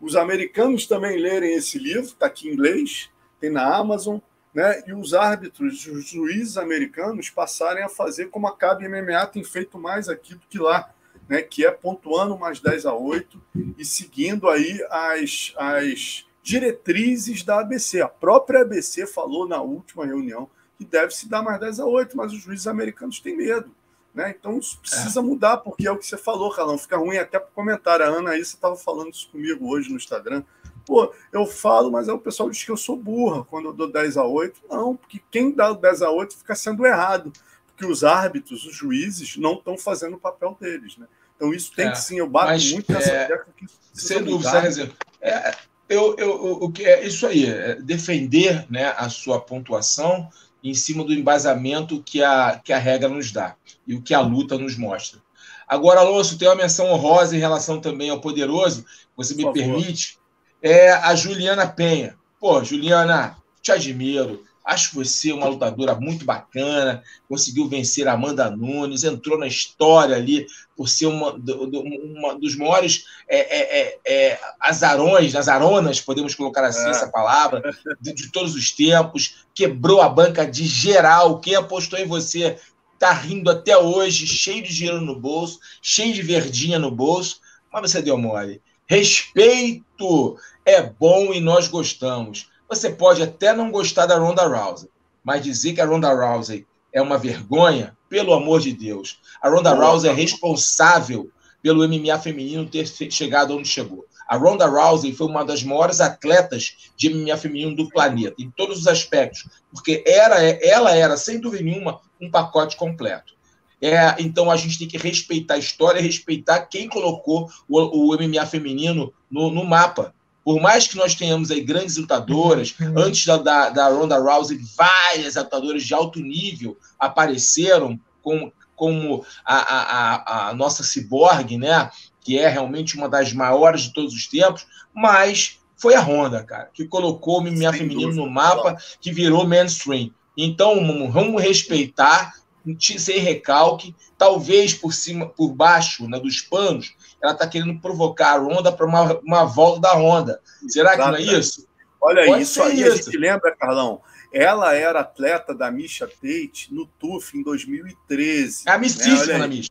S2: os americanos também lerem esse livro, está aqui em inglês, tem na Amazon, né? E os árbitros, os juízes americanos passarem a fazer como a CAB MMA tem feito mais aqui do que lá, né? Que é pontuando mais 10 a 8 e seguindo aí as, as diretrizes da ABC. A própria ABC falou na última reunião que deve se dar mais 10 a 8, mas os juízes americanos têm medo. Né? Então isso precisa é. mudar, porque é o que você falou, Calão. Fica ruim até para comentar. A Ana você estava falando isso comigo hoje no Instagram. Pô, eu falo, mas aí o pessoal diz que eu sou burra quando eu dou 10 a 8. Não, porque quem dá o 10 a 8 fica sendo errado. Porque os árbitros, os juízes, não estão fazendo o papel deles. Né? Então isso tem é, que sim, eu bato mas, muito nessa é,
S3: Sem dúvida, é, eu, eu, o que é isso aí, é defender né, a sua pontuação em cima do embasamento que a, que a regra nos dá e o que a luta nos mostra. Agora, Alonso, tem uma menção honrosa em relação também ao poderoso, você me permite, é a Juliana Penha. Pô, Juliana, te admiro, Acho você uma lutadora muito bacana, conseguiu vencer a Amanda Nunes, entrou na história ali por ser uma, uma dos maiores é, é, é, é, azarões, azaronas, podemos colocar assim essa palavra, de, de, todos os tempos, quebrou a banca de geral. Quem apostou em você está rindo até hoje, cheio de dinheiro no bolso, cheio de verdinha no bolso, mas você deu mole. Respeito é bom e nós gostamos. Você pode até não gostar da Ronda Rousey, mas dizer que a Ronda Rousey é uma vergonha, pelo amor de Deus. A Ronda Rousey é responsável pelo MMA feminino ter chegado onde chegou. A Ronda Rousey foi uma das maiores atletas de MMA feminino do planeta, em todos os aspectos, porque era, ela era, sem dúvida nenhuma, um pacote completo. É, então a gente tem que respeitar a história, respeitar quem colocou o, o MMA feminino no, no, mapa. Por mais que nós tenhamos aí grandes lutadoras, uhum. antes da, da, da Ronda Rousey, várias lutadoras de alto nível apareceram, como, como a, a, a nossa ciborgue, né? que é realmente uma das maiores de todos os tempos, mas foi a Honda, cara, que colocou o MMA feminino no mapa, que virou mainstream. Então, vamos respeitar, sem recalque, talvez por cima, por baixo né, dos panos, ela está querendo provocar a Honda para uma, uma volta da Honda. Será que não é isso?
S2: Olha Pode isso aí, isso. a gente lembra, Carlão, ela era atleta da Misha Tate no TUF em 2013.
S3: É amicíssima né? na Misha.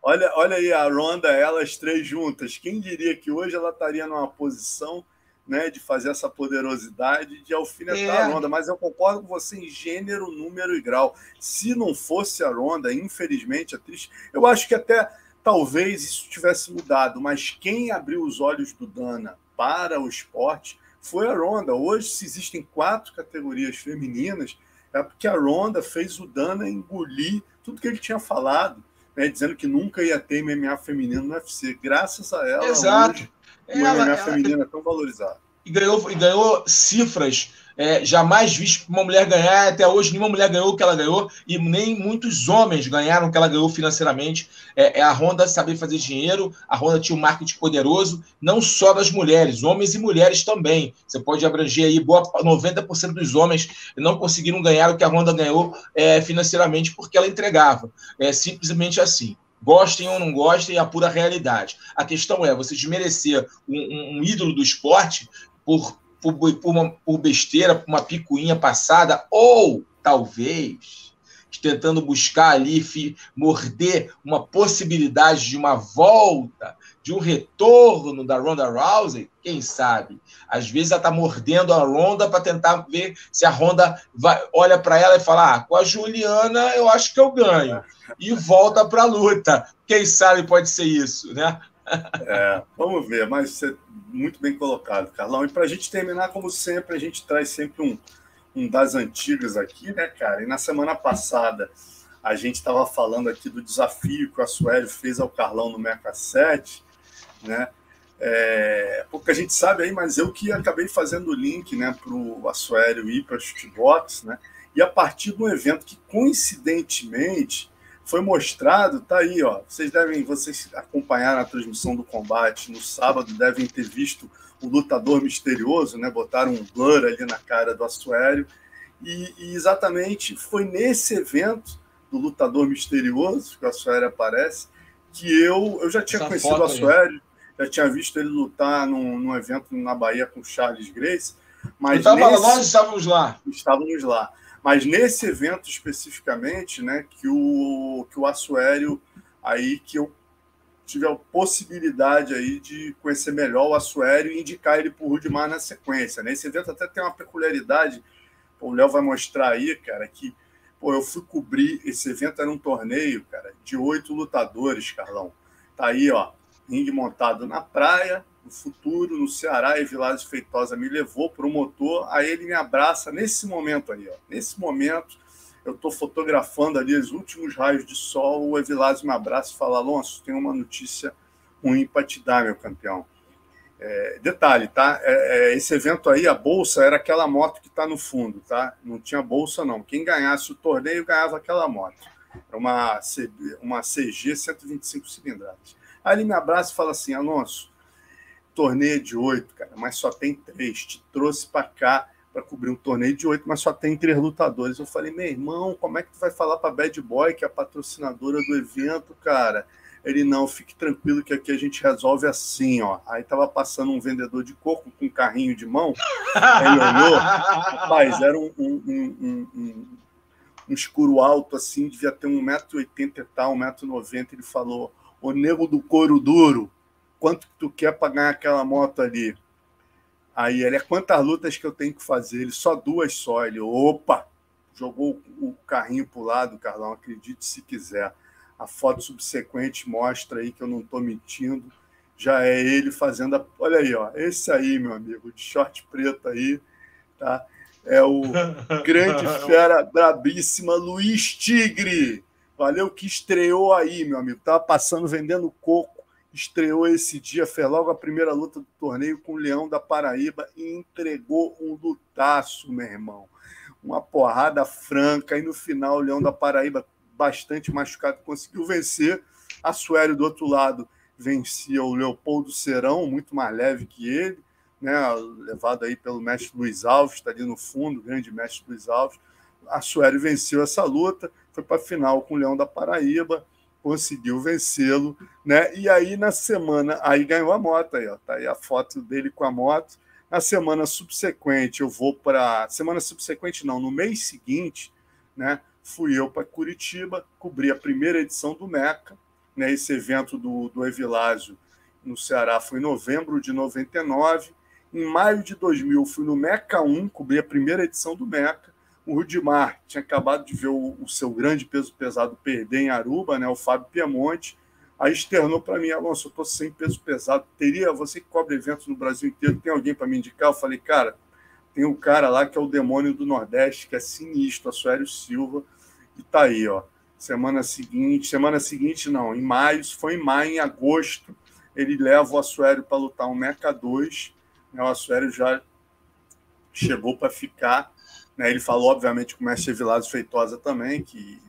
S2: Olha, olha aí a Ronda, elas três juntas. Quem diria que hoje ela estaria numa posição né, de fazer essa poderosidade de alfinetar é. a Ronda? Mas eu concordo com você em gênero, número e grau. Se não fosse a Ronda, infelizmente, é triste. Eu acho que até talvez isso tivesse mudado, mas quem abriu os olhos do Dana para o esporte foi a Ronda. Hoje, se existem quatro categorias femininas, é porque a Ronda fez o Dana engolir tudo que ele tinha falado né, dizendo que nunca ia ter MMA feminino no UFC. Graças a ela,
S3: Exato. Hoje,
S2: o MMA ela, feminino é tão valorizado.
S3: E ganhou, e ganhou cifras é, jamais visto uma mulher ganhar. Até hoje, nenhuma mulher ganhou o que ela ganhou, e nem muitos homens ganharam o que ela ganhou financeiramente. É, é a Honda saber fazer dinheiro, a Honda tinha um marketing poderoso, não só das mulheres, homens e mulheres também. Você pode abranger aí, boa 90% dos homens não conseguiram ganhar o que a Honda ganhou é, financeiramente porque ela entregava. É simplesmente assim gostem ou não gostem, é a pura realidade. A questão é você desmerecer um, um, um ídolo do esporte por por, por, uma, por besteira, por uma picuinha passada, ou talvez tentando buscar ali, morder uma possibilidade de uma volta, de um retorno da Ronda Rousey, quem sabe? Às vezes ela está mordendo a Ronda para tentar ver se a Ronda vai, olha para ela e fala: ah, com a Juliana eu acho que eu ganho. E volta para a luta. Quem sabe pode ser isso, né?
S2: É, vamos ver, mas você muito bem colocado, Carlão. E para a gente terminar, como sempre, a gente traz sempre um, um das antigas aqui, né, cara? E na semana passada a gente estava falando aqui do desafio que o Assuélio fez ao Carlão no Meca 7, né? É, pouca gente sabe aí, mas eu que acabei fazendo o link né, para o Assuélio ir para a Shootbox, né? E a partir de um evento que, coincidentemente, foi mostrado, tá aí, ó. Vocês devem, vocês acompanharam a transmissão do combate no sábado, devem ter visto o lutador misterioso, né? Botaram um blur ali na cara do Assuério. E, e exatamente foi nesse evento do lutador misterioso, que o Assuério aparece, que eu, eu já tinha Essa conhecido o Assuério, já tinha visto ele lutar num, num evento na Bahia com Charles Grace. Mas
S3: nesse... nós estávamos lá.
S2: Estávamos lá. Mas nesse evento especificamente, né, que o, que o Assuério, aí que eu tive a possibilidade aí de conhecer melhor o Assuério e indicar ele para o Rudimar na sequência. Nesse evento até tem uma peculiaridade, o Léo vai mostrar aí, cara, que pô, eu fui cobrir, esse evento era um torneio, cara, de oito lutadores, Carlão. Tá aí, ó, ringue montado na praia, no futuro, no Ceará, e Vilas Feitosa me levou para o motor, aí ele me abraça nesse momento aí, ó. Nesse momento, eu estou fotografando ali os últimos raios de sol, o Evilásio me abraça e fala, Alonso, tem uma notícia ruim para te dar, meu campeão. É, detalhe, tá? É, é, esse evento aí, a bolsa era aquela moto que está no fundo, tá? Não tinha bolsa, não. Quem ganhasse o torneio ganhava aquela moto. Era uma, uma CG 125 cilindradas. Aí ele me abraça e fala assim, Alonso, torneio de oito, cara, mas só tem três. Te trouxe para cá para cobrir um torneio de oito, mas só tem três lutadores. Eu falei, meu irmão, como é que tu vai falar para Bad Boy, que é a patrocinadora do evento, cara? Ele, não, fique tranquilo que aqui a gente resolve assim, ó. Aí tava passando um vendedor de coco com um carrinho de mão, ele olhou, rapaz, era um, um, um, um, um escuro alto assim, devia ter 1,80m e tal, 1,90m. Ele falou, o nego do couro duro, quanto tu quer para ganhar aquela moto ali? Aí ele é quantas lutas que eu tenho que fazer? Ele só duas só. Ele, opa, jogou o carrinho para o lado, Carlão, acredite se quiser. A foto subsequente mostra aí que eu não estou mentindo. Já é ele fazendo a. Olha aí, ó. Esse aí, meu amigo, de short preto aí, tá? É o grande fera brabíssima Luiz Tigre. Valeu que estreou aí, meu amigo. Tava passando vendendo coco estreou esse dia, fez logo a primeira luta do torneio com o Leão da Paraíba e entregou um lutaço, meu irmão. Uma porrada franca, e no final o Leão da Paraíba, bastante machucado, conseguiu vencer. A Suério, do outro lado, vencia o Leopoldo Serão, muito mais leve que ele, né? levado aí pelo mestre Luiz Alves, está ali no fundo, o grande mestre Luiz Alves. A Suério venceu essa luta, foi para a final com o Leão da Paraíba conseguiu vencê-lo, né? E aí na semana, aí ganhou a moto aí, ó, tá aí a foto dele com a moto. Na semana subsequente eu vou para semana subsequente não, no mês seguinte, né? Fui eu para Curitiba, cobri a primeira edição do Meca, né? Esse evento do do Evilásio no Ceará foi em novembro de 99. Em maio de 2000 fui no Meca 1, cobri a primeira edição do Meca. O Rudimar tinha acabado de ver o, o, seu grande peso pesado perder em Aruba, né, o Fábio Piemonte. Aí externou para mim, Alonso, eu estou sem peso pesado. Teria, você que cobre eventos no Brasil inteiro, tem alguém para me indicar? Eu falei, cara, tem um cara lá que é o demônio do Nordeste, que é sinistro, a Suério Silva, e tá aí, ó. Semana seguinte, semana seguinte não, em maio, foi em maio, em agosto, ele leva o Assuério para lutar um Meca 2. Né, o Assuério já chegou para ficar né? Ele falou, obviamente, com o mestre Vilásio Feitosa também, que,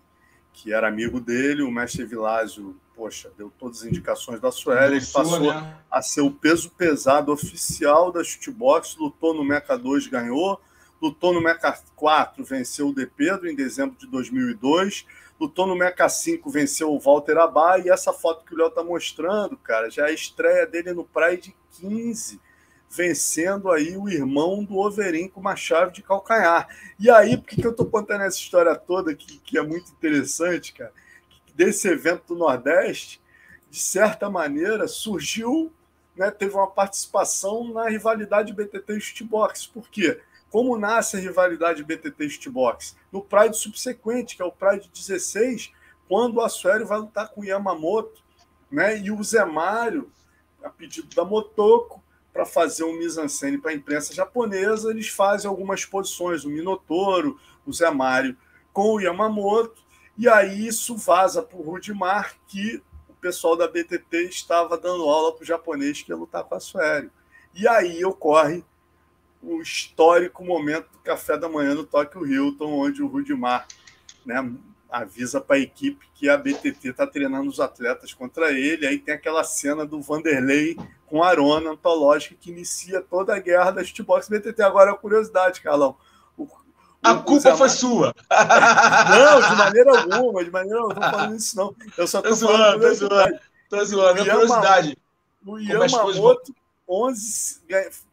S2: que era amigo dele. O mestre Vilásio, poxa, deu todas as indicações da Sueli. Ele passou né? a ser o peso pesado oficial da chutebox, lutou no Meca 2, ganhou. Lutou no Meca 4, venceu o De Pedro em dezembro de 2002. Lutou no Meca 5, venceu o Walter Abá. E essa foto que o Léo está mostrando, cara, já é a estreia dele no Pride 15 vencendo aí o irmão do Overin com uma chave de calcanhar. E aí, por que, que eu estou contando essa história toda, que, que é muito interessante, cara? Desse evento do Nordeste, de certa maneira, surgiu, né, teve uma participação na rivalidade BTT Shootbox. Por quê? Como nasce a rivalidade BTT Shootbox? No Pride subsequente, que é o Pride 16, quando o Asuério vai lutar com o Yamamoto, né, e o Zé Mário, a pedido da Motoko, para fazer um mise-en-scène para a imprensa japonesa, eles fazem algumas posições, o Minotouro, o Zé Mário com o Yamamoto, e aí isso vaza para o Rudimar que o pessoal da BTT estava dando aula para o japonês que ia lutar com a Suério. E aí ocorre o histórico momento do café da manhã no Tokyo Hilton, onde o Rudimar né, avisa para a equipe que a BTT está treinando os atletas contra ele. Aí tem aquela cena do Vanderlei com Arona antológica que inicia toda a guerra da shootbox BTT. Agora, a curiosidade, Carlão. O,
S3: a o, culpa foi sua.
S2: não, de maneira alguma, de maneira alguma, não falando isso, não. Eu só estou falando.
S3: Tô zoando, tô zoando. É curiosidade.
S2: O Yamamoto 11,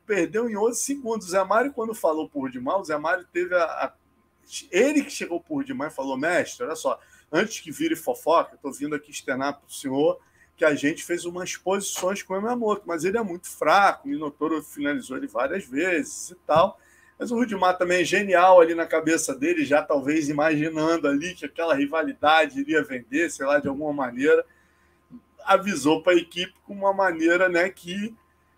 S2: perdeu em 11 segundos. O Zé Mário, quando falou por demais, o Zé Mário teve a, a ele que chegou por demais e falou: mestre, olha só, antes que vire fofoca, estou vindo aqui externar para o senhor que a gente fez umas posições com o Yamamoto, mas ele é muito fraco, o Minotouro finalizou ele várias vezes e tal. Mas o Rudimar também é genial ali na cabeça dele, já talvez imaginando ali que aquela rivalidade iria vender, sei lá, de alguma maneira, avisou para a equipe com uma maneira né, que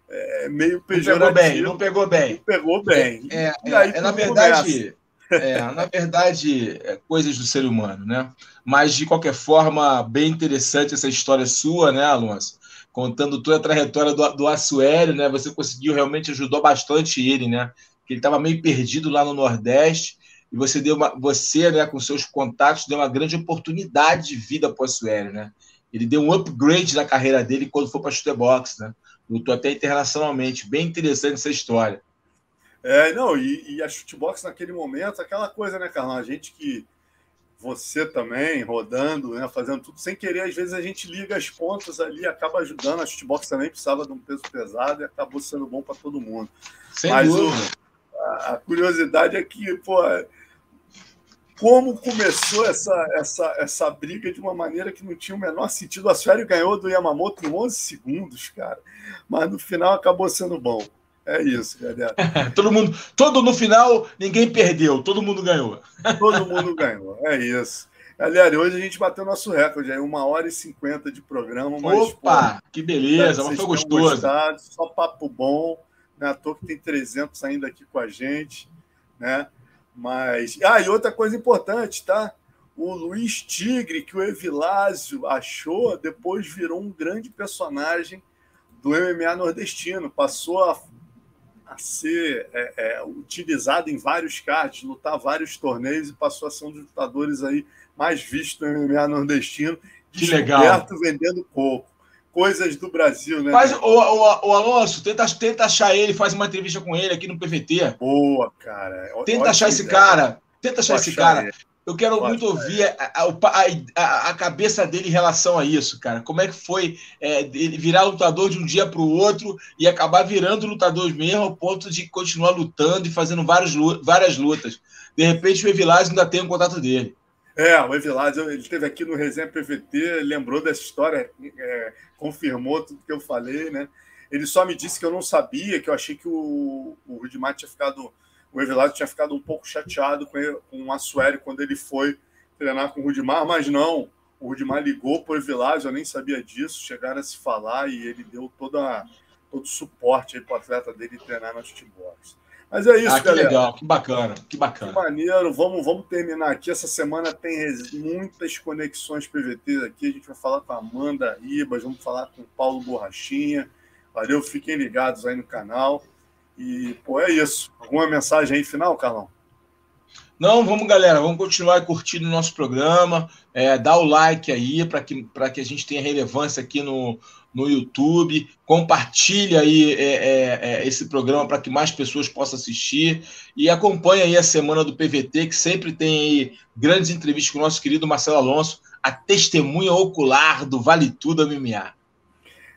S2: é meio pejorativa.
S3: Não pegou bem, não
S2: pegou bem.
S3: Não pegou bem. É, é, aí, é na verdade. É, na verdade, é coisas do ser humano, né? Mas, de qualquer forma, bem interessante essa história sua, né, Alonso? Contando toda a trajetória do, do Assuério, né? Você conseguiu, realmente ajudou bastante ele, né? Que ele estava meio perdido lá no Nordeste e você deu uma, você, né, com seus contatos, deu uma grande oportunidade de vida para o Assuério, né? Ele deu um upgrade na carreira dele quando foi para a box, né? Lutou até internacionalmente. Bem interessante essa história.
S2: É, não, e, e a chutebox naquele momento, aquela coisa, né, Carlão? A gente que. Você também, rodando, né, fazendo tudo sem querer, às vezes a gente liga as pontas ali, acaba ajudando. A chutebox também precisava de um peso pesado e acabou sendo bom para todo mundo. Sem Mas o, a, a, curiosidade é que, pô, como começou essa, essa, essa briga de uma maneira que não tinha o menor sentido. O Assuério ganhou do Yamamoto em 11 segundos, cara. Mas no final acabou sendo bom. É isso, galera.
S3: todo mundo, todo no final, ninguém perdeu, todo mundo ganhou.
S2: todo mundo ganhou, é isso. Galera, hoje a gente bateu nosso recorde aí, uma hora e cinquenta de programa.
S3: Mas, Opa, pô, que beleza, mas foi gostoso. Gostado,
S2: só papo bom, né? À toa que tem 300 ainda aqui com a gente, né? Mas. Ah, e outra coisa importante, tá? O Luiz Tigre, que o Evilásio achou, depois virou um grande personagem do MMA nordestino. Passou a, a ser é, é, utilizado em vários cards, lutar vários torneios e passou a ser um dos lutadores aí mais vistos do MMA nordestino.
S3: Que legal.
S2: vendendo coco coisas do Brasil, né?
S3: Faz, o, o, o, Alonso, tenta, tenta achar ele, faz uma entrevista com ele aqui no PVT.
S2: Boa, cara.
S3: Tenta achar esse ideia. cara. Tenta achar esse cara. Ele. Eu quero Pode muito ouvir a, a, a, cabeça dele em relação a isso, cara. Como é que foi é, ele virar lutador de um dia para o outro e acabar virando lutador mesmo, ao ponto de continuar lutando e fazendo vários, várias lutas. De repente, o Evilás ainda tem o um contato dele.
S2: É, o Evilásio, ele esteve aqui no Resenha PVT, lembrou dessa história, é, confirmou tudo que eu falei, né? Ele só me disse que eu não sabia, que eu achei que o, o Rudimar tinha ficado, o Evilásio tinha ficado um pouco chateado com, ele, com o Assuério quando ele foi treinar com o Rudimar, mas não, o Rudimar ligou para o Evilásio, eu nem sabia disso, chegaram a se falar e ele deu toda, todo o suporte para o atleta dele treinar no shootbox. Mas é isso, ah,
S3: que galera. legal, que bacana, que bacana.
S2: Que maneiro. Vamos, vamos terminar aqui. Essa semana tem muitas conexões PVT aqui. A gente vai falar com a Amanda Ribas, vamos falar com o Paulo Borrachinha. Valeu, fiquem ligados aí no canal. E, pô, é isso. Alguma mensagem aí final, Carlão?
S3: Não, vamos, galera, vamos continuar curtindo o nosso programa, é, dá o like aí para que, que a gente tenha relevância aqui no, no YouTube, compartilha aí é, é, é esse programa para que mais pessoas possam assistir e acompanha aí a semana do PVT, que sempre tem grandes entrevistas com o nosso querido Marcelo Alonso, a testemunha ocular do Vale Tudo MMA.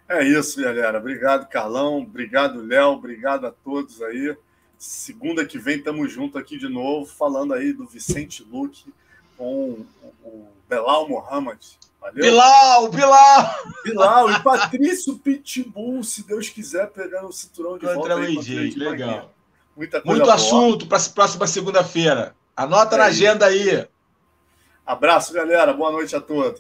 S2: É isso, galera. Obrigado, Carlão. Obrigado, Léo. Obrigado a todos aí. Segunda que vem estamos juntos aqui de novo, falando aí do Vicente Luque com o Belal Mohamed.
S3: Valeu? Bilal, Bilal!
S2: Bilal e Patrício Pitbull, se Deus quiser, pegando o cinturão de
S3: Contra volta. O AJ, legal. Muita coisa Muito boa. assunto para a próxima segunda-feira. Anota é na agenda aí.
S2: Abraço, galera. Boa noite a todos.